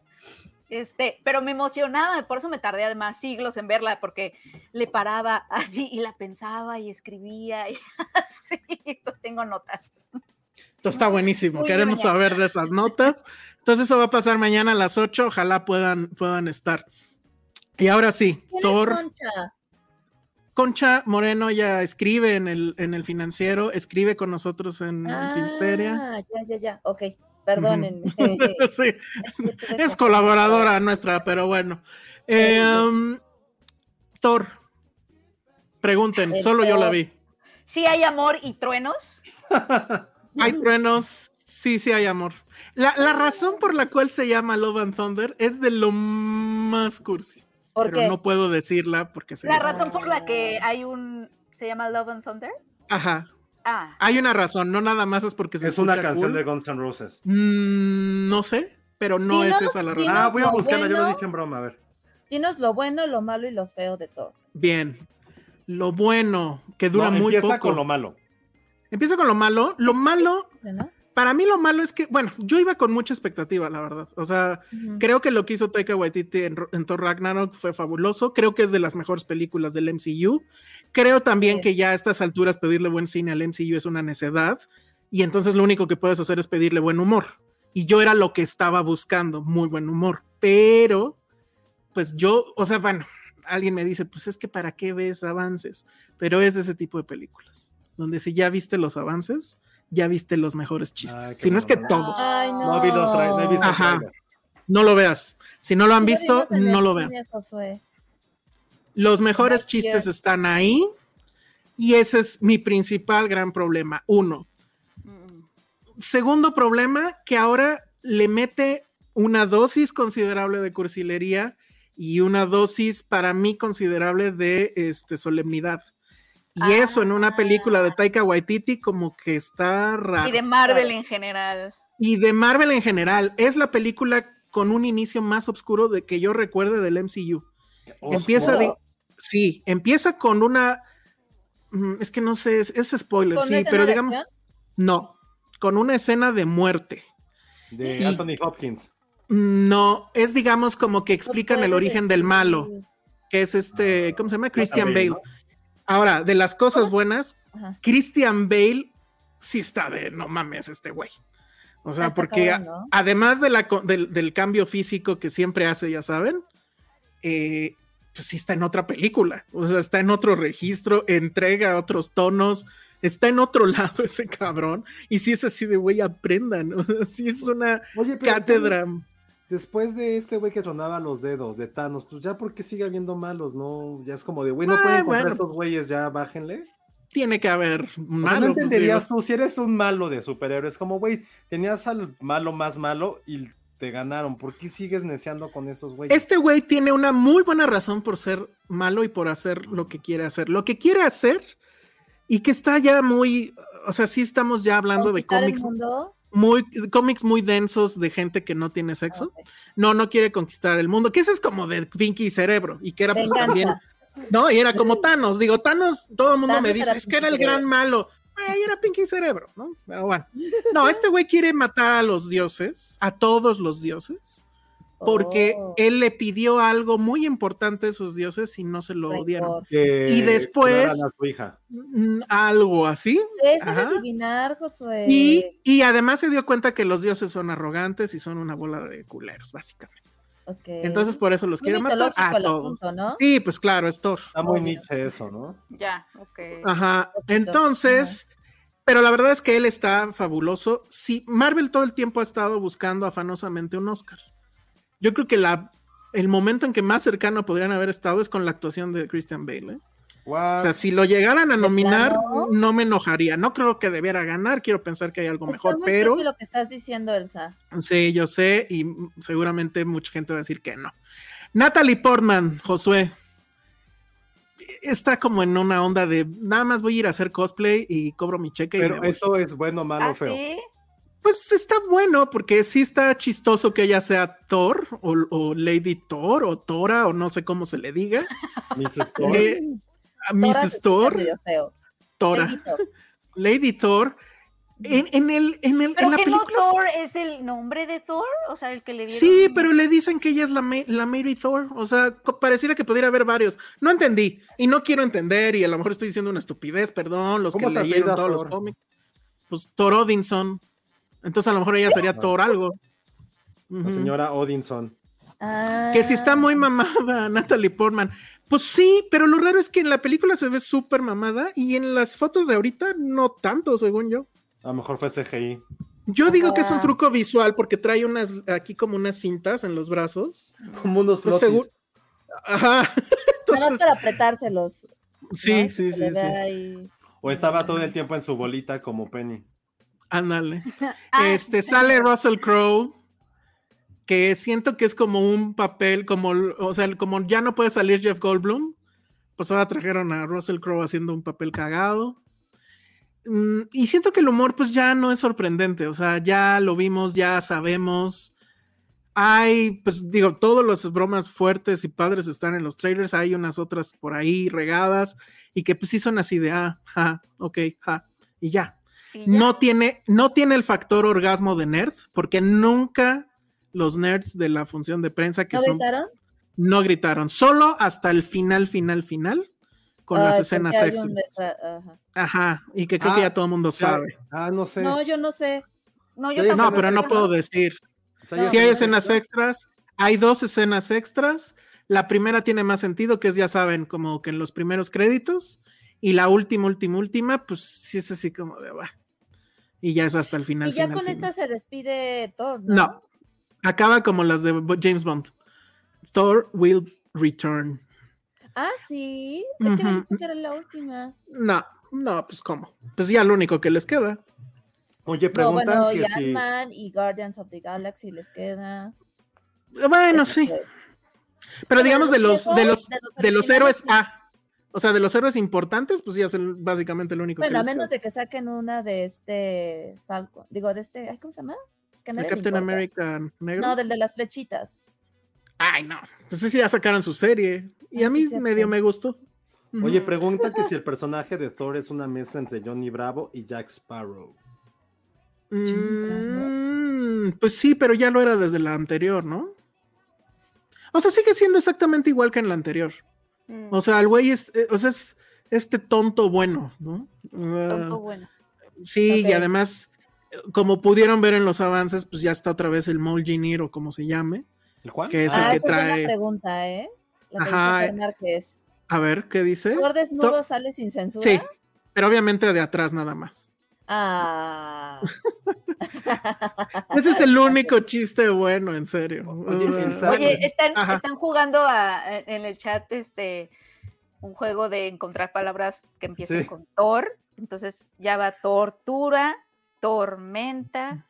Este, pero me emocionaba, por eso me tardé además siglos en verla, porque le paraba así y la pensaba y escribía y así, tengo notas. Esto está buenísimo. Muy Queremos mañana. saber de esas notas. Entonces, eso va a pasar mañana a las 8. Ojalá puedan, puedan estar. Y ahora sí, ¿Quién es Thor. Concha? Concha Moreno ya escribe en el, en el financiero, escribe con nosotros en, en Filmsteria. Ah, ya, ya, ya. Ok, perdónenme. sí, Es colaboradora nuestra, pero bueno. Eh, um, Thor, pregunten, El solo yo la vi. Sí hay amor y truenos. Hay truenos, sí, sí hay amor. La, la razón por la cual se llama Love and Thunder es de lo más cursi. ¿Por pero qué? no puedo decirla porque se La les- razón por la que hay un, se llama Love and Thunder. Ajá. Ah, Hay una razón, no nada más es porque se Es una canción cool. de Guns N' Roses. Mm, no sé, pero no es esa la razón. Ah, voy a buscarla, yo lo dije en broma, a ver. Dinos lo bueno, lo malo y lo feo de Thor. Bien. Lo bueno, que dura No, muy empieza poco. con lo malo. Empieza con lo malo. Lo malo, ¿no? Para mí lo malo es que, bueno, yo iba con mucha expectativa, la verdad. O sea, creo que lo que hizo Taika Waititi en, en Thor Ragnarok fue fabuloso. Creo que es de las mejores películas del MCU. Creo también Sí. que ya a estas alturas pedirle buen cine al MCU es una necedad. Y entonces lo único que puedes hacer es pedirle buen humor. Y yo era lo que estaba buscando, muy buen humor. Pero, pues yo, o sea, bueno, alguien me dice, pues es que para qué ves avances, pero es ese tipo de películas, donde si ya viste los avances, ya viste los mejores chistes. Ay, qué si no es que todos. Ay, no. No vi los no he visto Ajá. No lo veas. Si no lo han visto, no lo vean. Los mejores chistes están ahí y ese es mi principal gran problema. Uno. Mm. Segundo problema, que ahora le mete una dosis considerable de cursilería y una dosis para mí considerable de este, solemnidad. Y eso en una película de Taika Waititi como que está raro. Y de Marvel en general. Y de Marvel en general, es la película con un inicio más oscuro de que yo recuerde del MCU. Empieza de, sí, empieza con una mm, es que no sé, es, es spoiler, ¿Con sí, pero digamos acción? no, con una escena de muerte. De Y- Anthony Hopkins. No, es digamos como que explican el origen del malo, que es este, ¿cómo se llama? Christian Bale, Bale. ¿no? Ahora, de las cosas buenas, Ajá. Christian Bale sí está de no mames este güey. O sea, porque cabrón, a- ¿no? además de la, del, del cambio físico que siempre hace, ya saben, eh, pues sí está en otra película. O sea, está en otro registro, entrega otros tonos, está en otro lado ese cabrón. Y sí es así de güey, aprendan. O sea, sí es una Oye, pero cátedra. entonces, Después de este güey que tronaba los dedos de Thanos, pues ya porque sigue habiendo malos, ¿no? Ya es como de, güey, no Ah, pueden encontrar bueno. estos güeyes, ya bájenle. Tiene que haber O sea, malo. no pues, entenderías tú si eres un malo de superhéroes, como, güey, tenías al malo más malo y te ganaron. ¿Por qué sigues neciando con esos güeyes? Este güey tiene una muy buena razón por ser malo y por hacer lo que quiere hacer. Lo que quiere hacer y que está ya muy, o sea, sí estamos ya hablando de Conquistar el cómics mundo. Muy, cómics muy densos de gente que no tiene sexo. No, no quiere conquistar el mundo, que ese es como de Pinky y Cerebro y que era pues también, no, y era como Thanos. Digo, Thanos, todo el mundo Thanos me dice, es que era el gran malo. Ay, era Pinky Cerebro, ¿no? Pero bueno. No, este güey quiere matar a los dioses, a todos los dioses porque Oh, él le pidió algo muy importante a esos dioses y no se lo dieron. y después- a su hija. Mm, Algo así. Deja de Ajá. adivinar, Josué. Y, y además se dio cuenta que los dioses son arrogantes y son una bola de culeros, básicamente. Ok. Entonces por eso los Muy quiere matar a todos. asunto, ¿no? Sí, pues claro, es Thor. Está muy niche eso, ¿no? Ya, ok. Ajá. Entonces, pero la verdad es que él está fabuloso. Sí, Marvel todo el tiempo ha estado buscando afanosamente un Oscar. Yo creo que la, el momento en que más cercano podrían haber estado es con la actuación de Christian Bale. ¿eh? O sea, si lo llegaran a ¿De nominar, no me enojaría. No creo que debiera ganar, quiero pensar que hay algo Está mejor, muy pero lo que estás diciendo, Elsa. sí, yo sé y seguramente mucha gente va a decir que no. Natalie Portman, Josué, está como en una onda de nada más voy a ir a hacer cosplay y cobro mi cheque. Pero eso es bueno, malo, ¿Ah, feo. sí? Pues está bueno, porque sí está chistoso que ella sea Thor, o, o Lady Thor, o Tora, o no sé cómo se le diga. Mrs. Thor. Eh, se Mrs. Thor. Tora, Lady Thor. Lady Thor. En, en el, en el, ¿Pero en la que película. no Thor es el nombre de Thor? O sea, el que le dieron. Sí, pero le dicen que ella es la, la Mary Thor. O sea, pareciera que pudiera haber varios. No entendí. Y no quiero entender. Y a lo mejor estoy diciendo una estupidez, perdón. Los que ¿Cómo se leyeron todos los Thor? cómics. Pues Thor Odinson. Entonces a lo mejor ella sería Thor algo. La señora Odinson. Ah, Que si está muy mamada Natalie Portman. Pues sí, pero lo raro es que en la película se ve súper mamada y en las fotos de ahorita no tanto, según yo. A lo mejor fue CGI. Yo digo que es un Ajá. truco visual porque trae unas aquí como unas cintas en los brazos. Como unos Pues seguro- Ajá. Nada más Entonces, para apretárselos. sí, ¿no? sí, sí, sí. O estaba todo el tiempo en su bolita como Penny. Ándale. Ah, Este sale Russell Crowe, que siento que es como un papel, como, o sea, como ya no puede salir Jeff Goldblum, pues ahora trajeron a Russell Crowe haciendo un papel cagado. Mm, Y siento que el humor, pues ya no es sorprendente, o sea, ya lo vimos, ya sabemos. Hay, pues digo, todas las bromas fuertes y padres están en los trailers, hay unas otras por ahí regadas y que pues sí son así de, ah, ja, ok, ja, y ya. No tiene, no tiene el factor orgasmo de nerd, porque nunca los nerds de la función de prensa que ¿No son gritaron? no gritaron, solo hasta el final, final, final, con las escenas detrás- ajá. Ajá, y que creo que Ah, ya todo el mundo sabe. Ah, no sé. No, yo no sé. No, yo sí, No, pero no puedo decir. O sea, ya Si hay escenas extras, hay dos escenas extras, La primera tiene más sentido, que es, ya saben, como que en los primeros créditos. Y la última, última, última, pues sí es así como de, va. Y ya es hasta el final. Y ya final, con final. esta se despide Thor, ¿no? No, acaba como las de James Bond. Thor will return. Ah, sí. Es que me Ujú. dijiste que era la última. No, no, pues cómo. Pues ya lo único que les queda. Oye, No, preguntan bueno, que y si. Ant-Man y Guardians of the Galaxy les queda. Bueno, sí. Pero Pero digamos de los, de los, de los de los originales, héroes A. O sea, de los héroes importantes, pues ya es el- básicamente lo único Bueno, que a menos de que saquen una de este Falcon. Digo, de este. ¿Cómo se llama? ¿El Captain. America negro. No, del de las flechitas. Ay, no. Pues sí, ya sacaron su serie. Y a mí medio me gustó. Oye, pregunta que si el personaje de Thor es una mezcla entre Johnny Bravo y Jack Sparrow. Mm, pues sí, pero ya lo era desde la anterior, ¿no? O sea, sigue siendo exactamente igual que en la anterior. Mm, O sea, el güey es, eh, o sea, es este tonto bueno, ¿no? Tonto bueno. sí, y además, eh, como pudieron ver en los avances, pues ya está otra vez el Molginir o como se llame. ¿El Juan? Que es el ah, que esa es trae- una pregunta, ¿eh? La que Ajá, dice eh. Márquez. A ver, ¿qué dice? ¿Thor desnudo To- sale sin censura? Sí, pero obviamente de atrás nada más. Ah. Ese es el único chiste bueno, en serio. Oye, Oye, están, jugando a- en el chat este un juego de encontrar palabras que empiecen Sí. con Thor. Entonces ya va tortura, tormenta,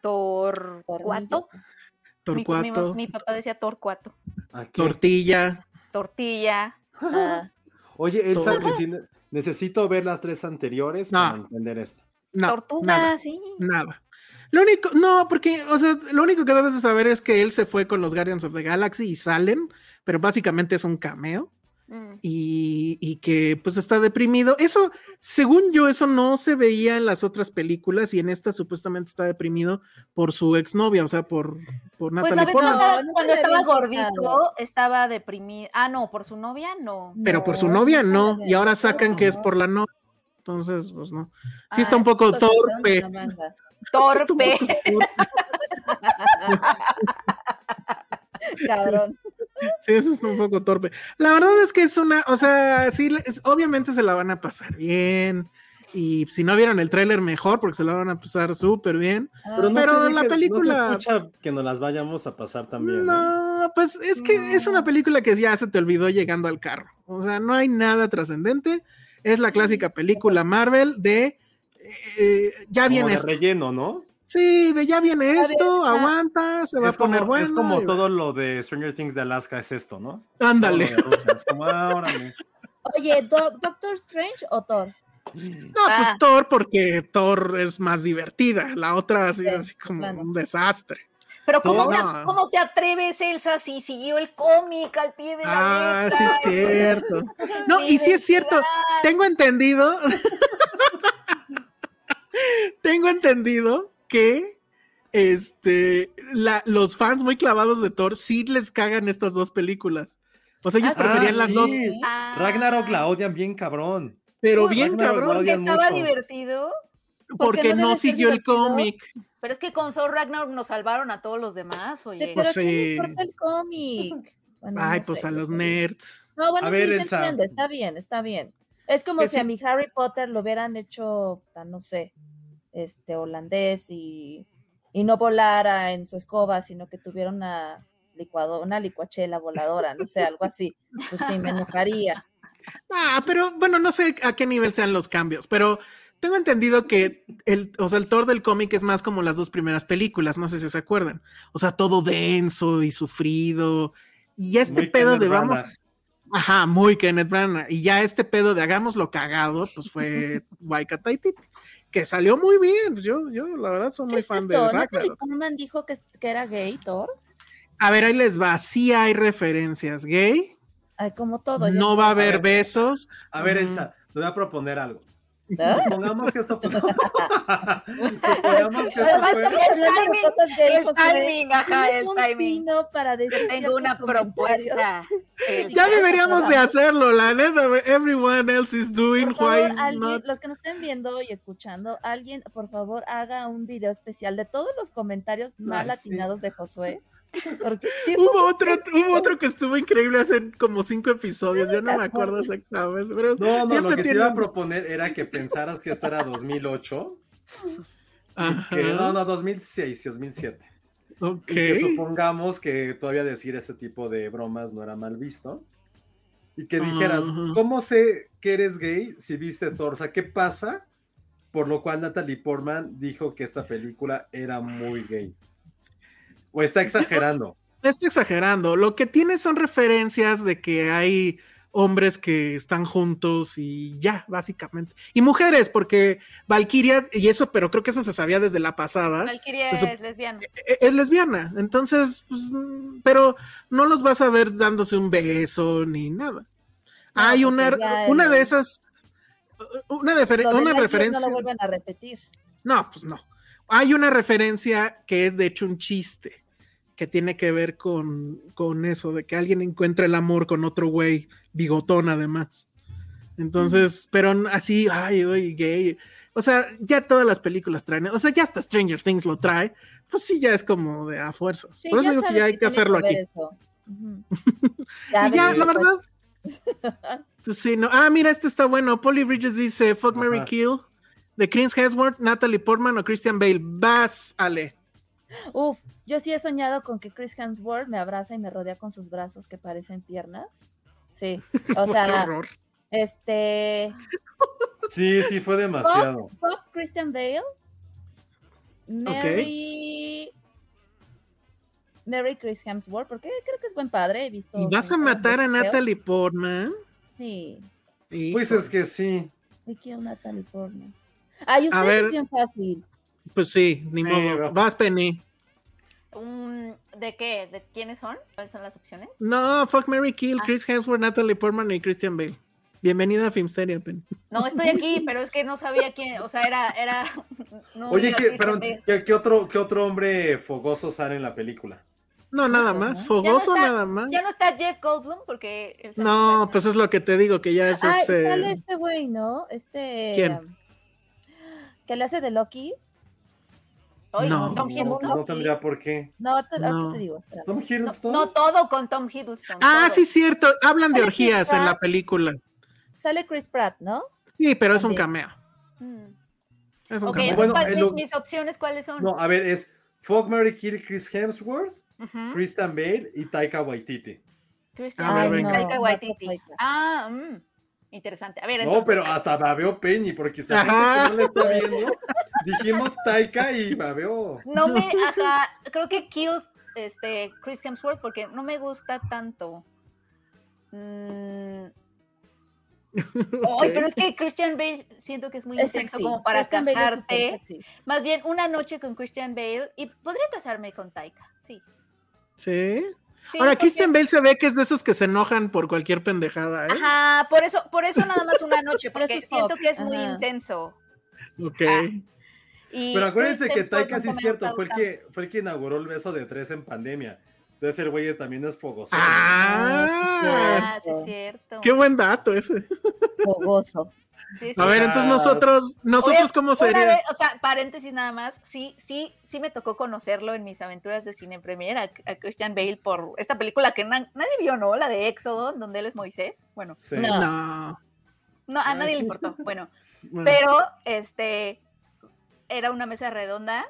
torcuato. Mi, mi- Torcuato, mi papá decía torcuato. Tortilla. Tortilla. Ah, Oye, Elsa, ne- necesito ver las tres anteriores No. para entender esto. No, tortuga, nada, sí. nada. Lo único, no, porque, o sea, lo único que debes de saber es que él se fue con los Guardians of the Galaxy y salen, pero básicamente es un cameo Mm. y, y que pues está deprimido. Eso, según yo, eso no se veía en las otras películas y en esta supuestamente está deprimido por su exnovia, o sea, por, por Pues Natalie vez Portman. No, no cuando estaba gordito, estaba deprimido. Ah, no, por su novia no. Pero por su no, novia no y ahora no sacan que es por la novia. Entonces, pues no. Sí Ah, está un poco torpe. Torpe. Cabrón. Sí, eso es un poco torpe. La verdad es que es una, o sea, sí, es- obviamente se la van a pasar bien. Y si no vieron el tráiler, mejor, porque se la van a pasar súper bien. Pero, no Pero la que- película- No se escucha que nos las vayamos a pasar también. ¿no? No, pues es que es una película que ya se te olvidó llegando al carro. O sea, no hay nada trascendente. Es la clásica película Marvel de eh, ya Como viene de esto. relleno, ¿no? Sí, de ya viene Ya esto, aguanta, se va Es a poner como, bueno. es como y todo lo de Stranger Things de Alaska es esto, ¿no? Ándale. Es como, ah, órale. Oye, ¿Do- ¿Doctor Strange o Thor? No, Ah. pues Thor, porque Thor es más divertida. La otra así, Sí, así como un desastre. Pero ¿cómo, No. te, cómo te atreves, Elsa, si siguió el cómic al pie de la Ah, letra? sí es cierto. No, y sí es cierto. Tengo entendido. tengo entendido que este la- los fans muy clavados de Thor sí les cagan estas dos películas. O sea, ellos Ah, preferían las dos, Ah. Ragnarok la odian bien cabrón. pero bien Ragnarok cabrón, la odian Estaba mucho. divertido. porque no siguió el cómic. Pero es que con Thor Ragnarok nos salvaron a todos los demás, oye. Pero ¿a quién le importa el cómic? Bueno, Ay, no pues sé, a los nerds. No, bueno, A ver, sí se Elsa. entiende, está bien, está bien. Es como si sí. a mi Harry Potter lo hubieran hecho, no sé, este holandés y, y no volara en su escoba, sino que tuviera una licuado, una licuachela voladora, no sé, algo así. Pues sí, me enojaría. Ah, pero bueno, no sé a qué nivel sean los cambios, pero tengo entendido que el, o sea, el Thor del cómic es más como las dos primeras películas, no sé si se acuerdan. O sea, todo denso y sufrido. Y ya este Muy pedo Kenneth de vamos, Branagh. ajá, muy Kenneth Branagh. Y ya este pedo de hagámoslo cagado, pues fue Waika Taititi, que salió muy bien. Yo, yo la verdad soy ¿Qué muy es fan de Ragnarok. Portman dijo que, que era gay, Thor? A ver, ahí les va. Sí hay referencias gay. Ay, como todo. No va a haber besos. A ver. Elsa, te voy a proponer algo. Supongamos que esto Supongamos que Además, fue... de timing, cosas El timing, ajá, el un timing. para decir Tengo una propuesta. El- Ya deberíamos de hacerlo, la neta. Everyone else is doing Por favor, why alguien, not. los que nos estén viendo y escuchando, alguien, por favor, haga un video especial de todos los comentarios mal atinados de Josué. Porque sí, Hubo otro, hubo otro que estuvo increíble hace como cinco episodios, yo no me acuerdo exactamente, pero No, no, siempre lo que te iba a proponer era que pensaras que esto era 2008. Ajá, Que, no, no, 2006, 2007. ok. Y que supongamos que todavía decir ese tipo de bromas no era mal visto. Y que dijeras. ¿cómo sé que eres gay si viste Thor? O sea, ¿qué pasa? Por lo cual Natalie Portman dijo que esta película era muy gay. O está exagerando. Estoy exagerando. Lo que tiene son referencias de que hay hombres que están juntos y ya, básicamente. Y mujeres, porque Valkyria, y eso, pero creo que eso se sabía desde la pasada, Valkyria es lesbiana. e- es lesbiana. Entonces, pues, pero no los vas a ver dándose un beso ni nada. hay una, una el- de esas, una, de una referencia. No lo vuelven a repetir. No, pues no. Hay una referencia que es de hecho un chiste que tiene que ver con, con eso, de que alguien encuentra el amor con otro güey, bigotón además. Entonces, pero así, ay, güey, gay. O sea, ya todas las películas traen, o sea, ya hasta Stranger Things lo trae, pues sí, ya es como de a fuerzas. Sí, Por eso digo que ya hay que hacerlo ver aquí. Y ya, la pues, verdad. Pues sí, no. Ah, mira, este está bueno. Polly Bridges dice: Fuck Mary. Kill. De Chris Hemsworth, Natalie Portman o Christian Bale. Vas, Ale. Uf, yo sí he soñado con que Chris Hemsworth me abraza y me rodea con sus brazos que parecen piernas. Sí, o sea, este, Sí, sí, fue demasiado. Christian Bale, Mary, Mary Chris Hemsworth, porque creo que es buen padre, he visto. ¿Y vas a matar a Natalie Portman? Sí, Pues es que sí. we kill Natalie Portman. Ay, A usted ver. es bien fácil. Pues sí, ni Sí, modo. va. Vas, Penny. Un- ¿De qué? ¿De quiénes son? ¿Cuáles son las opciones? No, fuck Mary Kill, Ah. Chris Hemsworth, Natalie Portman y Christian Bale. Bienvenida a Filmsteria, Penny. No, estoy aquí, pero es que no sabía quién, o sea, era, era. no Oye, ¿qué, pero. ¿qué, qué otro, ¿qué otro hombre fogoso sale en la película? No, nada más. ¿no? Fogoso, Ya no está- nada más. Ya no está Jeff Goldblum porque. No, pues es lo que te digo, que ya es Ay, este. sale este güey, ¿no? Este. ¿Quién? um, Que le hace de Loki. No. Tom No, Hiddleston. no tendría por qué. No, No. te digo. Tom No, Hiddleston. no todo con Tom Hiddleston. Ah, todo. sí, cierto. Hablan de orgías en la película. Sale Chris Pratt, ¿no? Sí, pero es un cameo. Mm. Es un Ok, cameo. entonces, Bueno, ¿cuál- el mis, lo- mis opciones cuáles son? No, a ver, es Fuck Mary Kill Chris Hemsworth. Christian Bale y Taika Waititi. Christian Bale, venga. Taika No, Waititi. Ah, mm, interesante. A ver, No, entonces, pero hasta babeo Penny, porque si Ajá. gente que no la está viendo, dijimos Taika y babeo. no me, ajá, creo que kill este Chris Hemsworth porque no me gusta tanto. Mm, Ay, pero es que Christian Bale siento que es muy Es intenso sexy. como para Christian casarte. Más bien una noche con Christian Bale y podría casarme con Taika, sí. Sí. Sí, Ahora, porque- Christian Bale se ve que es de esos que se enojan por cualquier pendejada, ¿eh? Ajá, por eso, por eso nada más una noche, Por eso porque es siento que es muy ajá. intenso. Ok. Ah, Y Pero acuérdense que Taika sí es cierto, fue el, que, fue el que inauguró el beso de tres en pandemia. Entonces el güey también es fogoso. Ah, Ah, sí, es cierto. qué buen dato ese. Fogoso. Sí, sí. A ver, entonces nosotros, nosotros Oye, cómo sería. vez, o sea, paréntesis nada más, sí, sí, sí me tocó conocerlo en mis aventuras de cine premier a, a Christian Bale por esta película que na- nadie vio, ¿no? La de Éxodo, donde él es Moisés. Bueno, Sí. No. No. no, a nadie le importó. Bueno, Bueno, pero este era una mesa redonda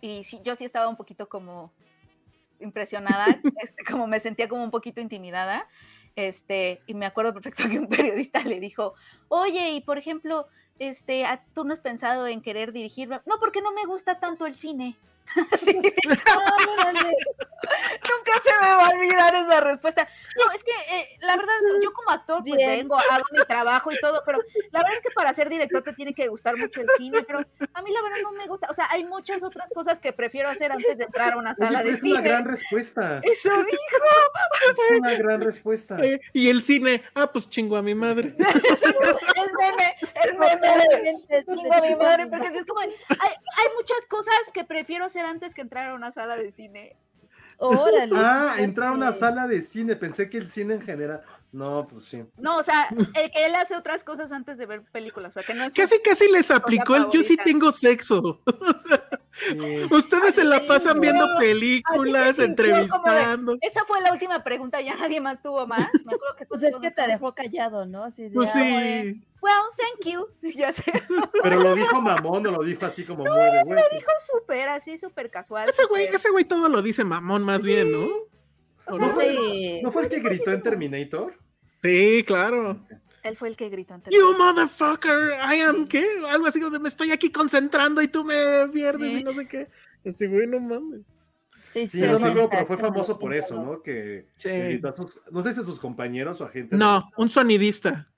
y sí, yo sí estaba un poquito como impresionada, este, como me sentía como un poquito intimidada. Este, y me acuerdo perfecto que un periodista le dijo, oye, y por ejemplo, este, ¿a- ¿tú no has pensado en querer dirigir? No, porque no me gusta tanto el cine. Así, Ah, órale. nunca se me va a olvidar esa respuesta. No, es que eh, la verdad, yo como actor, pues Bien. vengo, hago mi trabajo y todo, pero la verdad es que para ser director te tiene que gustar mucho el cine, pero a mí la verdad no me gusta. O sea, hay muchas otras cosas que prefiero hacer antes de entrar a una sala de es una cine. gran respuesta. Eso dijo. Es una gran respuesta. eh, y el cine, ah, pues chingo a mi madre. El meme, el meme. Chingo a mi madre, porque es como, hay, hay muchas cosas que prefiero hacer antes que entrar a una sala de cine. Órale. Ah, entrar a una sala de cine. Pensé que el cine en general. No, pues sí. No, o sea, el que él hace otras cosas antes de ver películas, o sea, que no es Casi, casi les aplicó el yo sí tengo sexo. Sí. Ustedes se la Sí, pasan viendo pero películas, de- entrevistando. Esa fue la última pregunta, ya nadie más tuvo más. Me acuerdo que Pues es que te dejó callado, ¿no? Así de, Pues ah, bueno. sí. Well, thank you. Ya sé. Pero lo dijo mamón o lo dijo así como muy de güey. Dijo súper, así, súper casual. Ese güey, ese güey todo lo dice mamón más bien, ¿no? ¿O ¿No no? fue, Sí. ¿No fue el que gritó en Terminator? Sí, claro. Él fue el que gritó antes. You motherfucker, I am qué? Algo así como de me estoy aquí concentrando y tú me pierdes y no sé qué. Este güey, no mames. Sí, Sí, sí, no me acuerdo, pero fue famoso por eso, ¿no? Que, Sí. que gritó a sus- no sé si a sus compañeros o a gente. No, un sonidista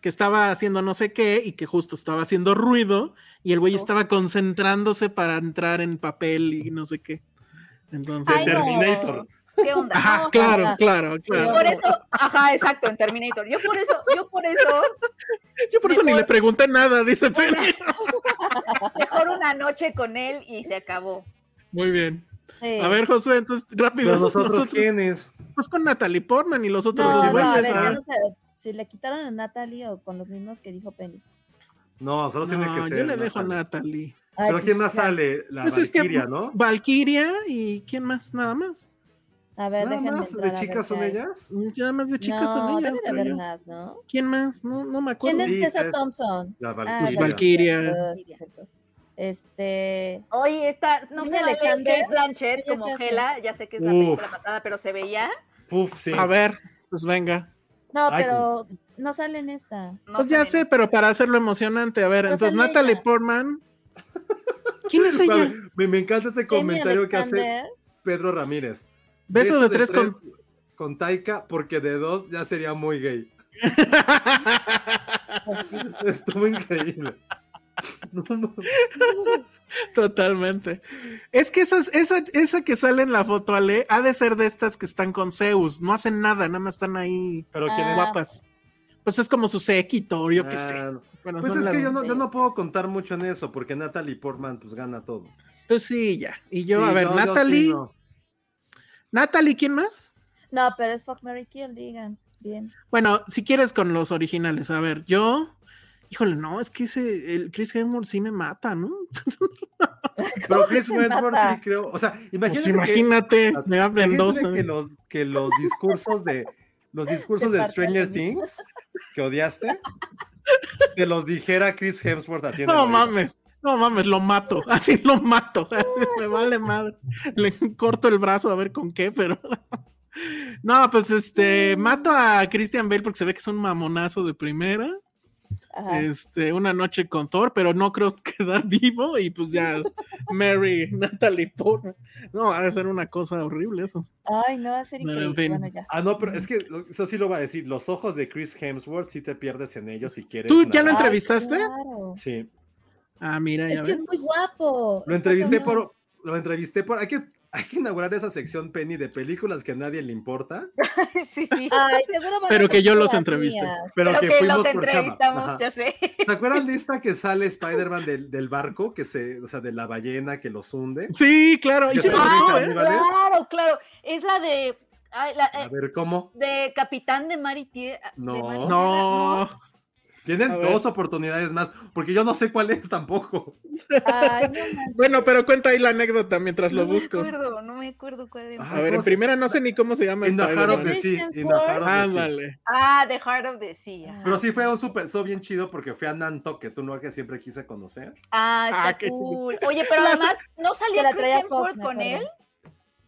que estaba haciendo no sé qué y que justo estaba haciendo ruido y el güey Oh. estaba concentrándose para entrar en papel y no sé qué. Entonces, Ay, no. Terminator. ¿Qué onda? ajá, No, claro, ajá. claro, Y claro. por eso, ajá, exacto, en Terminator. Yo por eso, yo por eso, Yo por eso ni le pregunté nada, dice Penny. mejor una noche con él y se acabó. Muy bien. sí. A ver, Josué, entonces rápido. Pero nosotros, nosotros- ¿quiénes? pues con Natalie Portman y los otros No, dos no, a ver, a no sé si le quitaron a Natalie o con los mismos que dijo Penny. No, solo tiene que ser. yo le dejo a Natalie. Natalie. Ay, Pero pues, ¿quién más ya. sale? La Pues es que Valkyria, ¿no? Valkyria y quién más, nada más. A ver, Nada más, entrar ¿De chicas son ellas? Nada más de chicas no, son ellas. debe de haber más, ¿no? ¿Quién más? No, no me acuerdo. ¿Quién es Tessa es- Thompson? La Ah, Valkyria. Pues. Ah. Este. Oye, está, no sé, Alexander, Blanchett ¿ella como? Hela, ya sé que es la Uf. película pasada, pero se veía. Uf, sí. A ver, pues venga. No, Ay, pero no sale en esta. No pues ya sé, pero para hacerlo emocionante, a ver, Pues entonces Natalie ella. Portman. ¿Quién es ella? Me, me encanta ese comentario que hace. Pedro Ramírez. Beso de tres con. con Taika, porque de dos ya sería muy gay. Estuvo increíble. No, no. Totalmente. Es que esas, esa, esa que sale en la foto, Ale, ha de ser de estas que están con Zeus. No hacen nada, nada más están ahí Pero quién Ah. es. guapas. Pues es como su séquito, yo qué sé. Ah. Pero Pues es que yo no, yo no puedo contar mucho en eso, porque Natalie Portman pues gana todo. Pues sí, ya. Y yo, Sí, a ver, yo- yo sí, Natalie. Natalie, ¿quién más? No, pero es Fuck Mary Kill, digan. Bien. Bueno, si quieres con los originales, a ver, yo. Híjole, no, es que ese, el Chris Hemsworth sí me mata, ¿no? Pero Chris mata? sí creo. O sea, Pues imagínate, que- imagínate, me abren dos. imagínate que los, que los discursos de los discursos De Stranger. Things que odiaste, te los dijera Chris Hemsworth a ti. No mames, no mames, lo mato, así lo mato, así me vale madre. Le corto el brazo a ver con qué, pero. No, pues este, mato a Christian Bale porque se ve que es un mamonazo de primera. Ajá. Este, una noche con Thor, pero no creo quedar vivo y pues ya Mary, Natalie Portman. No, ha de ser una cosa horrible eso. Ay, no va a ser Bueno, en increíble. fin. Bueno, ya. Ah, no, pero es que eso sí lo va a decir. Los ojos de Chris Hemsworth sí te pierdes en ellos si quieres. ¿Tú ya lo Ay, entrevistaste? claro. Sí. Ah, mira, ya Es que es muy guapo. Lo entrevisté por. Lo entrevisté por. Hay que, hay que inaugurar esa sección Penny de películas que a nadie le importa. sí, sí. Ay, seguro Pero que yo los mías. Pero que, que fuimos los por Ajá. ya sé. ¿Se acuerdan de esta que sale Spider-Man del, del barco? Que se, o sea, de la ballena que los hunde. Sí, claro, y ¿Ya se sabes pasó, qué ¿eh? Claro, claro. Es la de. ay, la- A eh, ver, ¿cómo? de Capitán de Mar y Tierra. de No. Mar y Tierra, No, Tienen dos oportunidades más, porque yo no sé cuál es tampoco. Ay, no bueno, pero cuenta ahí la anécdota mientras lo No busco. me acuerdo, no me acuerdo cuál era. Ah, A ver, en ¿cómo se- primera no sé ni cómo se llama. In the Heart of the Sea. In the Heart of the Sea. Ah, The Heart of the Sea. Pero sí fue un super, estuvo bien chido porque fui a Nantucket, que tú no que siempre quise conocer. Ah, está Ah, qué- cool. Oye, pero además, ¿no salía la Chris Hemsworth Fox, con él?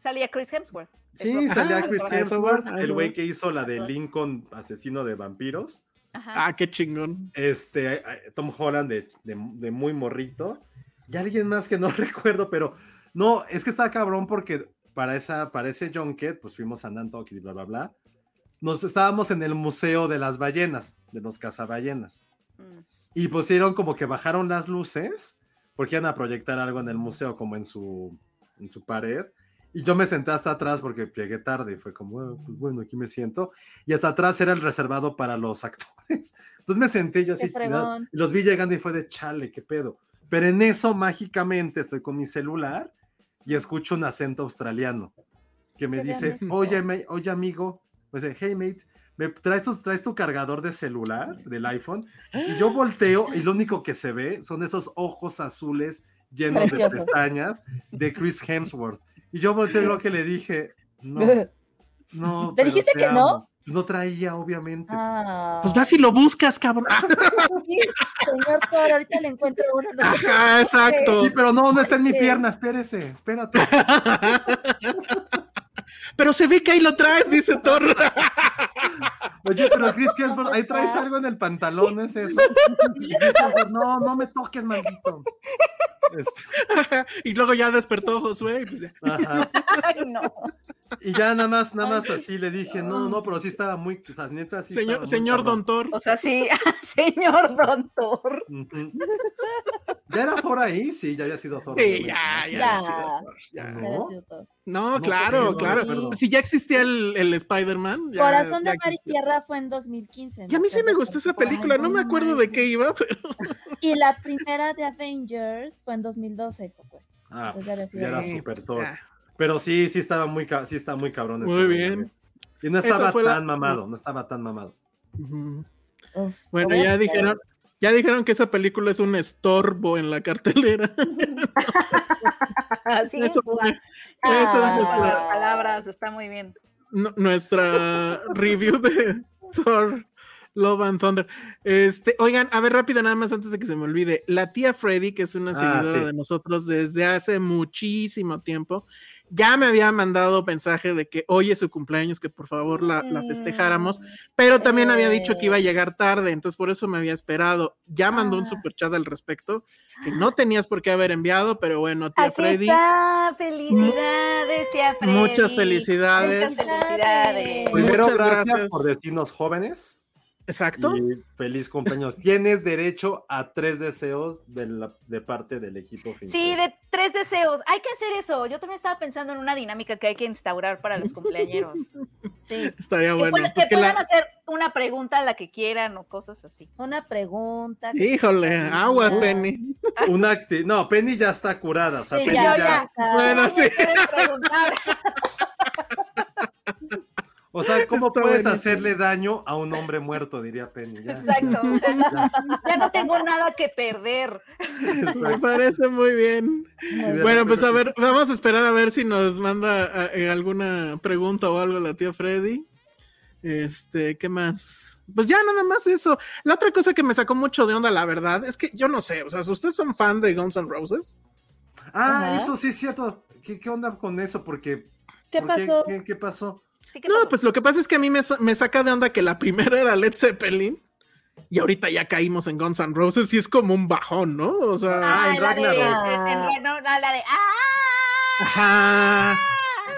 Salía Chris Hemsworth. Sí, salía Ah, Chris Hemsworth, el no. güey que hizo la de Lincoln, asesino de vampiros. Ajá. Ah, qué chingón. Este, Tom Holland de, de- de muy morrito. Y alguien más que no recuerdo, pero no, es que está cabrón porque para, esa, para ese junket, pues fuimos a Nantucket y bla, bla, bla. Nos estábamos en el Museo de las Ballenas, de los cazaballenas. Mm. Y pusieron como que bajaron las luces porque iban a proyectar algo en el museo, como en su, en su pared. Y yo me senté hasta atrás porque llegué tarde y fue como, "Ah, pues bueno, aquí me siento. Y hasta atrás era el reservado para los actores. Entonces me senté yo así, y los vi llegando y fue de chale, qué pedo. Pero en eso mágicamente estoy con mi celular y escucho un acento australiano que Es me que dice, oye, me- oye amigo, dice, hey mate, ¿me traes tu, traes tu cargador de celular del iPhone? Y yo volteo y lo único que se ve son esos ojos azules llenos Preciosos. de pestañas de Chris Hemsworth. Y yo volteé creo que le dije, no, no. ¿Le dijiste te que no? amo". Pues no traía, obviamente. Ah. Pues vas y lo buscas, cabrón. Sí, señor Thor, ahorita le encuentro uno. no Ajá, exacto. Sí, pero no, no está en mi pierna, espérese, espérate. Pero se ve que ahí lo traes, dice Thor. Oye, pero Chris Hemsworth, ahí traes algo en el pantalón, ¿es eso? Y Chris Hemsworth, no, no me toques, maldito. Este, y luego ya despertó Josué. y pues ya. ajá. Ay, no. Y ya nada más, nada más así le dije, no, no, pero sí estaba muy, o sea, neta, sí Señor, señor cabrón. Don Thor. O sea, sí, señor Don Thor. Ujú. ¿Ya era Thor ahí? Sí, ya había sido Thor. Sí, ya, ya, Ya. había sido Thor, ya. No. Ya. No, No claro, claro. recuerdo. Si ya existía el, el Spider-Man. ya- Corazón ya de Mar y. Tierra fue en 2015. Y a mí sí me gustó esa película, no me acuerdo de qué iba, pero Y la primera de Avengers fue en 2012, Josué. Ah, Entonces ya sí, sido era super Thor. ya. Pero sí, sí estaba muy, sí está muy cabrón. Muy bien. Y no estaba la- tan mamado, no estaba tan mamado. Uf, Bueno, ya dijeron, ya dijeron que esa película es un estorbo en la cartelera. Así es. Eso eso Ah, es con nuestra- palabras, está muy bien. nu- nuestra review de Thor Love and Thunder. Este, oigan, a ver rápido nada más antes de que se me olvide. La tía Freddy, que es una Ah, seguidora sí. de nosotros desde hace muchísimo tiempo, ya me había mandado mensaje de que hoy es su cumpleaños, que por favor la, la festejáramos, pero también había dicho que iba a llegar tarde, entonces por eso me había esperado. Ya mandó un Ah. super chat al respecto, que no tenías por qué haber enviado, pero bueno, tía Aquí Freddy. está, felicidades, tía Freddy. Muchas felicidades. Muchas felicidades. Primero, gracias. por decirnos jóvenes. Exacto. Y feliz cumpleaños. Tienes derecho a tres deseos de, la- de parte del equipo Sí, Fincher. de tres deseos. Hay que hacer eso. Yo también estaba pensando en una dinámica que hay que instaurar para los cumpleañeros. Sí, Estaría que bueno. puedan, pues que que puedan la- hacer una pregunta a la que quieran o cosas así. una pregunta. que Híjole, aguas, Penny. Una acti- no, Penny ya está curada. O sea, Sí, Penny ya, ya, ya está. Bueno, ¿Cómo sí. O sea, ¿cómo Está puedes buenísimo. hacerle daño a un hombre muerto? Diría Penny. Ya. Exacto. ya no tengo nada que perder. Me parece muy bien. Bueno, pues a ver, vamos a esperar a ver si nos manda eh, alguna pregunta o algo la tía Freddy. Este, ¿qué más? Pues ya nada más eso. La otra cosa que me sacó mucho de onda, la verdad, es que yo no sé, o sea, si ustedes son fan de Guns N' Roses, Ah, Ajá. eso sí es cierto. ¿Qué, qué onda con eso? Porque, ¿Qué ¿por pasó? ¿Qué, qué pasó? Sí, ¿qué no, pasó? pues lo que pasa es que a mí me, me saca de onda que la primera era Led Zeppelin y ahorita ya caímos en Guns N' Roses y es como un bajón, ¿no? O sea, Ah, en la de, Ragnarok. en- en Ragnarok, ah, la de ¡Ah! ajá.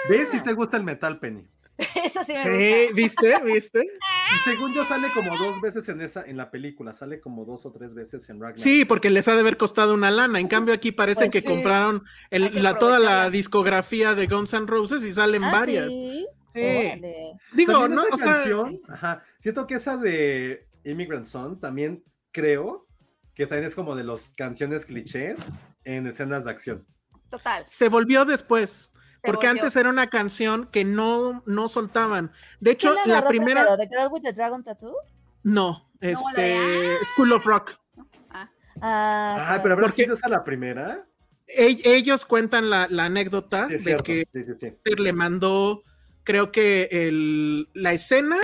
¿Ves si te gusta el metal, Penny? Eso sí me Sí, gusta. ¿viste? ¿Viste? Y según yo sale como dos veces en esa, en la película, sale como dos o tres veces en Ragnarok. Sí, porque les ha de haber costado una lana. En cambio, aquí parece Pues que sí. compraron el- Hay que la, toda la discografía de Guns N' Roses y salen Ah, varias. sí. Sí. Digo, no, esta o sea, canción, ajá, siento que esa de Immigrant Song también creo que también es como de las canciones clichés en escenas de acción. Total. se volvió después. Se Porque volvió. antes era una canción que no, no soltaban. De hecho, ¿Quién la agarró primera. primero? ¿The Girl with the Dragon Tattoo? No, la de, este. School of Rock. Ah, Ah, pero habrá sido esa la primera. Ellos cuentan la, la anécdota Sí, de cierto. que Sí, sí, sí. le mandó, creo que el, la escena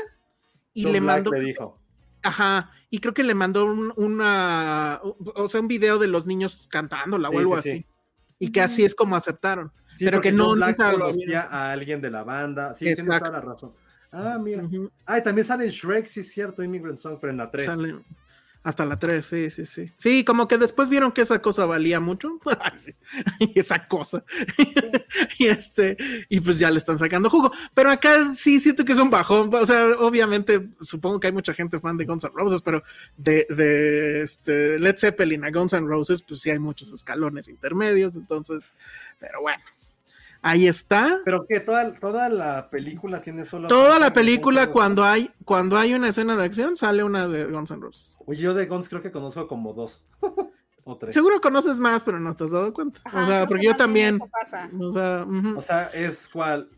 y le Black mandó. le dijo. Ajá, y creo que le mandó un- una, o sea, un video de los niños cantándola Sí, o algo sí, sí. así. Y que así es como aceptaron. Sí, Pero que no, Black nunca lo a alguien de la banda. Sí, Exacto. toda la razón. Ah, mira. Ujú, Ah, y también sale en Shrek, sí es cierto, Immigrant Song, pero en la 3. sale hasta la 3, sí, sí, sí. Sí, como que después vieron que esa cosa valía mucho. Esa cosa. y este, y pues ya le están sacando jugo. Pero acá sí siento que es un bajón. O sea, obviamente, supongo que hay mucha gente fan de Guns N' Roses, pero de, de este, Led Zeppelin a Guns N' Roses, pues sí hay muchos escalones intermedios. Entonces, pero bueno. Ahí está. Pero que toda, toda la película tiene solo. Toda la película, cuando hay, cuando hay una escena de acción, sale una de Guns N' Roses. Oye, yo de Guns creo que conozco como dos. o tres. Seguro conoces más, pero no te has dado cuenta. Ajá, o sea, creo porque que yo también. pasa. O sea. O sea, es cuál?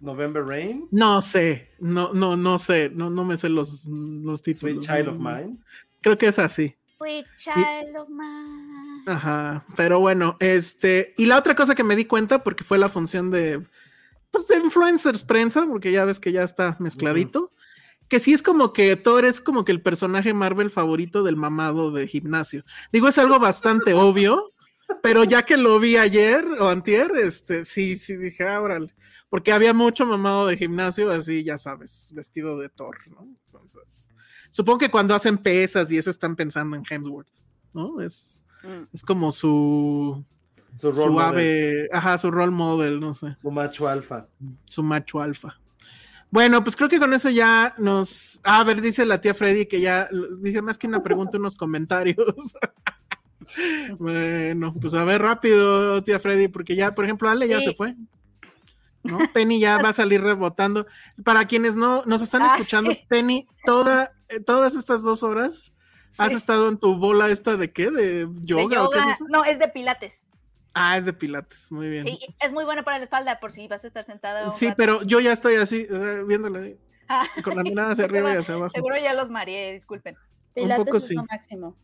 November Rain, no sé, no, no, no sé, no, no me sé los, los Sweet títulos. Child of Mine. Creo que es así. Sweet child of mine. Ajá, pero bueno, este, y la otra cosa que me di cuenta, porque fue la función de, pues de influencers prensa, porque ya ves que ya está mezcladito, que sí es como que Thor es como que el personaje Marvel favorito del mamado de gimnasio. Digo, es algo bastante obvio, pero ya que lo vi ayer o antier, este, sí, sí dije, ah, órale, porque había mucho mamado de gimnasio, así, ya sabes, vestido de Thor, ¿no? Entonces, supongo que cuando hacen pesas y eso están pensando en Hemsworth, ¿no? Es, Mm. es como su, Su role su model, ave, ajá, su role model, no sé, su macho alfa. su macho alfa. Bueno, pues creo que con eso ya nos. Ah, a ver, dice la tía Freddy que ya. Dice más que una pregunta, unos comentarios. bueno, pues a ver rápido, tía Freddy, porque ya, por ejemplo, Ale ya Sí. se fue. ¿No? Penny ya va a salir rebotando. Para quienes no nos están Ah, escuchando, sí. Penny, toda, eh, todas estas dos horas has Sí. estado en tu bola esta de qué? ¿De De yoga, o qué es yoga. eso? No, es de pilates. Ah, es de pilates, muy bien. Sí, es muy bueno para la espalda por si vas a estar sentada. Sí, rato. pero yo ya estoy así, ahí, Ah, con la mirada hacia arriba y hacia abajo. Seguro ya los mareé, disculpen. Pilates poco es sí. lo máximo.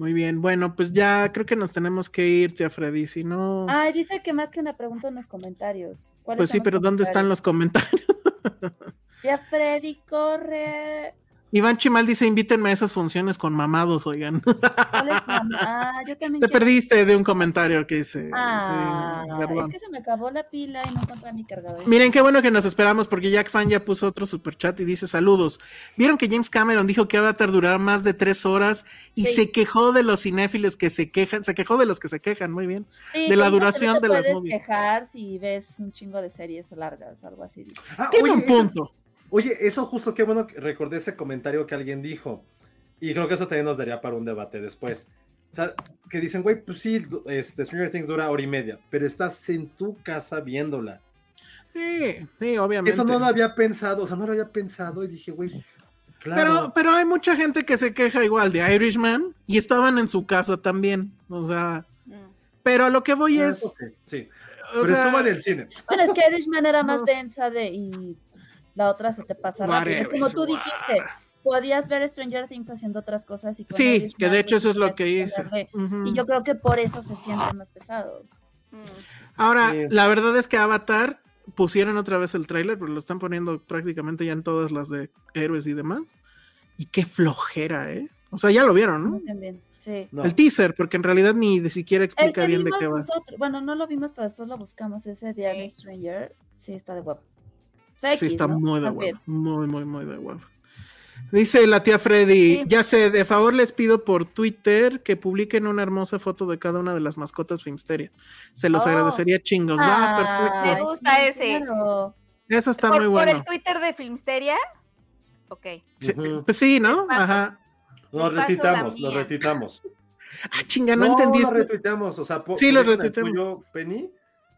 Muy bien, bueno, pues ya creo que nos tenemos que ir, tía Freddy, si no... Ay, dice que más que una pregunta en los comentarios. ¿Cuáles pues sí, pero ¿dónde están los comentarios? Ya Freddy corre. Iván Chimal dice, invítenme a esas funciones con mamados, oigan. ¿Cuál es mamá? Ah, yo también Te quiero- perdiste de un comentario que hice. Ah, sí, es que se me acabó la pila y no encontré mi cargador. Miren qué bueno que nos esperamos porque Jack Fan ya puso otro super chat y dice saludos. Vieron que James Cameron dijo que Avatar duraba más de tres horas y Sí. se quejó de los cinéfilos que se quejan, se quejó de los que se quejan, muy bien. Sí, de la no- duración te de las puedes movies. quejar si ves un chingo de series largas, algo así. Ah, Tiene oye, un eso- punto. Oye, eso justo qué bueno que recordé ese comentario que alguien dijo. Y creo que eso también nos daría para un debate después. O sea, que dicen, güey, pues sí, este, Stranger Things dura hora y media, pero estás en tu casa viéndola. Sí, sí, obviamente. Eso no lo había pensado, o sea, no lo había pensado y dije, güey, claro. Pero, pero hay mucha gente que se queja igual de Irishman y estaban en su casa también. O sea, Mm. pero a lo que voy Ah, es. ok, sí, pero sea, estuvo en el cine. Bueno, es que Irishman era más No. densa de y la otra se te pasa rápido. Es como tú dijiste, podías ver Stranger Things haciendo otras cosas y con Sí, que de hecho eso es lo que hice. Y yo creo que por eso se siente más pesado. Mm. Ahora, Sí. la verdad es que Avatar pusieron otra vez el tráiler, pero lo están poniendo prácticamente ya en todas las de héroes y demás. Y qué flojera, ¿eh? O sea, ya lo vieron, ¿no? Bien, sí. No. El teaser, porque en realidad ni de siquiera explica bien de qué va. nosotros, bueno, no lo vimos, pero después lo buscamos, ese de Alice Stranger, sí está de guapo. Sea, Sí, X, está ¿no? muy de Más huevo. bien. Muy, muy, muy de huevo. Dice la tía Freddy, Sí. ya sé, de favor les pido por Twitter que publiquen una hermosa foto de cada una de las mascotas Filmsteria. Se los Oh. agradecería chingos. Va, Ah, Me perfecto. gusta sí, ese. claro. Eso está por, muy por bueno. el Twitter de Filmsteria. Ok. Sí. Pues sí, ¿no? Ajá. Nos retuitamos, nos mía. retuitamos. Ah, chinga, no, entendí lo esto. retuiteamos, o sea, Sí, lo retuiteamos. Penny,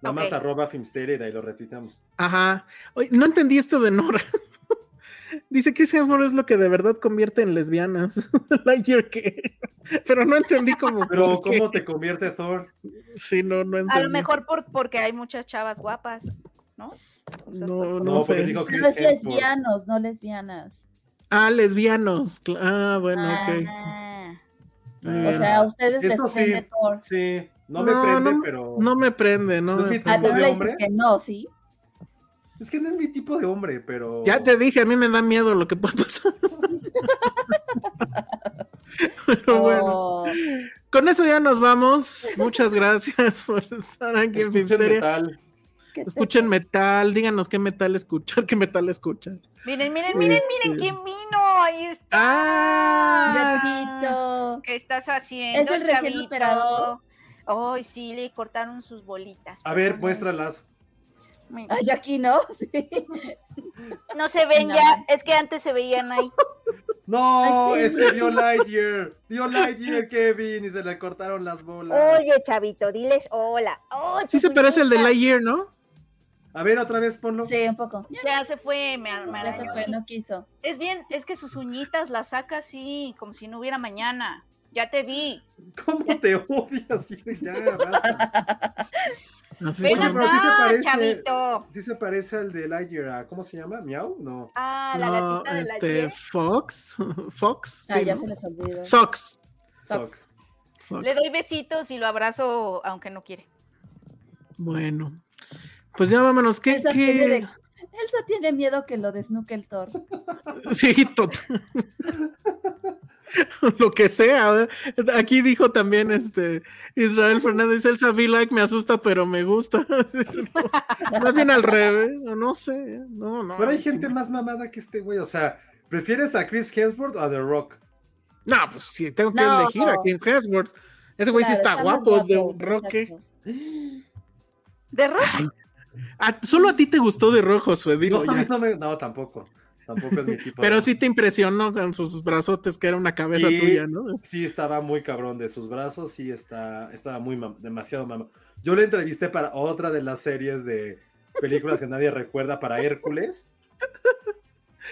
nada más Ok. arroba Filmsteria y de ahí lo retuiteamos. Ajá. Oye, no entendí esto de Nora. Dice que ese amor es lo que de verdad convierte en lesbianas. Lightyear que. Pero no entendí cómo. Pero. ¿cómo te convierte Thor? Sí, no, no entendí. A lo mejor por, porque hay muchas chavas guapas, ¿no? O sea, No, por- no, No, porque sé. dijo Chris No es Hemsworth. lesbianos, no lesbianas. Ah, lesbianos. Ah, bueno, ok. Ah. Muy O sea, ustedes les sí. Thor. Sí, no me prende, no, pero. No me prende, no ¿No es mi Ah, tipo de le dices hombre? que no, ¿sí? Es que no es mi tipo de hombre, pero. Ya te dije, a mí me da miedo lo que puede pasar. Pero bueno, Oh, con eso ya nos vamos. Muchas gracias por estar aquí en Escuchen Filmsteria. metal. ¿qué te- Escuchen metal, díganos qué metal escuchar, qué metal escuchar. Miren, miren, miren, miren Este. quién vino. Ahí está. ¡Ah! Gatito. ¿Qué estás haciendo? ¿Es el recién operado? Ay, sí, le cortaron sus bolitas. A ver, muéstralas. Mira. Ay, aquí no, sí. No se ven No. ya, es que antes se veían ahí. No, Ay, es que vio Lightyear. Vio Lightyear, Kevin, y se le cortaron las bolas. Oye, chavito, diles hola. Sí se parece el de. Lightyear, ¿no? A ver, otra vez ponlo. Sí, un poco. Ya se fue, me, Ya se fue, no quiso. Es bien, es que sus uñitas las saca así, como si no hubiera mañana. Ya te vi. ¿Cómo te odio así de ya? basta. Así Ven se- Oye, pero sí te acá, parece- chavito. Sí se parece al de Lightyear. ¿a ¿Cómo se llama? ¿Miau? No. Ah, la No, gatita de este, Fox, Fox, Ah, sí, ya ¿no? se les olvidó. Sox, Socks. Socks. Le doy besitos y lo abrazo aunque no quiere. Bueno, pues ya vámonos. ¿Qué, qué? tiene, Elsa tiene miedo que lo desnuque el Thor. Sí, total. Lo que sea. Aquí dijo también este Israel Fernández, Elsa Be Like me asusta, pero me gusta. Más bien al revés, o no sé. No, no. Pero hay gente más mamada que este güey. O sea, ¿prefieres a Chris Hemsworth o a The Rock? No, pues sí, tengo que No. elegir a King Hemsworth. Ese güey sí está guapo, de exacto. ¿De rock? Solo a ti te gustó de rojo, digo No, no, me- no, tampoco. Tampoco es mi tipo. Pero de- sí te impresionó con sus brazotes, que era una cabeza Y- tuya, ¿no? Sí, estaba muy cabrón de sus brazos, sí, está, estaba muy mam- demasiado mamá. Yo le entrevisté para otra de las series de películas que nadie recuerda para Hércules.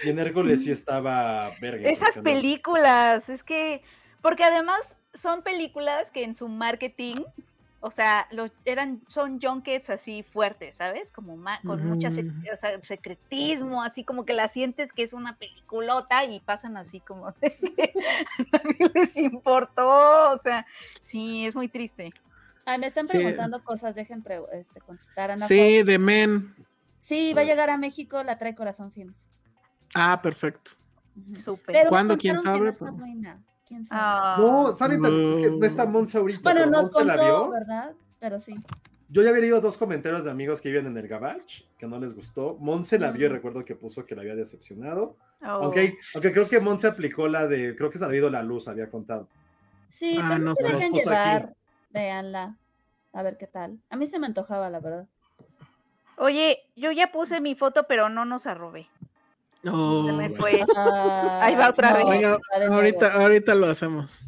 Y en Hércules sí estaba verga. Esas películas, es que, porque además son películas que en su marketing, o sea, los, eran, son junkets así fuertes, ¿sabes? Como ma- con mucha sec- Ujú. o sea, secretismo, así como que la sientes que es una peliculota y pasan así como de que nadie les importó, o sea, sí, es muy triste. Ay, me están Sí. preguntando cosas, dejen pre- este, contestar. Ana Sí, de Men. sí, va a llegar a México, la trae Corazón Films. Ah, perfecto. Súper. ¿Cuándo? ¿Quién sabe? no está Pero- buena. ¿Quién sabe? Ah, No, ¿saben? también? Es que no está Monse ahorita. bueno, pero nos Monse la vio. ¿verdad? Pero sí. Yo ya había leído dos comentarios de amigos que viven en el Gabach, que no les gustó. Monse la vio y Mm. recuerdo que puso que la había decepcionado. oh. Aunque, aunque creo que Monse aplicó la de, creo que se ha habido la luz, había contado. Sí, Ah, pero no se Nos puso aquí. llevar. Véanla. A ver qué tal. A mí se me antojaba, la verdad. Oye, yo ya puse mi foto, pero no nos arrobé. No, Se me bueno. fue. Ahí va otra vez. Ahorita, ahorita lo hacemos.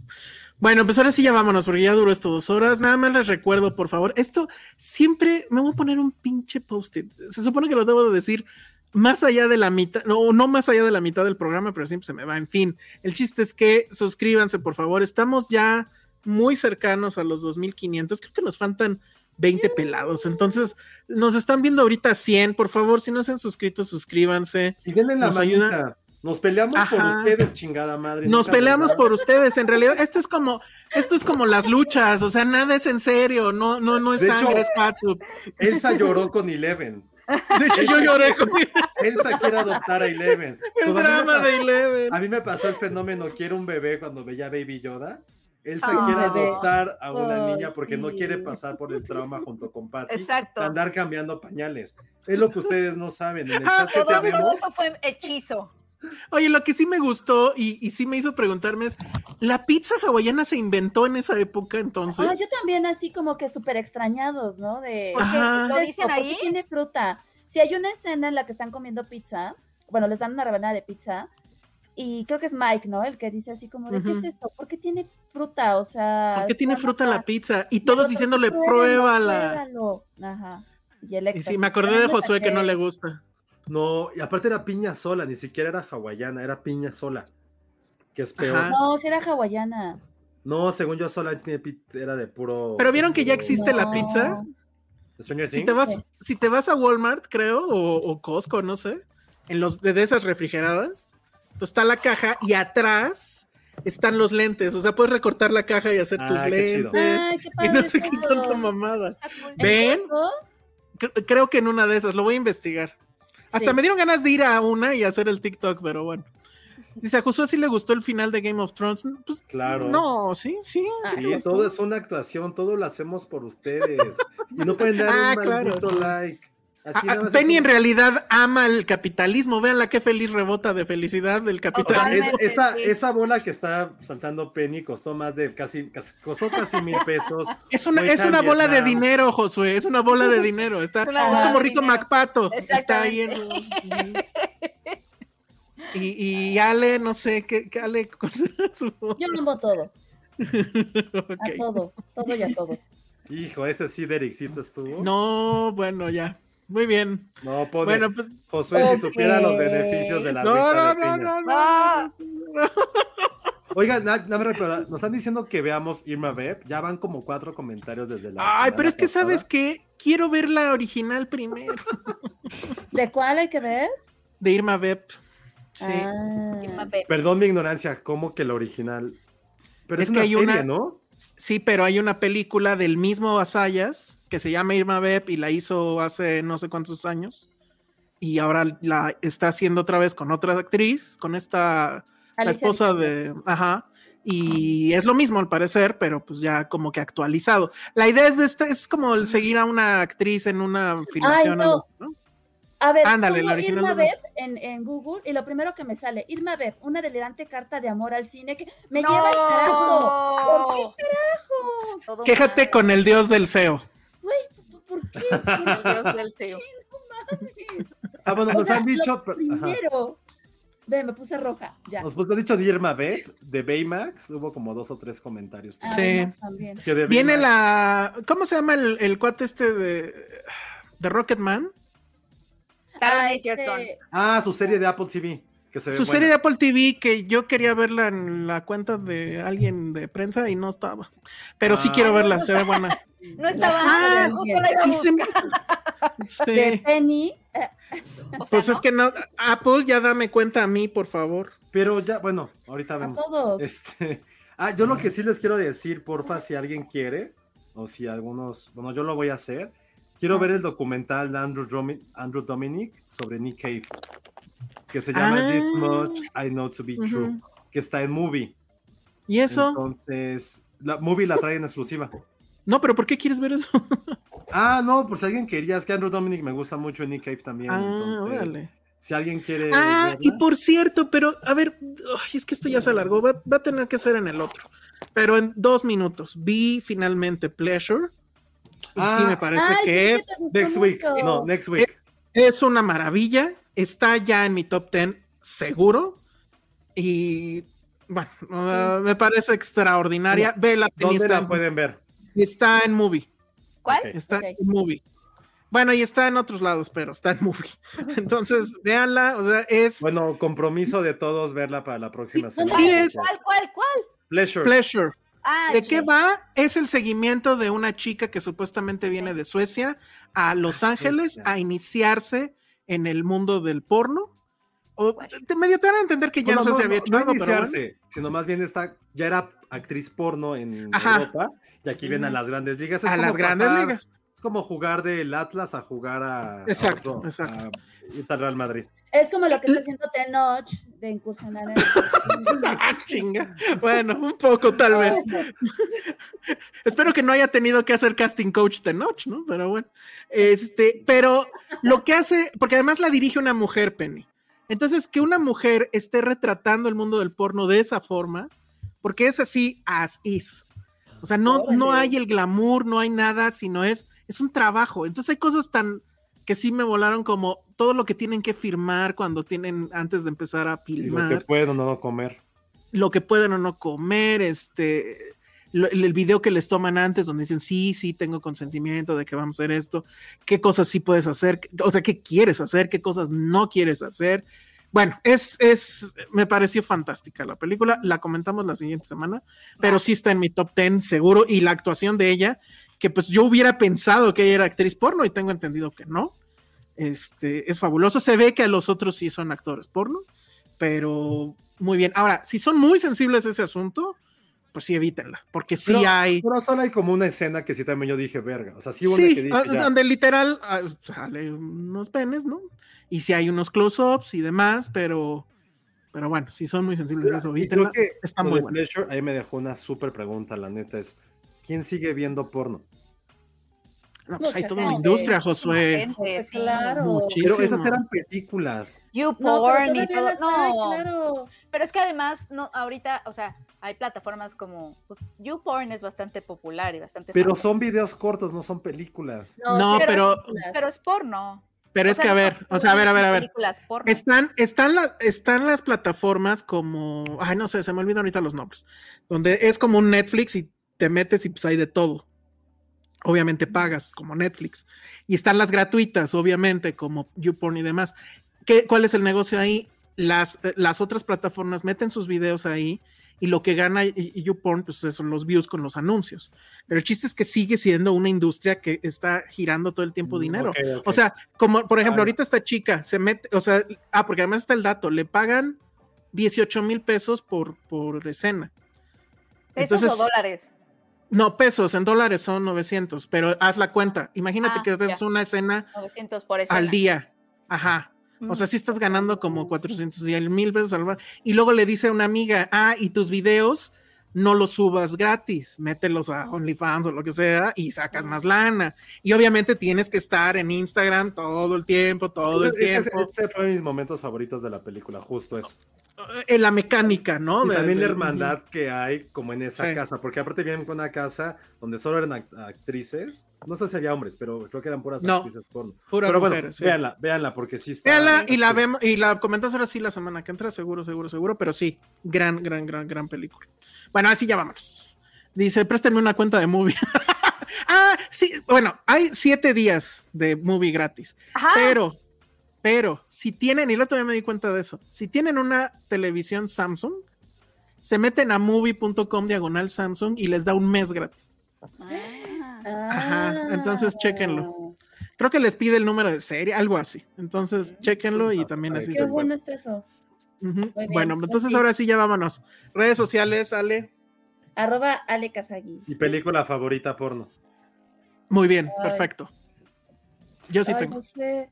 Bueno, pues ahora sí ya vámonos, porque ya duró esto dos horas. Nada más les recuerdo, por favor, esto siempre me voy a poner un pinche post-it. Se supone que lo debo de decir más allá de la mitad, no, no más allá de la mitad del programa, pero siempre se me va. En fin, el chiste es que suscríbanse, por favor. Estamos ya muy cercanos a los 2500. Creo que nos faltan 20 pelados. Entonces, nos están viendo ahorita 100. Por favor, si no se han suscrito, suscríbanse. Y denle la Nos manita. ayuda. Nos peleamos por ustedes, chingada madre. Nos peleamos por ustedes. En realidad, esto es como, esto es como las luchas. O sea, nada es en serio. No, no, no es De hecho- sangre, es catsup. Elsa lloró con Eleven. De hecho, yo lloré con Elsa quiere adoptar a Eleven. el drama pasó- de Eleven. A mí me pasó el fenómeno quiero un bebé cuando veía Baby Yoda. Elsa Ah. quiere Bebé. adoptar a una niña porque no quiere pasar por el trauma junto con Patty. Exacto. andar cambiando pañales. Es lo que ustedes no saben. En el Ah, eso fue hechizo. Oye, lo que sí me gustó y, y sí me hizo preguntarme es, ¿la pizza hawaiana se inventó en esa época entonces? Ah, yo también así como que súper extrañados, ¿no? De, ¿Por qué? ¿qué ¿Lo dicen esto? ¿Por qué ahí? tiene fruta? Si hay una escena en la que están comiendo pizza, bueno, les dan una rebanada de pizza, y creo que es Mike, ¿no? El que dice así como de, ¿qué es esto? ¿Por qué tiene fruta? O sea... ¿Por qué tiene fruta la pizza? Y todos diciéndole, "Pruébalo, pruébala. pruébalo". Ajá. Y el Y sí, me acordé de no Josué que no le gusta. no, y aparte era piña sola, ni siquiera era hawaiana, era piña sola. Que es peor. Ajá. No, si era hawaiana. No, según yo, sola era de puro. Pero ¿vieron que ya existe la pizza? Si te vas, Sí. si te vas a Walmart, creo, o, o Costco, no sé, en los de, esas refrigeradas, está la caja y atrás están los lentes. O sea, puedes recortar la caja y hacer Ah, tus qué chido. lentes. Ay, qué Y no sé qué eso. tanta mamada. Está cool. ¿En ¿Ven? Creo que en una de esas, lo voy a investigar. Hasta Sí. me dieron ganas de ir a una y hacer el TikTok, pero bueno. Dice, a Josué sí le gustó el final de Game of Thrones. Pues, Claro. no, sí, sí. Ah, Sí, todo es una actuación, todo lo hacemos por ustedes. Y no pueden dar Ah, un claro, maldito sí. like. Así Ah, ah, Penny en realidad ama el capitalismo. Veanla qué feliz rebota de felicidad del O sea, capitalismo. es- Totalmente, esa, sí. esa bola que está saltando Penny costó más de casi, casi- costó casi mil pesos. Es una, es una bola de dinero, Josué. Es una bola de dinero. Está, Es como Rico dinero. MacPato. Está ahí en y, y Ale, no sé, ¿qué, qué Ale? ¿cuál será su bola? Yo amo todo. A todo. Todo y a todos. Hijo, ese sí de Ericito estuvo. No, bueno, ya. Muy bien. No, pone. Bueno, pues. Josué, si supiera los beneficios de la No, no, de no, piña. no, no. Ah, Oigan, na- nada más reparar, nos están diciendo que veamos Irma Beb. Ya van como cuatro comentarios desde la. Ay, pero es que, pasada. ¿sabes qué? Quiero ver la original primero. ¿De cuál hay que ver? De Irma Beb. Sí. Ah. Irma Beb. Perdón mi ignorancia, ¿cómo que la original? Pero es, Es que una hay serie, una- ¿no? Sí, pero hay una película del mismo Asayas que se llama Irma Beb y la hizo hace no sé cuántos años. Y ahora la está haciendo otra vez con otra actriz, con esta, la esposa de. Ajá. Y es lo mismo al parecer, pero pues ya como que actualizado. La idea es de esta, es como el seguir a una actriz en una filmación. no. algo así, ¿no? A ver, Ándale, pongo la original Irma Beb en, en Google y lo primero que me sale, Irma Beb, una delirante carta de amor al cine que me lleva al carajo. ¿Por qué carajos? Todo Quéjate mal. con el dios del SEO. ¿Por qué? El dios del SEO. No mames. Ah, bueno, O nos sea, han dicho. lo pero- ajá. Primero. Ve, me puse roja. Ya. Nos pues, han dicho de Irma B, de Baymax. Hubo como dos o tres comentarios. Ay, Sí. también. Que Viene Baymax- la. ¿Cómo se llama el, el cuate este de. de Rocketman? Taron Ah, Egerton. este, Ah, su serie de Apple TV. Que se ve Su buena. serie de Apple TV que yo quería verla en la cuenta de alguien de prensa y no estaba. Pero sí Ah. quiero verla, se ve buena. No estaba Ah, antes, justo la iba a Y se- buscar. de sí. Penny. O sea, Pues ¿no? es que no, Apple ya dame cuenta a mí, por favor. Pero ya, bueno, ahorita a vemos. todos. Este, ah, yo lo que sí les quiero decir, porfa, si alguien quiere, o si algunos, bueno, yo lo voy a hacer. Quiero Ah, ver sí. el documental de Andrew, Andrew Dominic sobre Nick Cave, que se llama Ah. This Much I Know to Be True, que está en Movie. ¿Y eso? Entonces, la Movie la trae en exclusiva. No, pero ¿por qué quieres ver eso? Ah, no, por si alguien quería, es que Andrew Dominic me gusta mucho, Nick Cave también. ah, entonces, órale. si alguien quiere. Ah, y por cierto, pero a ver, es que esto ya se alargó, va, va a tener que ser en el otro. Pero en dos minutos vi finalmente Pleasure. Y sí Ah. me parece Ay, que sí, es, Next week, mucho. no, next week. es una maravilla. Está ya en mi top 10 seguro. Y bueno, uh, me parece extraordinaria. Ve la ¿Dónde está, la pueden ver? está en movie. ¿Cuál? Está en movie. Bueno, y está en otros lados, pero está en movie. Entonces, véanla, o sea, es Bueno, compromiso de todos verla para la próxima semana. sí es. ¿Cuál, cuál, cuál? Pleasure. Pleasure. Ah, ¿De qué va? Es el seguimiento de una chica que supuestamente viene de Suecia a Los Ah, Ángeles Suecia. a iniciarse en el mundo del porno. O te medio te van a entender que ya Bueno, no si había hecho no algo, pero bueno. iniciarse, sino más bien está, ya era actriz porno en Ajá. Europa y aquí viene a las grandes ligas. Es a como las grandes pasar- ligas. Es como jugar del Atlas a jugar a, Exacto, a exacto. a al Real Madrid. Es como lo que está haciendo Tenoch de incursionar en. Ah, chinga. Bueno, un poco tal vez. Espero que no haya tenido que hacer casting coach de noche, ¿no? Pero bueno. Este, pero lo que hace, porque además la dirige una mujer, Penny. Entonces, que una mujer esté retratando el mundo del porno de esa forma, porque es así as is. O sea, no, no hay el glamour, no hay nada, sino es, es un trabajo. Entonces hay cosas tan que sí me volaron como todo lo que tienen que firmar cuando tienen, antes de empezar a Y lo filmar que puedo o no comer. lo que pueden o no comer, este, lo- el, el video que les toman antes, donde dicen, sí, sí, tengo consentimiento de que vamos a hacer esto, qué cosas sí puedes hacer, o sea, qué quieres hacer, qué cosas no quieres hacer. Bueno, es, es, me pareció fantástica la película, la comentamos la siguiente semana, pero sí está en mi top 10 seguro, y la actuación de ella, que pues yo hubiera pensado que ella era actriz porno y tengo entendido que no. Este, es fabuloso, se ve que a los otros sí son actores porno, pero muy bien. Ahora, si son muy sensibles a ese asunto, pues sí evítenla, porque sí Pero- hay. Pero solo hay como una escena que sí también yo dije, verga. O sea, sí hubo Sí, que dije, ah, donde literal ah, sale unos penes, ¿no? Y si hay unos close-ups y demás, pero, pero bueno, si son muy sensibles a eso, Y creo que está muy bueno. Pleasure ahí me dejó una súper pregunta, la neta es, ¿quién sigue viendo porno? No, pues hay toda una industria, Josué. Gente, claro. Muchísimo. Pero esas eran películas. You No, pero porn y todo. hay, No, claro. pero es que además, no, ahorita, o sea, hay plataformas como, pues, YouPorn es bastante popular y bastante Pero famoso, son videos cortos, no son películas. No, pero- pero es porno. Pero O es sea, que a ver, o sea, a ver, a ver, a ver. películas porno. Están, están, la- están las plataformas como, ay, no sé, se me olvidan ahorita los nombres, donde es como un Netflix y te metes y pues hay de todo. Obviamente pagas como Netflix. Y están las gratuitas, obviamente, como YouPorn y demás. ¿Qué, ¿Cuál es el negocio ahí? Las, eh, las otras plataformas meten sus videos ahí y lo que gana YouPorn, pues son los views con los anuncios. Pero el chiste es que sigue siendo una industria que está girando todo el tiempo dinero. Mm, ok. O sea, como por ejemplo, ahorita esta chica se mete, o sea, ah, porque además está el dato, le pagan 18 mil pesos por, por escena. ¿Pesos Entonces- o dólares? No, pesos, en dólares son 900, pero haz la cuenta. Imagínate Ah, que haces una escena 900 por escena. al día. Ajá. O sea, sí estás ganando como 400 y el mil pesos al. Y luego le dice a una amiga, ah, y tus videos no los subas gratis, mételos a OnlyFans o lo que sea y sacas más lana. Y obviamente tienes que estar en Instagram todo el tiempo, todo el ese- tiempo. ese fue mis momentos favoritos de la película, justo eso. En la mecánica, ¿no? Y De- también la de- hermandad que hay como en esa Sí. casa, porque aparte vienen con una casa donde solo eran act- actrices, no sé si había hombres, pero creo que eran puras No, actrices porno. Puras pero bueno, mujeres, sí. véanla, véanla, porque sí está... Véanla y la vemos y la comentamos ahora sí la semana que entra, seguro, seguro, seguro, pero sí, gran, gran, gran, gran película. Bueno, así ya vámonos. Dice, préstenme una cuenta de movie. ah, sí, bueno, hay siete días de movie gratis, Ajá. pero, pero, si tienen, y el otro día me di cuenta de eso, si tienen una televisión Samsung, se meten a movie.com diagonal Samsung y les da un mes gratis. Ah. Ajá, entonces chéquenlo. Creo que les pide el número de serie, algo así. Entonces, chéquenlo y también así Qué se Qué puede. bueno está eso. Bien, Bueno, entonces ok. ahora sí ya vámonos. Redes sociales, Ale. Arroba Ale Kazagi. Y película favorita porno. Muy bien, Ay. perfecto. Yo sí Ay, tengo. no sé.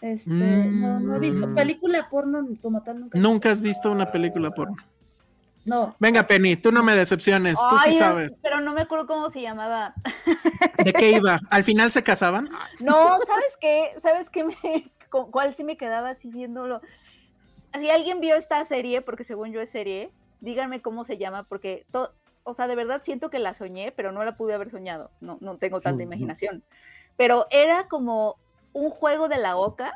Este, no, no he visto. Mm. Película porno como tal nunca. Nunca has visto. una película porno. No. Venga, Penny, tú no me decepciones, tú Ay, sí sabes. Pero no me acuerdo cómo se llamaba. ¿De qué iba? ¿Al final se casaban? No, ¿sabes qué? ¿Sabes qué? Me, con cuál sí me quedaba así viéndolo? Si alguien vio esta serie, porque según yo es serie, díganme cómo se llama, porque, to- o sea, de verdad siento que la soñé, pero no la pude haber soñado. No, no tengo tanta imaginación. Pero era como un juego de la oca,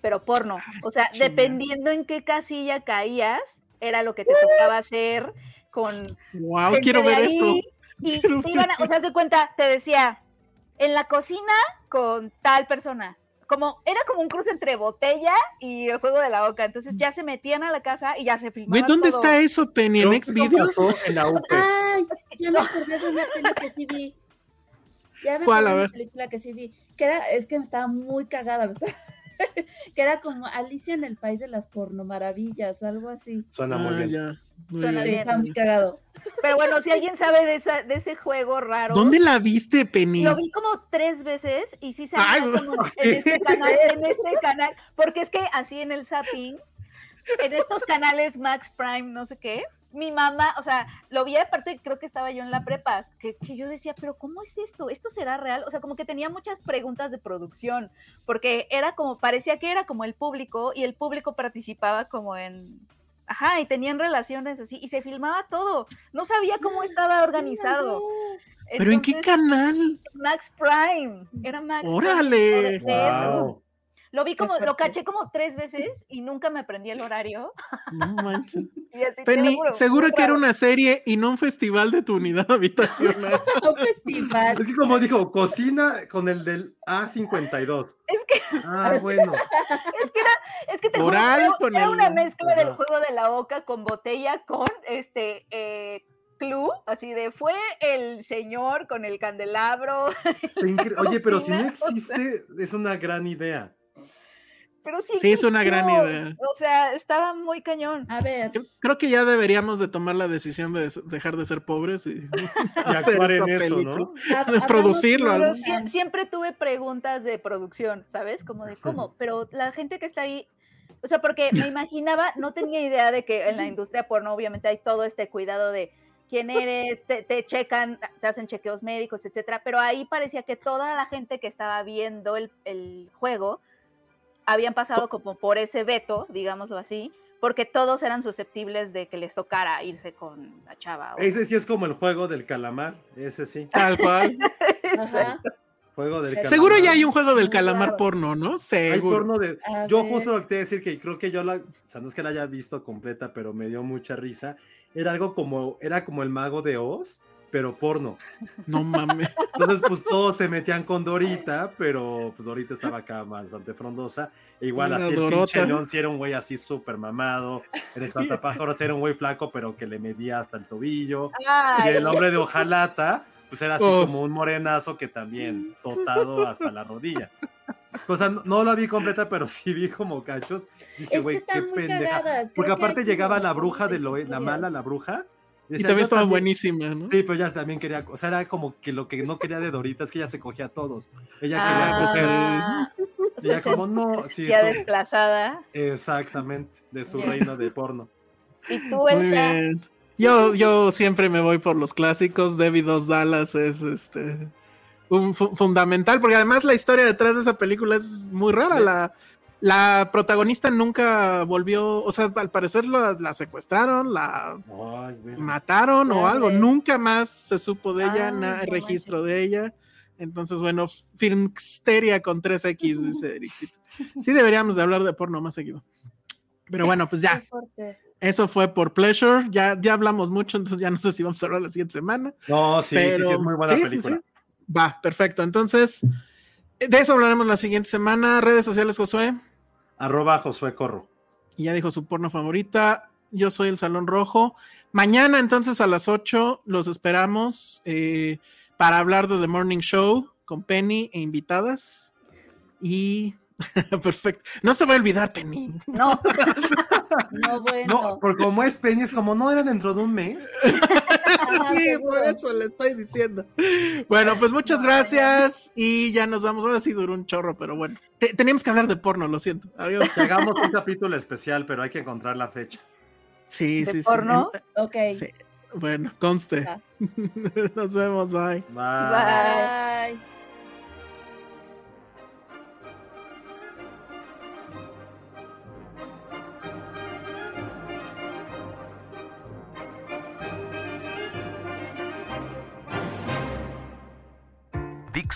pero porno. O sea, dependiendo en qué casilla caías, era lo que te tocaba hacer con Wow, quiero ver ahí, esto. Y Quiero te iban a- o sea, se cuenta, te decía, en la cocina con tal persona. Como, era como un cruce entre botella y el juego de la boca. Entonces ya se metían a la casa y ya se Güey, filmaban. ¿dónde todo. está eso, Penny? ¿En Xvideos? pasó en la UP. Ay, ya me acordé de una película que sí vi. Ya me ¿Cuál? acordé A de ver. una película que sí vi. Que era, es que me estaba muy cagada. me estaba- que era como Alicia en el País de las Pornomaravillas, algo así. Suena muy Ah, bien. ya. Muy Suena bien. Estaba muy cagado. Pero bueno, si alguien sabe de, esa, de ese juego raro. ¿Dónde la viste, Penny? Lo vi como tres veces y sí Ay, salía como en este canal, en este canal, porque es que así en el zapping, en estos canales Max Prime, no sé qué, mi mamá, o sea, lo vi aparte, creo que estaba yo en la prepa, que, que yo decía, pero ¿cómo es esto? ¿Esto será real? O sea, como que tenía muchas preguntas de producción, porque era como, parecía que era como el público y el público participaba como en... Ajá, y tenían relaciones así, y se filmaba todo. No sabía cómo estaba organizado. ¿Pero en qué canal? Max Prime. Era Max Prime. ¡Órale! Wow. Lo vi como, lo caché como tres veces y nunca me aprendí el horario. No manches. Penny, juro, seguro que era una serie y no un festival de tu unidad habitacional. Un festival. Es que como dijo, cocina con el del A52. Es que, Ah, bueno. es que era, es que te juro, Oral era- con era el- una mezcla del juego de la boca con botella con este eh, clue, así de fue el señor con el candelabro, Oye, pero si no Cocina, o sea. existe, es una gran idea. Pero sí. Sí, es una gran idea. O sea, estaba muy cañón. A ver, Creo- Creo que ya deberíamos de tomar la decisión de dejar de ser pobres y, Y actuar en eso, ¿no? De producirlo, siempre tuve preguntas de producción, ¿sabes? Como de cómo, pero la gente que está ahí, o sea, porque me imaginaba, no tenía idea de que en la industria porno obviamente hay todo este cuidado de quién eres, te, te checan, te hacen chequeos médicos, etcétera, pero ahí parecía que toda la gente que estaba viendo el, el juego habían pasado como por ese veto, digámoslo así, porque todos eran susceptibles de que les tocara irse con la chava. o- Ese sí es como el juego del calamar. Ese sí. tal cual. Ajá. Juego del calamar. Seguro ya hay un juego del calamar Claro. porno, ¿no? Hay Seguro. porno de. Yo justo lo que te iba a decir que creo que yo la. O sea, no es que la haya visto completa, pero me dio mucha risa. Era algo como. Era como el mago de Oz, pero porno. No mames. Entonces, pues todos se metían con Dorita, pero pues Dorita estaba acá bastante frondosa. E igual Era así el Dorota. pinche león sí era un güey así súper mamado. El espantapájaros era un güey flaco, pero que le medía hasta el tobillo. Y Ay, el hombre de hojalata, pues era así Uf. como un morenazo que también totado hasta la rodilla. O sea, no, no la vi completa, pero sí vi como cachos. Es Dije, que güey, qué están muy pendeja. cagadas. Porque que aparte llegaba la bruja de lo, la mala, la bruja, Y Decía, también "Yo estaba buenísima, ¿no? Sí, pero ella también quería, o sea, era como que lo que no quería de Dorita es que ella se cogía a todos. Ella quería pues, coger, Ah, ella como no, sí, ya esto- desplazada. exactamente, de su reino de porno. Y tú, Muy bien. Yo, yo siempre me voy por los clásicos. Debbie Dos Dallas es este un fu- fundamental, porque además la historia detrás de esa película es muy rara. La, la protagonista nunca volvió, o sea, al parecer la, la secuestraron, la Ay, mataron o algo. Nunca más se supo de ella, Ay, nada, no registro de ella. Entonces, bueno, Filmsteria con 3X, dice Ericito. Sí deberíamos de hablar de porno más seguido. Pero bueno, pues ya. Eso fue por Pleasure. Ya, ya hablamos mucho, entonces ya no sé si vamos a hablar la siguiente semana. No, sí, sí, sí, es muy buena sí, sí, película. sí. Va, perfecto. Entonces, de eso hablaremos la siguiente semana. Redes sociales, Josué. Arroba Josué Corro. Y ya dijo su porno favorita. Yo soy el Salón Rojo. Mañana, entonces, a las 8, los esperamos eh, para hablar de The Morning Show con Penny e invitadas. Y. Perfecto. No se te va a olvidar, Penny. no, No, bueno. No, porque como es Penny, es como no era dentro de un mes. Sí, por eso le estoy diciendo. Bueno, pues muchas gracias y ya nos vamos. Ahora sí duró un chorro, pero bueno. Te- teníamos que hablar de porno, lo siento. Adiós. Que hagamos un capítulo especial, pero hay que encontrar la fecha. Sí, ¿De sí, sí. porno? Ok. Sí. Bueno, conste. Ah. Nos vemos, bye. Bye. Bye.